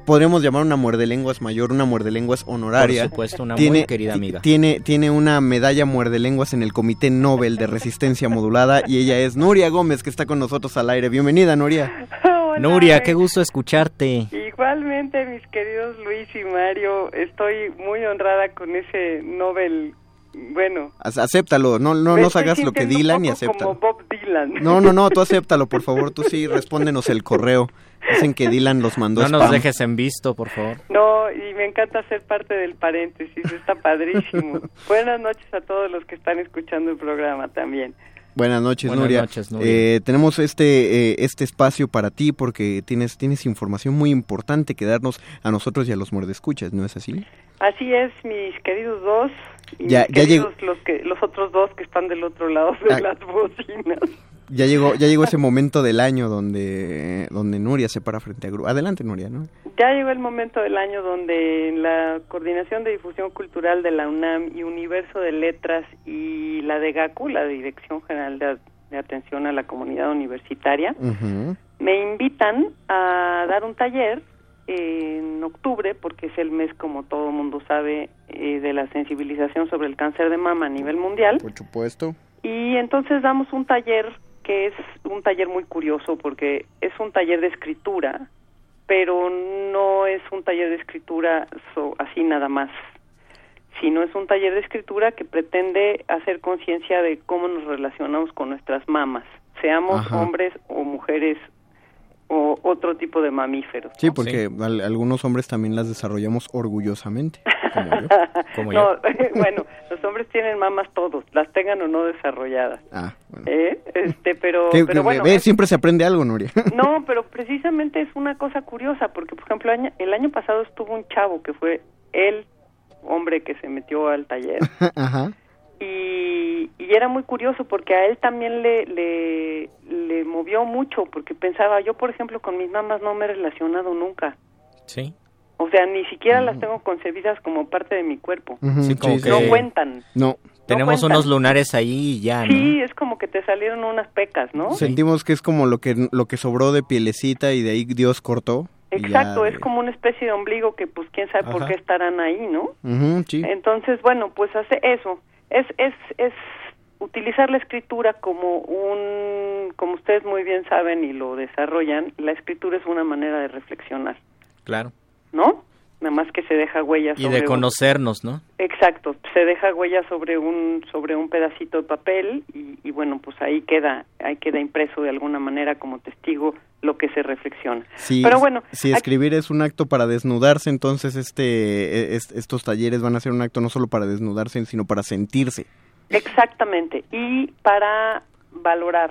podríamos llamar una muerdelenguas mayor, una muerdelenguas honoraria. Por supuesto, una muy querida amiga. Tiene, tiene una medalla muerdelenguas en el Comité Nobel de Resistencia Modulada y ella es Nuria Gómez, que está con nosotros al aire. Bienvenida, Nuria. Nuria, qué gusto escucharte. Igualmente, mis queridos Luis y Mario, estoy muy honrada con ese Nobel. Bueno, Ac- Acéptalo, no, no nos hagas lo que Dylan un y acéptalo. Como Bob Dylan. No, no, no, tú acéptalo, por favor, tú sí, respóndenos el correo. Dicen que Dylan los mandó No nos dejes en visto, por favor. No, y me encanta ser parte del paréntesis, está padrísimo. Buenas noches a todos los que están escuchando el programa también. Buenas noches, Buenas Nuria. noches, Nuria. Eh, tenemos este, eh, este espacio para ti porque tienes, tienes información muy importante que darnos a nosotros y a los muerdescuchas, ¿no es así? Así es, mis queridos dos. Y Ya- ya queridos los, que, los otros dos que están del otro lado de Ah. las bocinas. Ya llegó, ya llegó ese momento del año donde, donde Nuria se para frente a Gru. Adelante, Nuria, ¿no? Ya llegó el momento del año donde la Coordinación de Difusión Cultural de la UNAM y Universo de Letras y la de GACU, la Dirección General de, de Atención a la Comunidad Universitaria, me invitan a dar un taller en octubre, porque es el mes, como todo mundo sabe, eh, de la sensibilización sobre el cáncer de mama a nivel mundial. Por supuesto. Y entonces damos un taller que es un taller muy curioso porque es un taller de escritura, pero no es un taller de escritura so- así nada más, sino es un taller de escritura que pretende hacer conciencia de cómo nos relacionamos con nuestras mamas, seamos Ajá. hombres o mujeres o otro tipo de mamíferos. Sí, porque al- algunos hombres también las desarrollamos orgullosamente. Como no, bueno, los hombres tienen mamas todos, las tengan o no desarrolladas. Ah, ¿Eh? Este, pero, Que- pero que- bueno, ve, siempre se aprende algo, Nuria. no, pero precisamente es una cosa curiosa, porque por ejemplo año- el año pasado estuvo un chavo que fue el hombre que se metió al taller Ajá. Y, y era muy curioso porque a él también le, le, le movió mucho, porque pensaba, yo por ejemplo con mis mamas no me he relacionado nunca. Sí. O sea, ni siquiera las tengo concebidas como parte de mi cuerpo. Ujú, Sí, como sí, que No cuentan. No. Tenemos unos lunares ahí y ya, ¿no? Sí, es como que te salieron unas pecas, ¿no? Sentimos que es como lo que, lo que sobró de pielecita y de ahí Dios cortó. Exacto, ya es como una especie de ombligo que pues quién sabe por Ajá. qué estarán ahí, ¿no? Ujú, sí. Entonces, bueno, pues hace eso. Es, es, es utilizar la escritura como un, como ustedes muy bien saben y lo desarrollan, la escritura es una manera de reflexionar, Claro. ¿no? Nada más que se deja huella Y sobre de un- conocernos, ¿no? Exacto, se deja huella sobre un sobre un pedacito de papel y, y bueno, pues ahí queda ahí queda impreso de alguna manera como testigo lo que se reflexiona. Si, Pero bueno, si aquí- escribir es un acto para desnudarse, entonces este es- estos talleres van a ser un acto no solo para desnudarse, sino para sentirse. Exactamente, y para valorar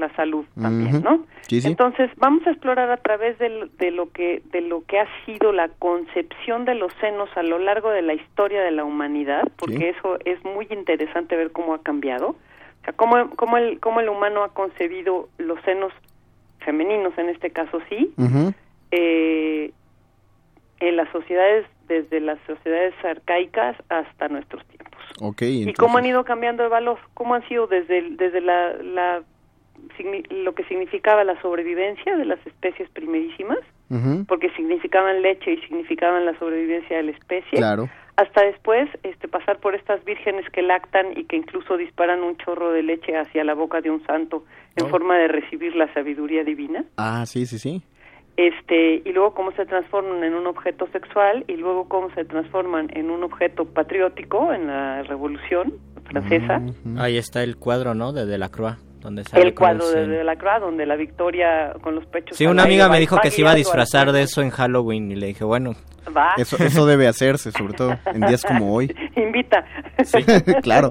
la salud también. ¿no? Sí, sí. Entonces, vamos a explorar a través de, lo que de lo que ha sido la concepción de los senos a lo largo de la historia de la humanidad, porque Sí. eso es muy interesante ver cómo ha cambiado. O sea, cómo, cómo, el, cómo el humano ha concebido los senos femeninos, en este caso sí, eh, en las sociedades, desde las sociedades arcaicas hasta nuestros tiempos. Ok, ¿Y cómo han ido cambiando de valor? ¿Cómo han sido desde, desde la, la lo que significaba la sobrevivencia de las especies primerísimas? Porque significaban leche y significaban la sobrevivencia de la especie. Claro. Hasta después este, pasar por estas vírgenes que lactan y que incluso disparan un chorro de leche hacia la boca de un santo en Oh. forma de recibir la sabiduría divina Ah, sí, sí, sí. este y luego cómo se transforman en un objeto sexual y luego cómo se transforman en un objeto patriótico en la Revolución Francesa. Ahí está el cuadro, ¿no? De Delacroix. Donde sale el con cuadro de seno. Delacroix, donde la victoria con los pechos. Sí, una amiga me dijo que se iba a disfrazar de eso en Halloween y le dije, bueno, Va. Eso, eso debe hacerse, sobre todo en días como hoy. Invita. claro.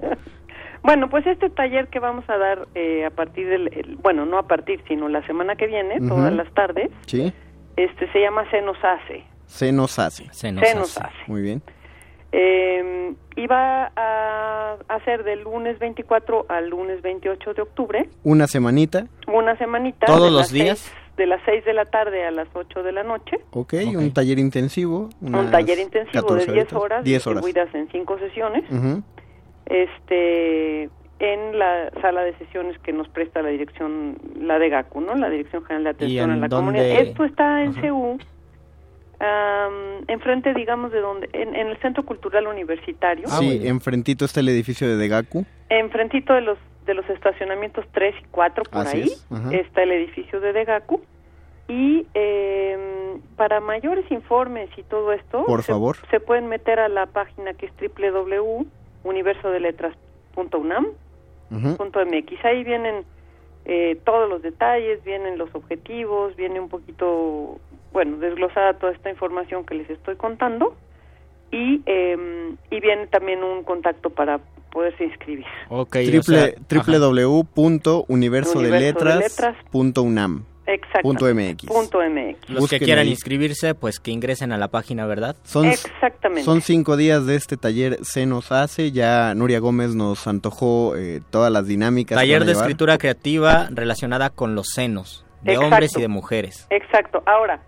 Bueno, pues este taller que vamos a dar eh, a partir del, el- bueno, no a partir, sino la semana que viene, Ujú. todas las tardes, Sí. este se llama Se nos hace. Se nos hace. Se nos Se nos hace. hace. Muy bien. Eh, va a, ser del lunes 24 al lunes 28 de octubre, Una semanita. una semanita. ¿Todos de los las días? seis- de las 6 de la tarde a las 8 de la noche. Ok, un taller intensivo. un taller intensivo 14 de 10 horitas. horas, 10 horas. distribuidas en 5 sesiones. Este en la sala de sesiones que nos presta la dirección, la de GACU, ¿no? La Dirección General de Atención en a la dónde? Comunidad. Esto está en CU, am, enfrente, digamos, de donde, en, en el Centro Cultural Universitario, sí, enfrentito está el edificio de Degaku. enfrentito de los de los estacionamientos 3 y 4 por Así ahí, es, está el edificio de Degaku. Y em, para mayores informes y todo esto, Por se- favor. se pueden meter a la página que es www.universodeletras.unam Ujú. punto .mx. Ahí vienen eh, todos los detalles, vienen los objetivos, viene un poquito, bueno, desglosada toda esta información que les estoy contando y, eh, y viene también un contacto para poderse inscribir. ok. Triple, o sea, www.universodeletras.unam. Exacto. Punto MX. Punto MX. Los Busquen que quieran ahí. inscribirse, pues que ingresen a la página, ¿verdad? Son, Exactamente. son cinco días de este taller Se nos hace. Ya Nuria Gómez nos antojó eh, todas las dinámicas. Taller de llevar. escritura creativa relacionada con los senos de Exacto. hombres y de mujeres. Exacto. Ahora,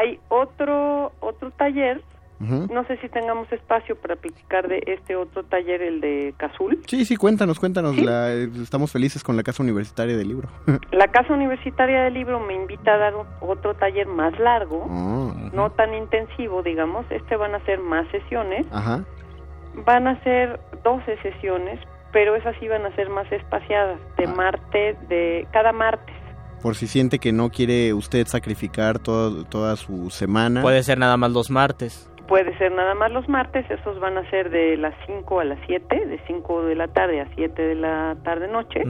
hay otro otro taller, no sé si tengamos espacio para platicar de este otro taller, el de Cazul. Sí, sí, cuéntanos, cuéntanos. La- eh, estamos felices con la Casa Universitaria del Libro. La Casa Universitaria del Libro me invita a dar otro taller más largo, Oh, no tan intensivo, digamos. Este van a ser más sesiones. Ajá. Van a ser 12 sesiones, pero esas sí van a ser más espaciadas, de martes, de cada martes. Por si siente que no quiere usted sacrificar todo- toda su semana. Puede ser nada más los martes. Puede ser nada más los martes, esos van a ser de las 5 a las 7, de 5 de la tarde a 7 de la tarde-noche.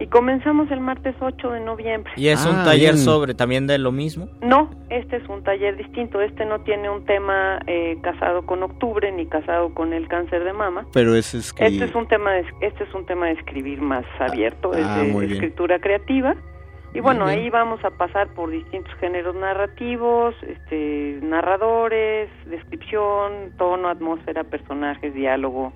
Y comenzamos el martes 8 de noviembre. Y es un Ah, taller bien. sobre también de lo mismo. No, este es un taller distinto. Este no tiene un tema eh, casado con octubre ni casado con el cáncer de mama. Pero ese es que... Este es un tema de, este es un tema de escribir más abierto, es ah, de escritura creativa. Y bueno, ahí vamos a pasar por distintos géneros narrativos, este, narradores, descripción, tono, atmósfera, personajes, diálogo,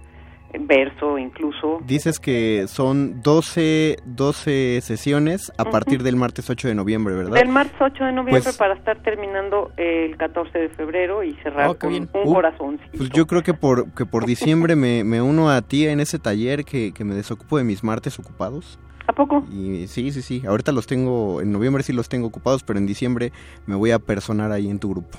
verso, incluso. Dices que son 12, 12 sesiones a Ujú. partir del martes 8 de noviembre, ¿verdad? Del martes 8 de noviembre Pues- para estar terminando el 14 de febrero y cerrar Oh, con bien. un Uh, corazón. Pues yo creo que por, que por diciembre me, me uno a ti en ese taller que, que me desocupo de mis martes ocupados. ¿A poco? Y sí, sí, sí. Ahorita los tengo, en noviembre sí los tengo ocupados, pero en diciembre me voy a personar ahí en tu grupo.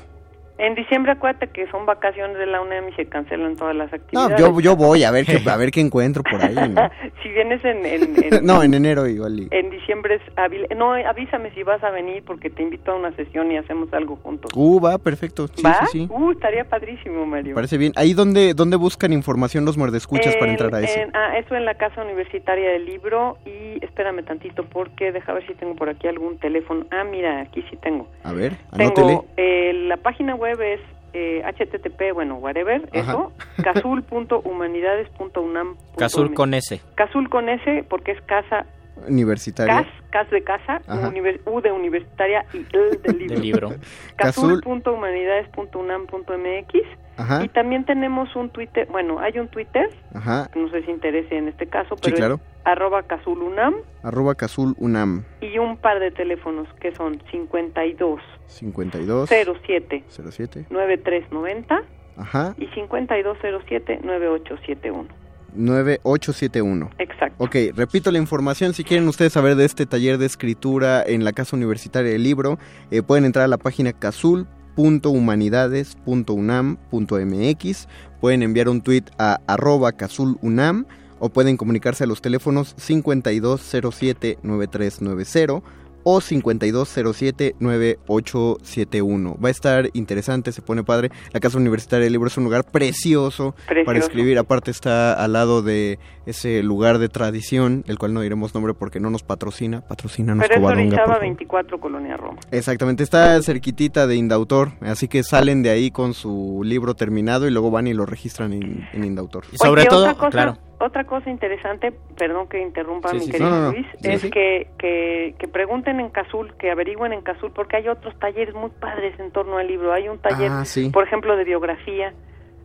En diciembre acuérdate que son vacaciones de la UNAM y se cancelan todas las No, actividades. yo, yo voy a ver qué, a ver qué encuentro por ahí. ¿no? si vienes en, en, en- No, en enero igual. y- en diciembre es hábil. No, avísame si vas a venir porque te invito a una sesión y hacemos algo juntos. Uh, va, perfecto. Sí, ¿Va? sí, sí. Uh, estaría padrísimo, Mario. Me parece bien. ¿Ahí donde, donde buscan información los muerdescuchas para En- entrar a eso? ah, eso en la Casa Universitaria del Libro y espérame tantito porque deja ver si tengo por aquí algún teléfono. Ah, mira, aquí sí tengo. A ver, anótele. Tengo, eh, la página web es eh, http, bueno, whatever, Ajá. eso, cazul.humanidades.unam. Cazul con S. Cazul con S porque es casa, Universitaria. cas, cas de casa, univer- U de universitaria y L del libro. Del libro. Cazul. Cazul.humanidades.unam.mx Ajá. y también tenemos un Twitter, bueno, hay un Twitter, Ajá. no sé si interese en este caso, Sí, pero claro. es arroba cazulunam Arroba Cazul Unam. y un par de teléfonos que son 52 52 07 07. 9390 Ajá. y 5207 9871. 9871. Exacto. Ok, repito la información. Si quieren ustedes saber de este taller de escritura en la Casa Universitaria del Libro, eh, pueden entrar a la página cazul.humanidades.unam.mx. Pueden enviar un tweet a arroba cazulunam o pueden comunicarse a los teléfonos 5207-9390 o 5207-9871. Va a estar interesante, se pone padre. La Casa Universitaria del Libro es un lugar precioso, para escribir. Aparte está al lado de ese lugar de tradición, el cual no diremos nombre porque no nos patrocina. Patrocínanos Pero es Covadonga, por Orizaba favor. 24, Colonia Roma. Exactamente, está cerquitita de Indautor, así que salen de ahí con su libro terminado y luego van y lo registran en, en Indautor. Oye, otra cosa, Otra cosa interesante, perdón que interrumpa Sí, mi sí, querido No, no, no. Luis, Sí, es sí. Que, que, que pregunten en Cazul, que averigüen en Cazul, porque hay otros talleres muy padres en torno al libro. Hay un taller, Ah, sí. por ejemplo, de biografía,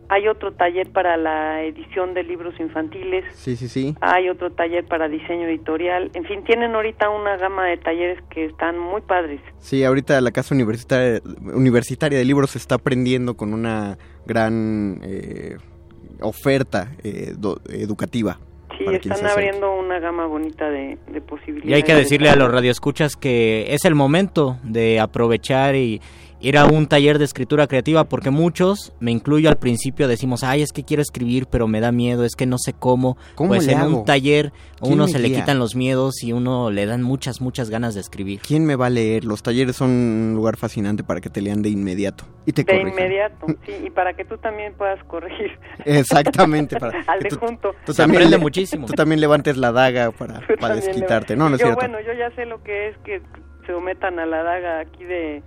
hay otro taller para la edición de libros infantiles, Sí, sí, sí. hay otro taller para diseño editorial. En fin, tienen ahorita una gama de talleres que están muy padres. Sí, ahorita la Casa Universitaria, Universitaria de Libros se está aprendiendo con una gran eh, oferta eh, do- educativa. Sí, están abriendo una gama bonita de, de posibilidades. Y hay que decirle a los radioescuchas que es el momento de aprovechar y ir a un taller de escritura creativa porque muchos, me incluyo al principio, decimos, ay, es que quiero escribir, pero me da miedo, es que no sé cómo. ¿Cómo pues le en hago? un taller a ¿Quién uno se le quitan los miedos y uno le dan muchas, muchas ganas de escribir. ¿Quién me va a leer? Los talleres son un lugar fascinante para que te lean de inmediato y te de corrijan. inmediato, sí, y para que tú también puedas corregir. Exactamente. Para Al que de tú, junto. tú también aprende muchísimo. Tú también levantes la daga para, para desquitarte. No, no es yo, cierto. Bueno, yo ya sé lo que es que se sometan a la daga aquí de,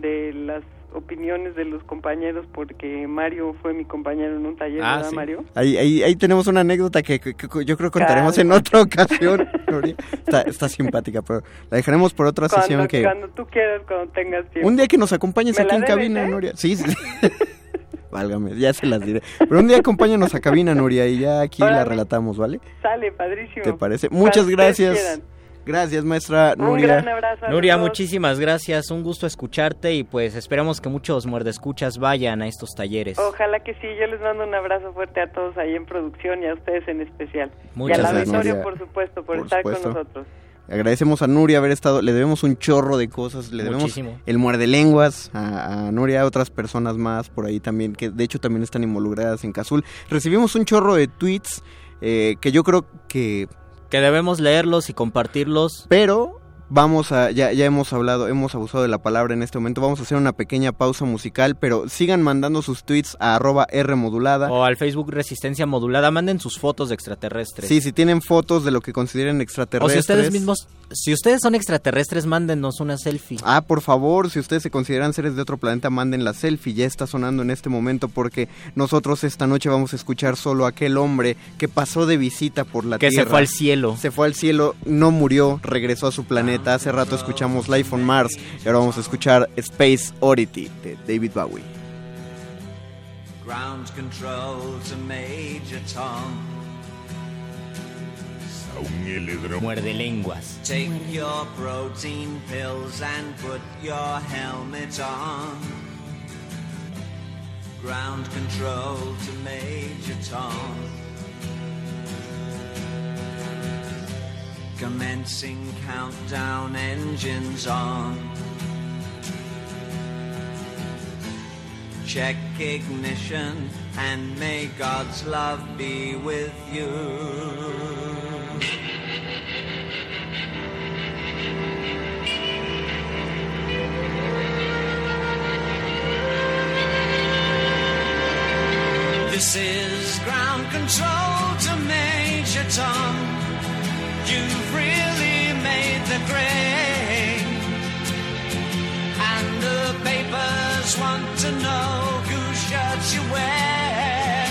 de las opiniones de los compañeros porque Mario fue mi compañero en un taller, Ah, ¿verdad, sí. Mario? Ahí, ahí, ahí tenemos una anécdota que, que- que yo creo que contaremos en otra ocasión. Nuria. Está, está simpática, pero la dejaremos por otra Cuando, sesión que... cuando tú quieras, cuando tengas tiempo. Un día que nos acompañes ¿Me aquí en debes, cabina, eh? Nuria. Sí, sí. Válgame, ya se las diré. Pero un día acompáñanos a cabina, Nuria, y ya aquí la relatamos, ¿vale? Sale, padrísimo. ¿Te parece? Muchas gracias. Gracias, maestra Un Nuria. gran abrazo a Nuria, muchísimas gracias, un gusto escucharte y pues esperamos que muchos muerdescuchas vayan a estos talleres. Ojalá que sí, yo les mando un abrazo fuerte a todos ahí en producción y a ustedes en especial. Muchas y al auditorio, por supuesto, por, Por estar supuesto. con nosotros. Agradecemos a Nuria haber estado, le debemos un chorro de cosas, le debemos Muchísimo. el muerde lenguas a, a Nuria, a otras personas más por ahí también, que de hecho también están involucradas en Cazul. Recibimos un chorro de tweets eh, que yo creo que... Que debemos leerlos y compartirlos. Pero vamos a, ya, ya hemos hablado, hemos abusado de la palabra en este momento, vamos a hacer una pequeña pausa musical, pero sigan mandando sus tweets a arroba R modulada. O al Facebook Resistencia Modulada, manden sus fotos de extraterrestres. Sí, si tienen fotos de lo que consideren O extraterrestres. si ustedes mismos, si ustedes son extraterrestres, mándenos una selfie. Ah, por favor, si ustedes se consideran seres de otro planeta, manden la selfie. Ya está sonando en este momento porque nosotros esta noche vamos a escuchar solo a aquel hombre que pasó de visita por la Que se Tierra. fue al cielo. Se fue al cielo, no murió, regresó a su planeta. Hace rato escuchamos Life on Mars y ahora vamos a escuchar Space Oddity de David Bowie. Ground control to Major Tom. Muerde lenguas. Take your protein pills and put your helmet on. Ground control to Major Tom. Commencing countdown engines on. Check ignition and may God's love be with you. This is ground control to Major Tom. You've really made the grade. And the papers want to know whose shirts you wear.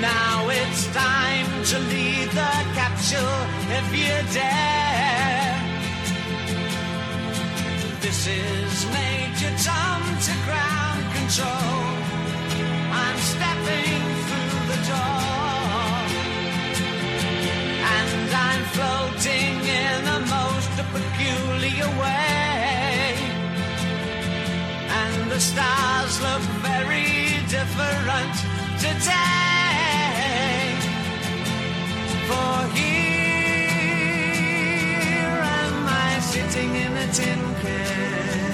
Now it's time to lead the capsule if you dare. This is Major Tom to ground control. I'm stepping through the door. I'm floating in a most peculiar way. And the stars look very different today. For here am I sitting in a tin can.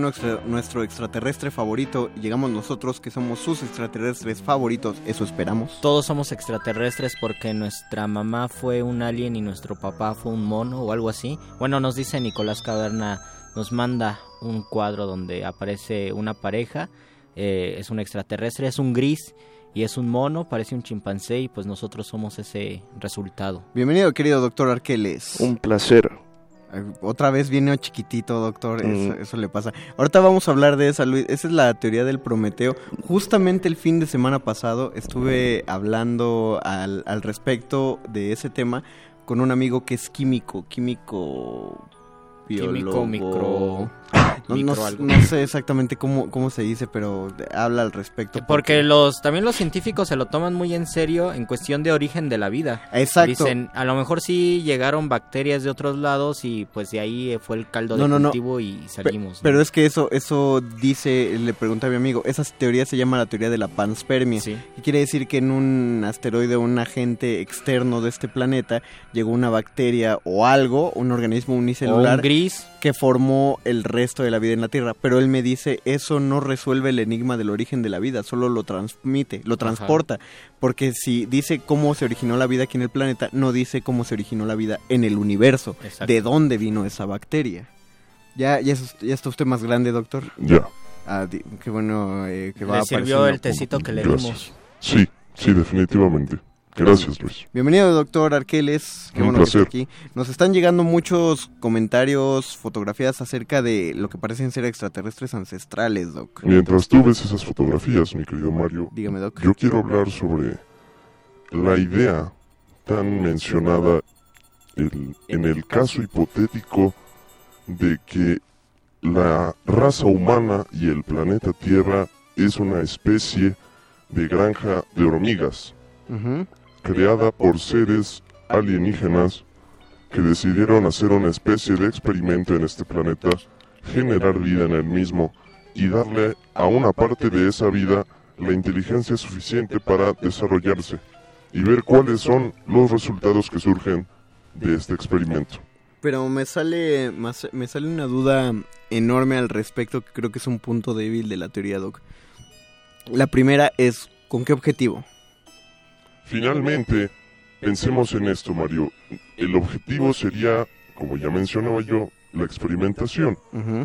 Llegó nuestro, nuestro extraterrestre favorito y llegamos nosotros que somos sus extraterrestres favoritos, eso esperamos. Todos somos extraterrestres porque nuestra mamá fue un alien y nuestro papá fue un mono o algo así. Bueno, nos dice Nicolás Caverna, nos manda un cuadro donde aparece una pareja, eh, es un extraterrestre, es un gris y es un mono, parece un chimpancé y pues nosotros somos ese resultado. Bienvenido querido doctor Arqueles. Un placer. Otra vez viene chiquitito, doctor. Eso, Mm. eso le pasa. Ahorita vamos a hablar de esa, Luis. Esa es la teoría del Prometeo. Justamente el fin de semana pasado estuve hablando al, al respecto de ese tema con un amigo que es químico, químico biólogo. micro- No, sé exactamente cómo, cómo se dice, pero habla al respecto. Porque los también los científicos se lo toman muy en serio en cuestión de origen de la vida. Exacto. Dicen, a lo mejor sí llegaron bacterias de otros lados y pues de ahí fue el caldo No, cultivo y salimos. Pero es que eso, eso dice, le pregunté a mi amigo, esa teoría se llama la teoría de la panspermia. Y quiere decir que en un asteroide, un agente externo de este planeta, llegó una bacteria o algo, un organismo unicelular. O un gris. Que formó el resto de la vida en la Tierra. Pero él me dice, eso no resuelve el enigma del origen de la vida, solo lo transmite, lo transporta. Porque si dice cómo se originó la vida aquí en el planeta, no dice cómo se originó la vida en el universo. Exacto. ¿De dónde vino esa bacteria? ¿Ya, ya, es- ya está usted más grande, doctor? Ya. Ah, qué bueno eh, que va Le sirvió el tecito que le dimos. Sí, sí, definitivamente. Gracias, Luis. Bienvenido, doctor Arqueles. Qué Un bueno que está placer. aquí. Nos están llegando muchos comentarios, fotografías acerca de lo que parecen ser extraterrestres ancestrales, doc. Mientras tú ves esas fotografías, mi querido Mario, Dígame, doc. yo quiero hablar sobre la idea tan mencionada el- en el caso hipotético de que la raza humana y el planeta Tierra es una especie de granja de hormigas Ujú. Creada por seres alienígenas que decidieron hacer una especie de experimento en este planeta, generar vida en el mismo y darle a una parte de esa vida la inteligencia suficiente para desarrollarse y ver cuáles son los resultados que surgen de este experimento. Pero me sale, me sale una duda enorme al respecto que creo que es un punto débil de la teoría, doc. La primera es, ¿con qué objetivo? Finalmente, pensemos en esto, Mario. El objetivo sería, como ya mencionaba yo, la experimentación.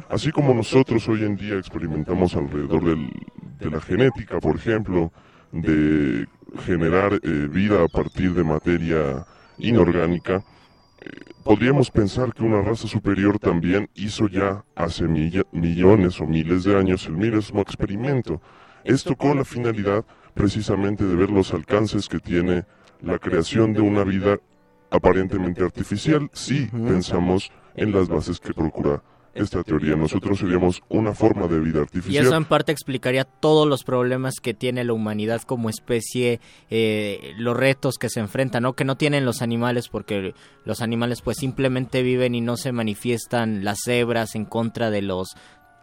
Así como nosotros hoy en día experimentamos alrededor del- de la genética, por ejemplo, de generar eh, vida a partir de materia inorgánica, eh, podríamos pensar que una raza superior también hizo ya hace milla- millones o miles de años el mismo experimento. Esto con la finalidad precisamente de ver los alcances que tiene la creación de una vida aparentemente artificial si pensamos en las bases que procura esta teoría. Nosotros seríamos una forma de vida Y artificial. eso en parte explicaría todos los problemas que tiene la humanidad como especie, eh, los retos que se enfrentan, ¿no? Que no tienen los animales porque los animales pues simplemente viven y no se manifiestan las cebras en contra de los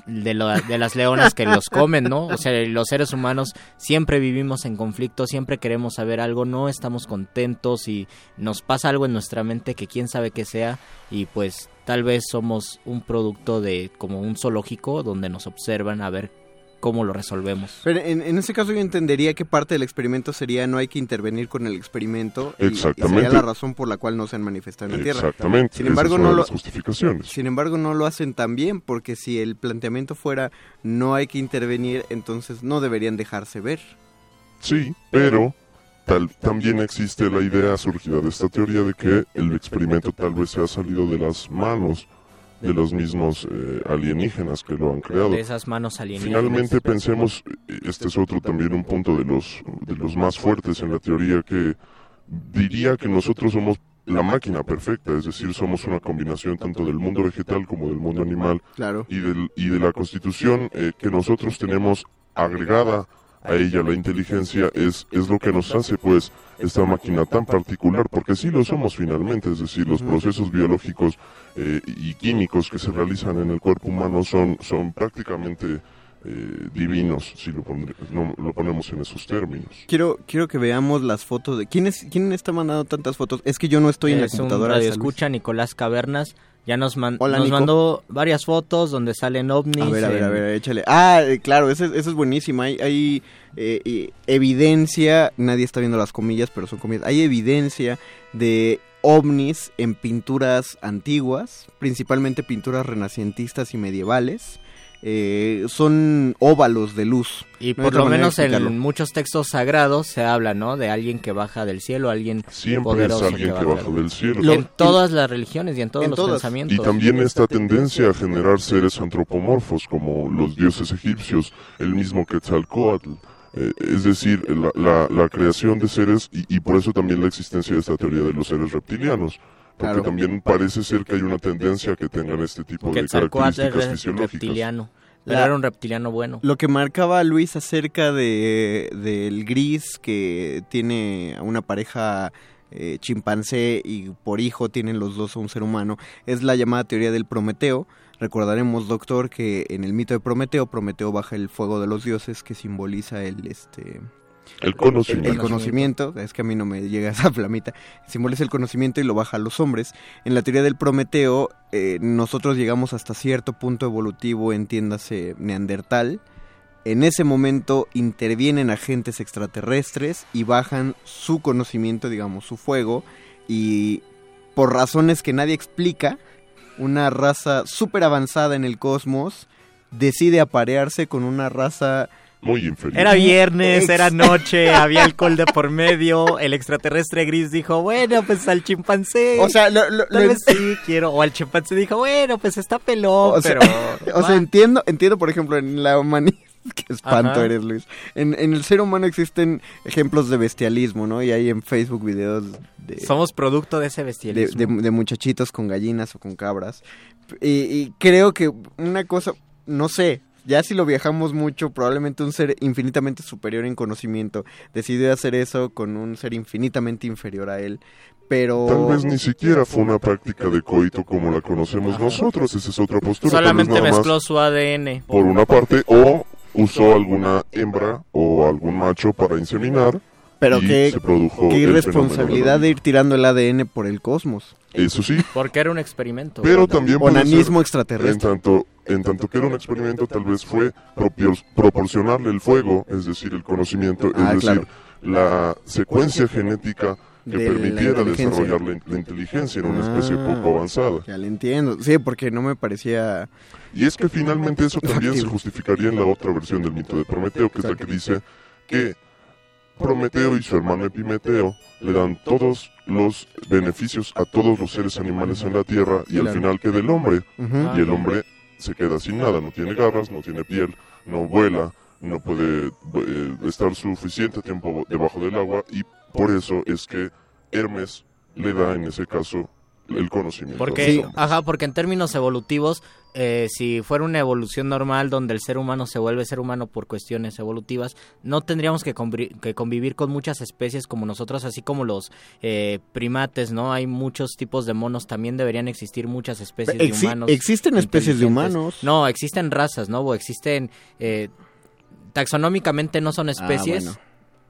de, de las leonas que los comen, ¿no? O sea, los seres humanos siempre vivimos en conflicto, siempre queremos saber algo, no estamos contentos y nos pasa algo en nuestra mente que quién sabe qué sea y pues tal vez somos un producto de como un zoológico donde nos observan a ver cómo lo resolvemos. Pero en, en ese caso yo entendería que parte del experimento sería no hay que intervenir con el experimento y- y, Exactamente. sería la razón por la cual no se han manifestado en la Tierra. Exactamente, Sin embargo, es una no de lo, las justificaciones. Sin embargo, no lo hacen tan bien porque si el planteamiento fuera no hay que intervenir, entonces no deberían dejarse ver. Sí, pero tal, también existe la idea surgida de esta teoría de que el experimento tal vez se ha salido de las manos de los mismos eh, alienígenas que lo han creado. De esas manos alienígenas. Finalmente pensemos, eh, este es otro también un punto de los, de los más fuertes en la teoría que diría que nosotros somos la máquina perfecta, es decir, somos una combinación tanto del mundo vegetal como del mundo animal Claro. y, del, y de la constitución eh, que nosotros tenemos agregada a ella la inteligencia es, es lo que nos hace pues esta máquina tan particular, porque sí lo somos finalmente, es decir, los procesos biológicos eh, y químicos que se realizan en el cuerpo humano son, son prácticamente eh, divinos, si lo, pondré- no, lo ponemos en esos términos. Quiero, quiero que veamos las fotos de... ¿Quién, es, ¿Quién está mandando tantas fotos? Es que yo no estoy en la es un computadora. radio Luis. escucha Nicolás Cavernas ya nos, man- Hola, nos mandó varias fotos donde salen ovnis A ver, a ver, a ver, échale. Ah, eh, claro, eso, es- buenísimo. Hay, hay eh, evidencia, nadie está viendo las comillas, pero son comillas. Hay evidencia de ovnis en pinturas antiguas, principalmente pinturas renacentistas y medievales. Eh, son óvalos de luz. Y No por lo menos en muchos textos sagrados se habla, ¿no? De alguien que baja del cielo, alguien Siempre poderoso es alguien que baja del cielo. en todas las religiones y en todos En los todas. pensamientos. Y también esta tendencia a generar seres antropomorfos como los dioses egipcios, el mismo Quetzalcoatl. eh, es decir, la, la- la creación de seres y, y por eso también la existencia de esta teoría de los seres reptilianos. Porque Claro. también parece ser que hay una tendencia a que tengan este tipo de características fisiológicas. reptiliano. Pero La- era un reptiliano bueno. Lo que marcaba Luis acerca de del gris que tiene una pareja eh, chimpancé y por hijo tienen los dos a un ser humano es la llamada teoría del Prometeo. Recordaremos, doctor, que en el mito de Prometeo, Prometeo baja el fuego de los dioses que simboliza el este El conocimiento. el conocimiento, es que a mí no me llega esa flamita, simboliza el conocimiento y lo baja a los hombres. En la teoría del Prometeo, eh, nosotros llegamos hasta cierto punto evolutivo, entiéndase Neandertal. En ese momento intervienen agentes extraterrestres y bajan su conocimiento, digamos, su fuego, y por razones que nadie explica, una raza súper avanzada en el cosmos decide aparearse con una raza Muy. Era viernes, era noche, había alcohol de por medio. El extraterrestre gris dijo, bueno, pues al chimpancé. O sea, lo- lo- tal lo- vez sí quiero. O al chimpancé dijo, bueno, pues está pelón, O sea, pero. o sea, entiendo, entiendo, por ejemplo, en la humanidad. Qué espanto Ajá. eres, Luis. En, en el ser humano existen ejemplos de bestialismo, ¿no? Y hay en Facebook videos de, Somos producto de ese de, bestialismo. de- de muchachitos con gallinas o con cabras. Y, y creo que una cosa, no sé, ya si lo viajamos mucho, probablemente un ser infinitamente superior en conocimiento decidió hacer eso con un ser infinitamente inferior a él. Pero... Tal vez ni siquiera fue una práctica de coito como la conocemos nosotros, esa es otra postura. Solamente mezcló su ADN. por una parte, o usó alguna hembra o algún macho para inseminar. Pero y qué, se produjo qué irresponsabilidad de ir tirando el ADN por el cosmos. Eso sí. Porque era un experimento. Pero también Onanismo extraterrestre. En tanto, en tanto que era un experimento, tal vez fue proporcionarle el fuego, es decir, el conocimiento, es Ah, decir, claro. la secuencia genética que De permitiera desarrollar la, in- la inteligencia en una especie Ah, poco avanzada. Ya le entiendo. Sí, porque no me parecía... Y es que finalmente eso también se justificaría en la otra versión del mito de Prometeo, que es la que dice que Prometeo y su hermano Epimeteo le dan todos los beneficios a todos los seres animales en la tierra y al final queda el hombre. Y el hombre se queda sin nada, no tiene garras, no tiene piel, no vuela, no puede eh, estar suficiente tiempo debajo del agua y por eso es que Hermes le da en ese caso el conocimiento. Porque, hombres. ajá, porque en términos evolutivos, eh, si fuera una evolución normal donde el ser humano se vuelve ser humano por cuestiones evolutivas, no tendríamos que, convri- que convivir con muchas especies como nosotros, así como los eh, primates, ¿no? Hay muchos tipos de monos, también deberían existir muchas especies de humanos. existen especies de humanos. No, existen razas, ¿no? O existen... eh, taxonómicamente no son especies. bueno.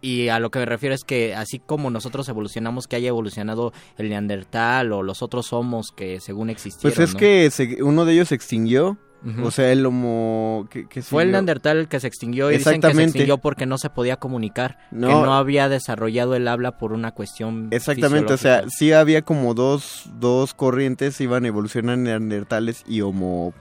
Y a lo que me refiero es que así como nosotros evolucionamos, que haya evolucionado el neandertal o los otros homos que según existieron. Pues es ¿no? que se- uno de ellos se extinguió. O sea, el homo... que Fue el neandertal el que se extinguió y dicen que se extinguió porque no se podía comunicar, No. que no había desarrollado el habla por una cuestión Exactamente, o sea, sí había como dos, dos corrientes, iban a evolucionar neandertales y homo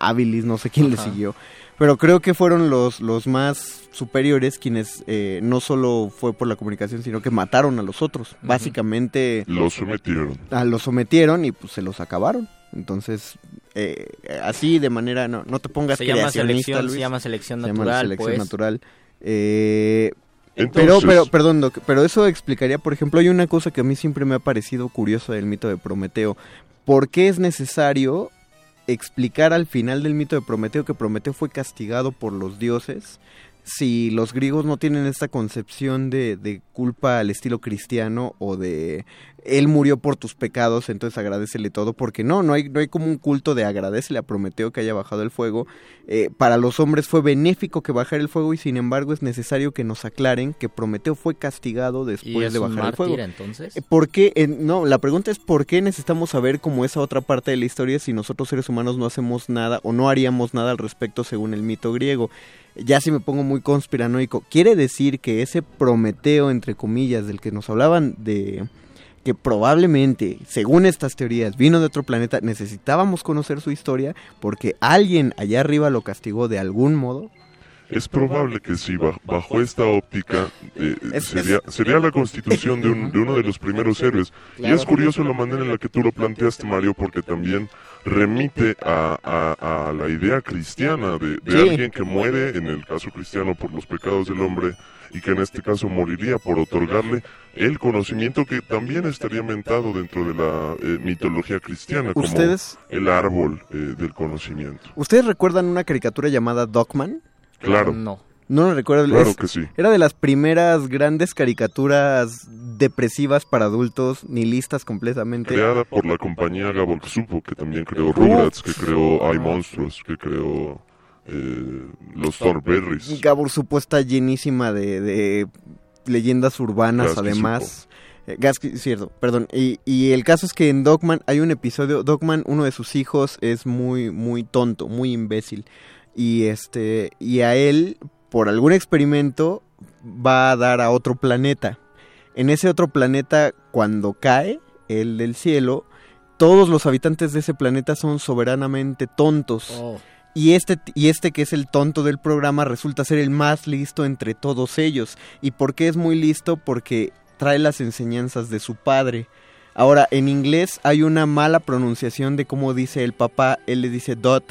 habilis, no sé quién le siguió. Pero creo que fueron los, los más superiores quienes eh, no solo fue por la comunicación, sino que mataron a los otros. Básicamente Los sometieron. a los sometieron y pues se los acabaron. Entonces, eh, así de manera, no, no te pongas Se llama creacionista, selección, Luis. se llama selección Se llama natural, selección pues. natural. Eh, Entonces- pero, pero, perdón, Doc, pero eso explicaría, por ejemplo, hay una cosa que a mí siempre me ha parecido curiosa del mito de Prometeo. ¿Por qué es necesario explicar al final del mito de Prometeo que Prometeo fue castigado por los dioses? Si los griegos no tienen esta concepción de, de culpa al estilo cristiano o de él murió por tus pecados, entonces agradecele todo, porque no, no hay, no hay como un culto de agradecele a Prometeo que haya bajado el fuego. Eh, para los hombres fue benéfico que bajara el fuego y sin embargo es necesario que nos aclaren que Prometeo fue castigado ¿Y después es de un bajar el fuego. mártir, entonces? Eh, ¿Por qué? Eh, no, la pregunta es ¿por qué necesitamos saber como esa otra parte de la historia si nosotros seres humanos no hacemos nada o no haríamos nada al respecto según el mito griego? Ya si me pongo muy conspiranoico, quiere decir que ese Prometeo, entre comillas, del que nos hablaban de que probablemente, según estas teorías, vino de otro planeta, necesitábamos conocer su historia porque alguien allá arriba lo castigó de algún modo. Es probable que sí, ba- bajo esta óptica, eh, Es- sería, sería la constitución de, un- de uno de los primeros héroes. Y es curioso la manera en la que tú lo planteaste, Mario, porque también remite a, a- a la idea cristiana de, de Sí. alguien que muere, en el caso cristiano, por los pecados del hombre, y que en este caso moriría por otorgarle el conocimiento que también estaría mentado dentro de la eh, mitología cristiana, como Ustedes- el árbol eh, del conocimiento. ¿Ustedes recuerdan una caricatura llamada Dogman? Claro. No. No lo recuerdo. Claro Es- que sí. Era de las primeras grandes caricaturas depresivas para adultos, nihilistas completamente. creada por la compañía Gaboxupo, que también creó Rugrats, que creó iMonstros, que creó eh, los Thornberries. Gabor Supo está llenísima de, de leyendas urbanas, Gasky además. Eh, Gasky, cierto, perdón. Y, y el caso es que en Dogman hay un episodio. Dogman, uno de sus hijos, es muy, muy tonto, muy imbécil. Y este. Y a él, por algún experimento, va a dar a otro planeta. En ese otro planeta, cuando cae, el del cielo, todos los habitantes de ese planeta son soberanamente tontos. Oh. Y este, y este que es el tonto del programa resulta ser el más listo entre todos ellos. ¿Y por qué es muy listo? Porque trae las enseñanzas de su padre. Ahora, en inglés hay una mala pronunciación de cómo dice el papá. Él le dice dot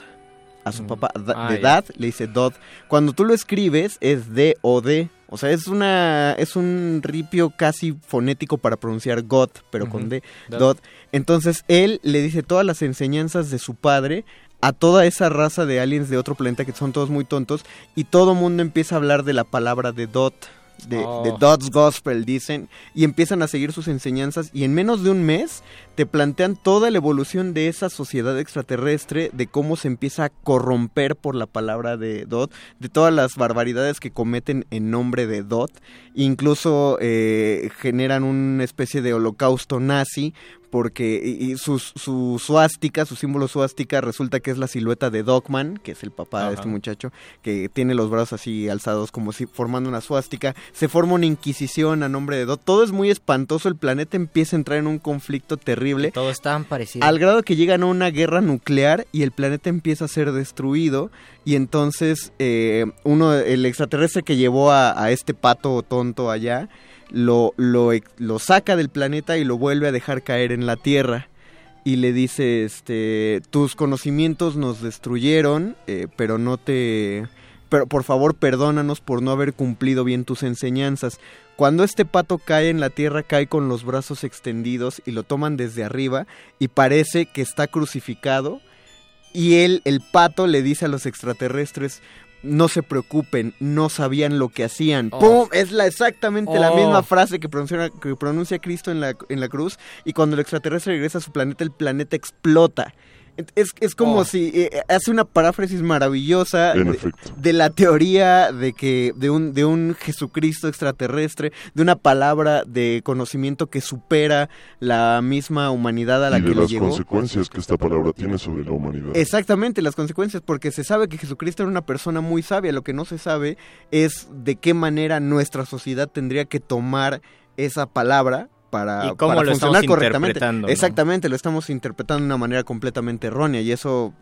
a su papá. da- Ah, de ya. dad le dice dot. Cuando tú lo escribes es D o D. O sea, es una es un ripio casi fonético para pronunciar God, pero con. D. Dot. Entonces él le dice todas las enseñanzas de su padre a toda esa raza de aliens de otro planeta que son todos muy tontos y todo mundo empieza a hablar de la palabra de Dot. De, Oh. de Dot's Gospel, dicen, y empiezan a seguir sus enseñanzas y en menos de un mes te plantean toda la evolución de esa sociedad extraterrestre, de cómo se empieza a corromper por la palabra de Dot, de todas las barbaridades que cometen en nombre de Dot, incluso eh, generan una especie de holocausto nazi porque y, y su, su suástica, su símbolo suástica, resulta que es la silueta de Dogman, que es el papá de este muchacho, que tiene los brazos así alzados como si formando una suástica. Se forma una inquisición a nombre de Dog. Todo es muy espantoso, el planeta empieza a entrar en un conflicto terrible. Todo tan parecido. Al grado que llegan a una guerra nuclear y el planeta empieza a ser destruido y entonces eh, uno, el extraterrestre que llevó a, a este pato tonto allá, lo, lo, saca del planeta y lo vuelve a dejar caer en la Tierra. Y le dice, este, tus conocimientos nos destruyeron, eh, pero no te... Pero por favor perdónanos por no haber cumplido bien tus enseñanzas. Cuando este pato cae en la tierra, cae con los brazos extendidos y lo toman desde arriba y parece que está crucificado. Y él, el pato, le dice a los extraterrestres, no se preocupen, no sabían lo que hacían. Oh. ¡Pum! Es la, exactamente la Oh. misma frase que pronuncia, que pronuncia Cristo en la, en la cruz. Y cuando el extraterrestre regresa a su planeta, el planeta explota. Es, es como Oh. si eh, hace una paráfrasis maravillosa de, la teoría de que de un de un Jesucristo extraterrestre, de una palabra de conocimiento que supera la misma humanidad a la y que de le las llegó. consecuencias que esta palabra tiene sobre la humanidad. Exactamente, las consecuencias, porque se sabe que Jesucristo era una persona muy sabia, lo que no se sabe es de qué manera nuestra sociedad tendría que tomar esa palabra para, Y cómo para lo funcionar estamos correctamente. Exactamente, lo estamos interpretando de una manera completamente errónea y eso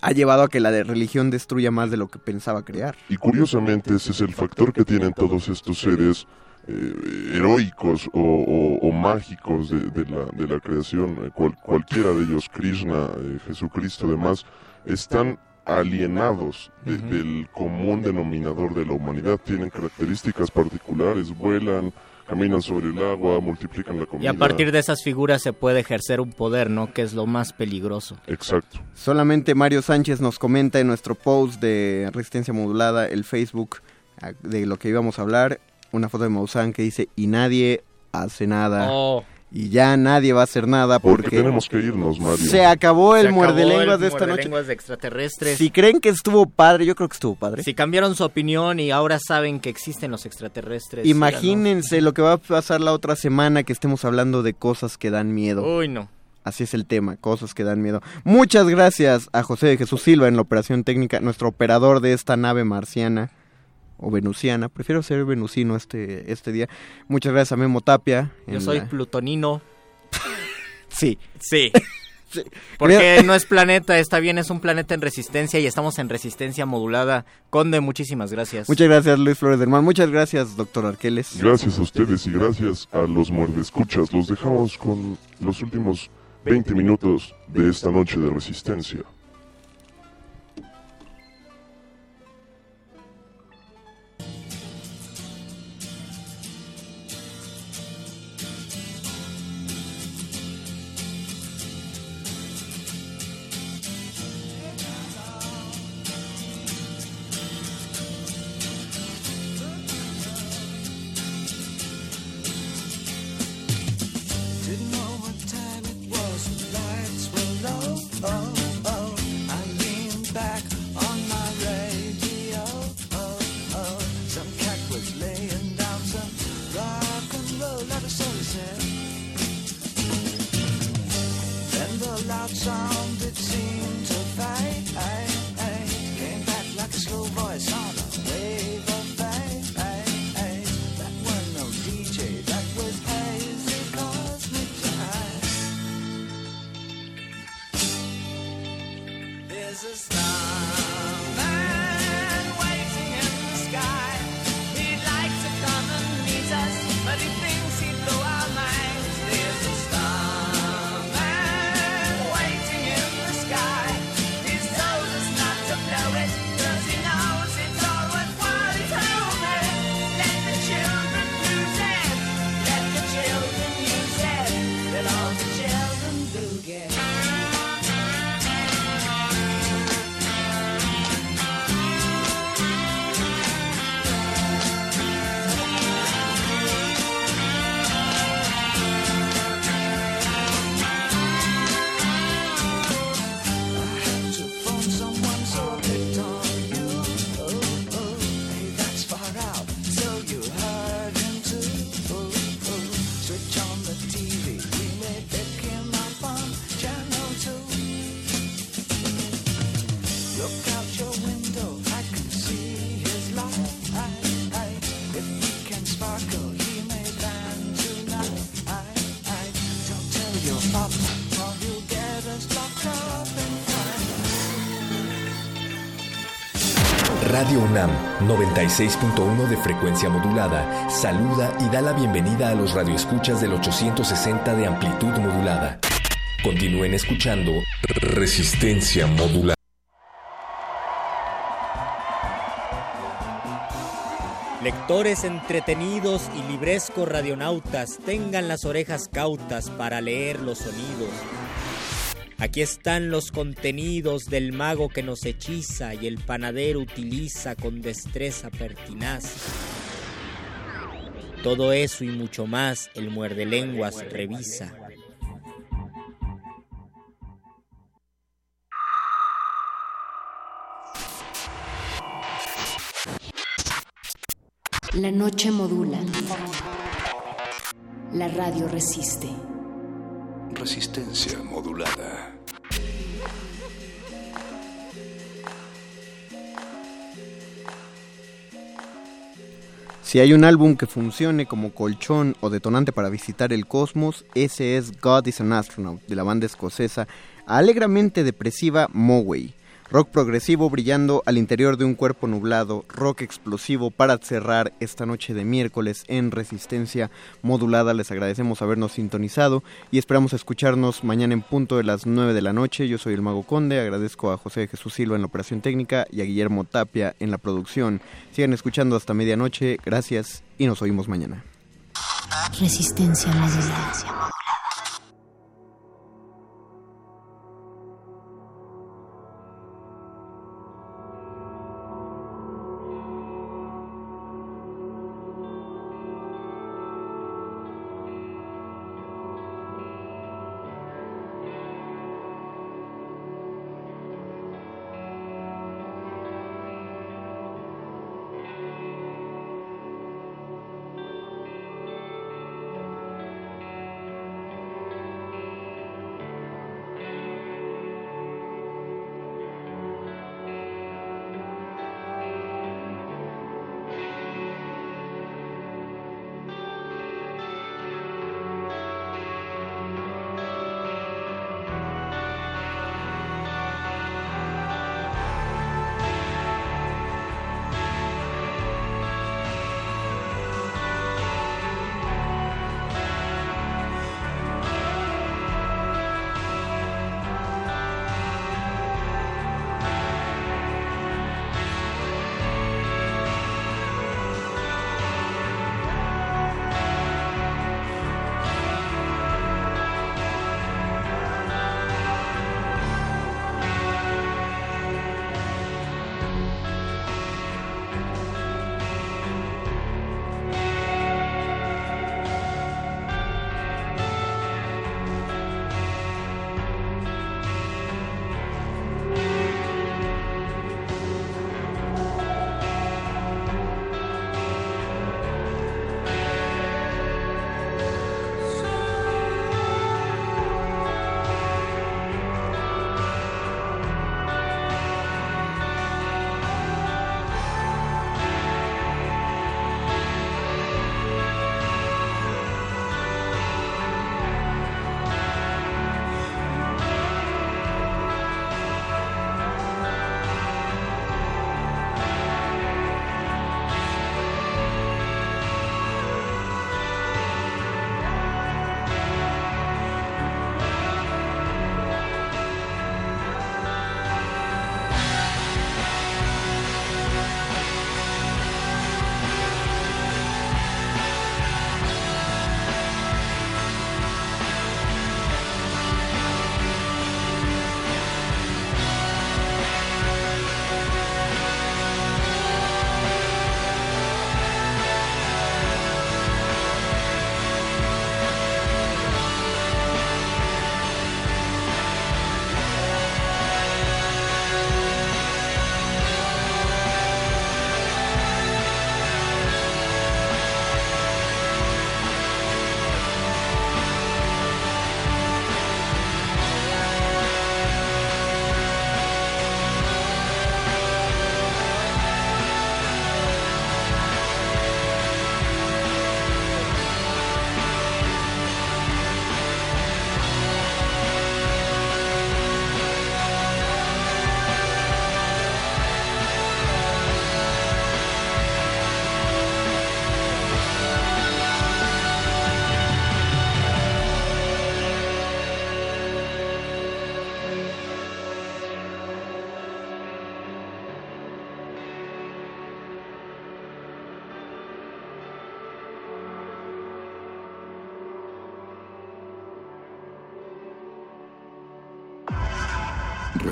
ha llevado a que la de religión destruya más de lo que pensaba crear. Y curiosamente ese es el factor que tienen todos estos seres eh, heroicos o, o- o mágicos de, de la, de la creación, cual- cualquiera de ellos, Krishna, eh, Jesucristo, demás, están alienados de- del común denominador de la humanidad, tienen características particulares, vuelan, caminan sobre el agua, multiplican la Y comida. a partir de esas figuras se puede ejercer un poder, ¿no? Que es lo más peligroso. Exacto. Solamente Mario Sánchez nos comenta en nuestro post de Resistencia Modulada, el Facebook, de lo que íbamos a hablar, una foto de Maussan que dice, y nadie hace nada. Oh. Y ya nadie va a hacer nada Porque porque... tenemos que irnos, Mario. Se acabó el Se acabó muerde lenguas el de esta noche. muerdelenguas de extraterrestres. Si creen que estuvo padre, yo creo que estuvo padre. Si cambiaron su opinión y ahora saben que existen los extraterrestres. Imagínense lo que va a pasar la otra semana que estemos hablando de cosas que dan miedo. Uy, no. Así es el tema, cosas que dan miedo. Muchas gracias a José de Jesús Silva en la operación técnica, nuestro operador de esta nave marciana o venusiana. Prefiero ser venusino este, este día. Muchas gracias a Memo Tapia. Yo soy la- plutonino. Sí. Sí. Sí. Porque no es planeta, está bien, es un planeta en resistencia y estamos en resistencia modulada. Conde, muchísimas gracias. Muchas gracias Luis Flores del Mar. Muchas gracias doctor Arqueles. Gracias a ustedes y gracias a los muerdescuchas. Los dejamos con los últimos 20 minutos de esta noche de resistencia. 96.1 de frecuencia modulada saluda y da la bienvenida a los radioescuchas del 860 de amplitud modulada. Continúen escuchando Resistencia modulada. Lectores entretenidos y librescos radionautas, tengan las orejas cautas para leer los sonidos. Aquí están los contenidos del mago que nos hechiza y el panadero utiliza con destreza pertinaz. Todo eso y mucho más el muerde lenguas revisa. La noche modula. La radio resiste. Resistencia modulada. Si hay un álbum que funcione como colchón o detonante para visitar el cosmos, ese es God is an Astronaut, de la banda escocesa alegremente depresiva Moway. Rock progresivo brillando al interior de un cuerpo nublado, rock explosivo para cerrar esta noche de miércoles en resistencia modulada. Les agradecemos habernos sintonizado y esperamos escucharnos mañana en punto de las 9 de la noche. Yo soy el Mago Conde, agradezco a José Jesús Silva en la operación técnica y a Guillermo Tapia en la producción. Sigan escuchando hasta medianoche, gracias y nos oímos mañana. Resistencia modulada.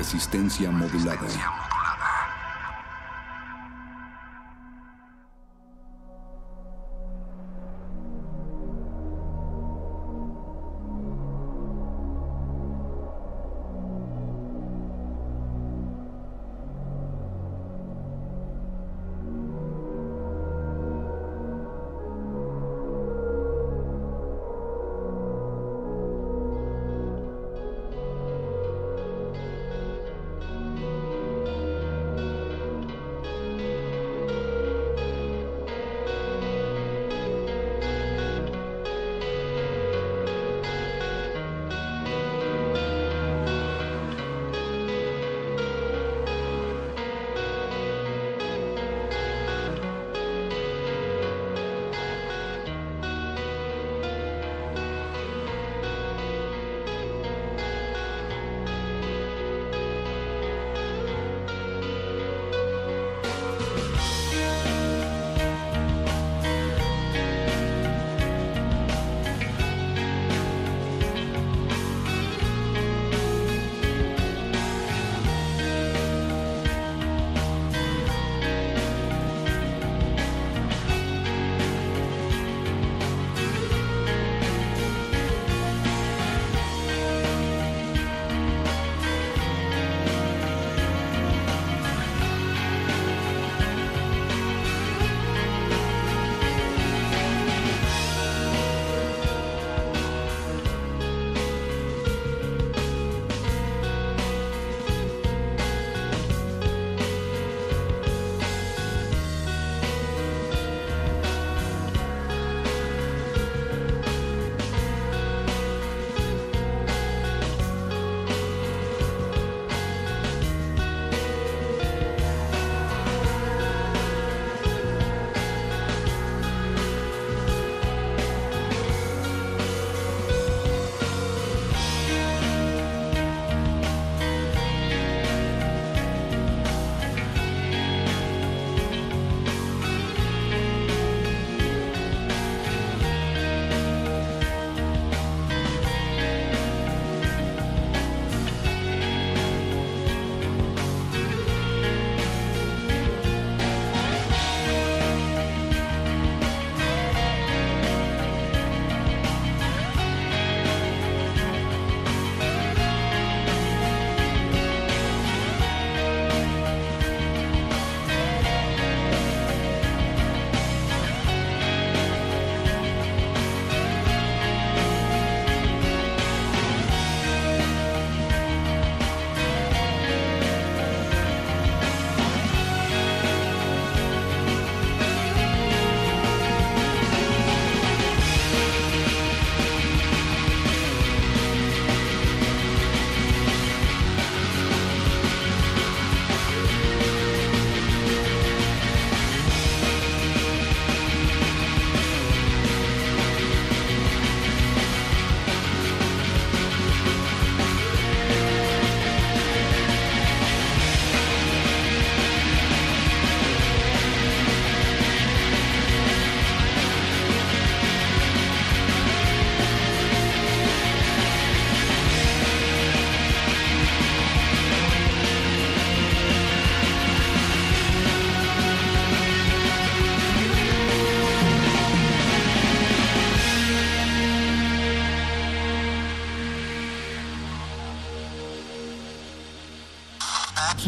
Resistencia modulada.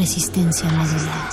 Resistencia modulada.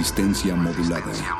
Resistencia modulada.